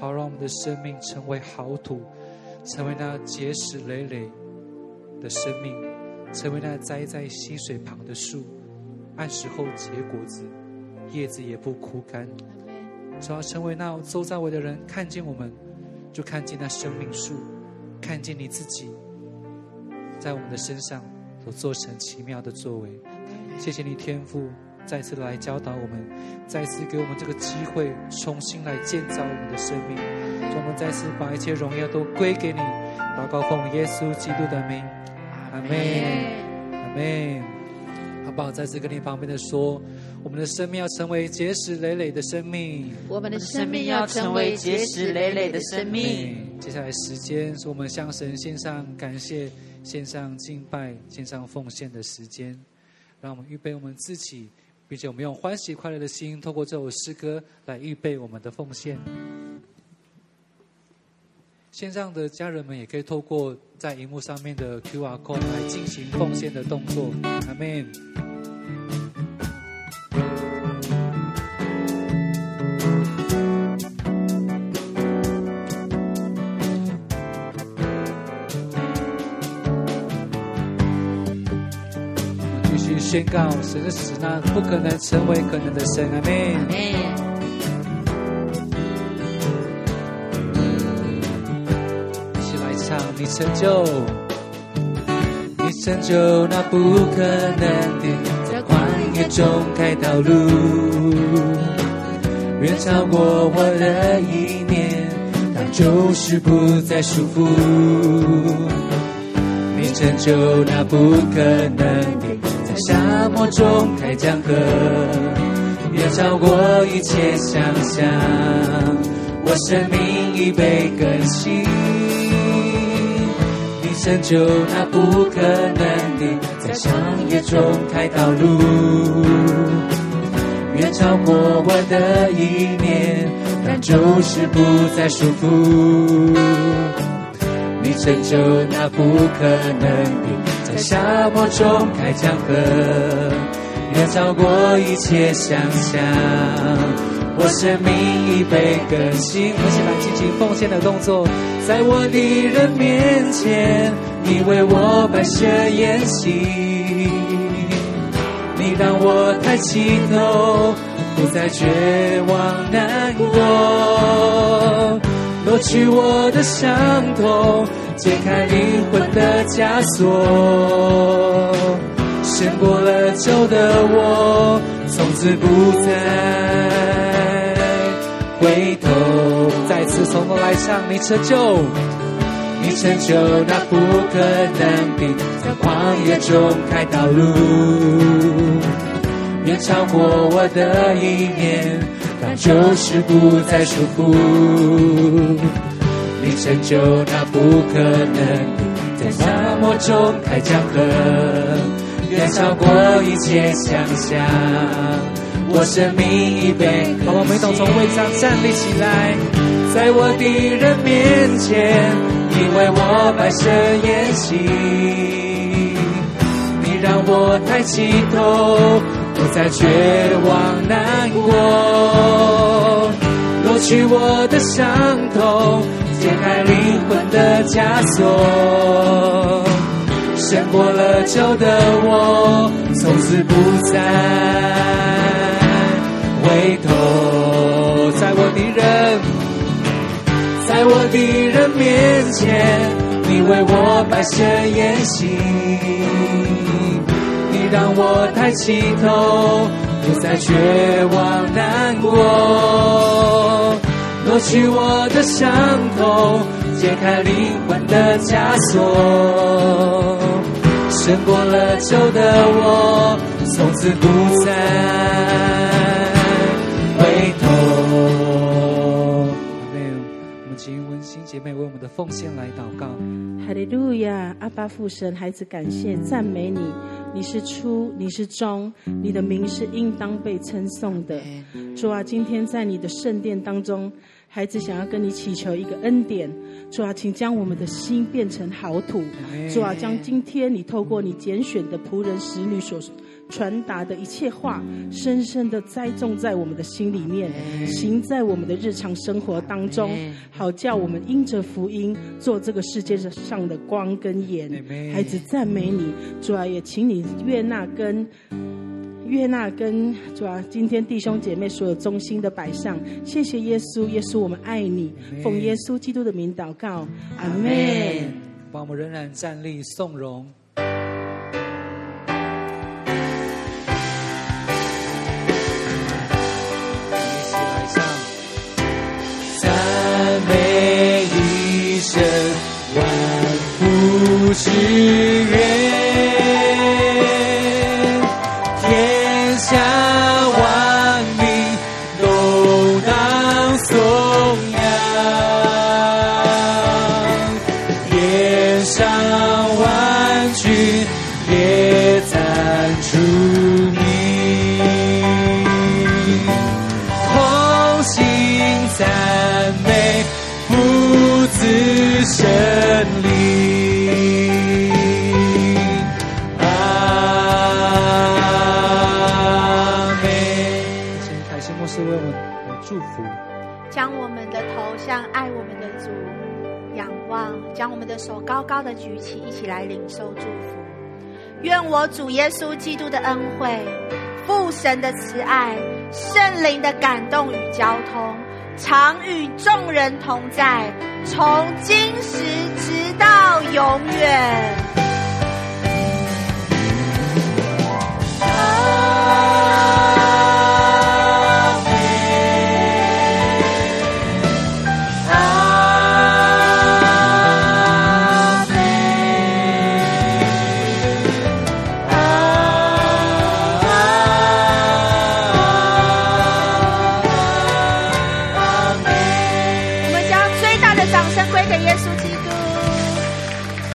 好让我们的生命成为好土。成为那结实累累的生命，成为那栽在溪水旁的树，按时候结果子，叶子也不枯干。只要成为那周遭围的人看见我们，就看见那生命树，看见你自己，在我们的身上所做成奇妙的作为。谢谢你天父，再次来教导我们，再次给我们这个机会，重新来建造我们的生命。我们再次把一切荣耀都归给你，祷告奉耶稣基督的名，阿门，阿门。好不好？再次跟你旁边的说，我们的生命要成为结实累累的生命。我们的生命要成为结实累累的生命。接下来时间是我们向神献上感谢、献上敬拜、献上奉献的时间。让我们预备我们自己，并且我们用欢喜快乐的心，透过这首诗歌来预备我们的奉献。线上的家人们也可以透过在荧幕上面的 QR code 来进行奉献的动作。阿门。继续宣告，神是使那不可能成为可能的神。阿门。你成就，你成就那不可能的，在旷野中开道路，远超过我的意念，让旧事不再束缚。你成就那不可能的，在沙漠中开江河，远超过一切想象，我生命已被更新。成就那不可能的，在旷野中开道路，远超过我的意念，但就是不再束缚。你成就那不可能的，在沙漠中开江河，远超过一切想象。我生命已被更新，我现在进行奉献的动作，在我的人面前，你为我摆设筵席，你让我抬起头，不再绝望难过，夺去我的伤痛，解开灵魂的枷锁，胜过了旧的我，从此不再。回头。再次从头来唱，你成就，你成就那不可能的，在旷野中开道路，远超过我的意念，让旧事不再束缚。你成就那不可能的，在沙漠中开江河，远超过一切想象。我生命已被，好，我们一同从位上站立起来，在我敌人面前，因为我摆设筵席，你让我抬起头，不再绝望难过，夺去我的伤痛，解开灵魂的枷锁，胜过了旧的我，从此不再。回头，在我敌人，在我敌人面前，你为我摆设宴席，你让我抬起头，不再绝望难过，夺去我的伤痛，解开灵魂的枷锁，胜过了旧的我，从此不再。姐妹为我们的奉献来祷告。哈利路亚，阿巴父神，孩子感谢赞美你。你是初，你是终，你的名是应当被称颂的。主啊，今天在你的圣殿当中，孩子想要跟你祈求一个恩典。主啊，请将我们的心变成好土。主啊，将今天你透过你拣选的仆人使女所传达的一切话，深深的栽种在我们的心里面，行在我们的日常生活当中，好叫我们因着福音做这个世界上的光跟盐。孩子赞美你，主啊，也请你悦纳跟悦纳跟主啊，今天弟兄姐妹所有衷心的摆上，谢谢耶稣，耶稣我们爱你，奉耶稣基督的名祷告，阿门。帮我们仍然站立颂荣。不是手高高的举起，一起来领受祝福。愿我主耶稣基督的恩惠、父神的慈爱、圣灵的感动与交通，常与众人同在，从今时直到永远。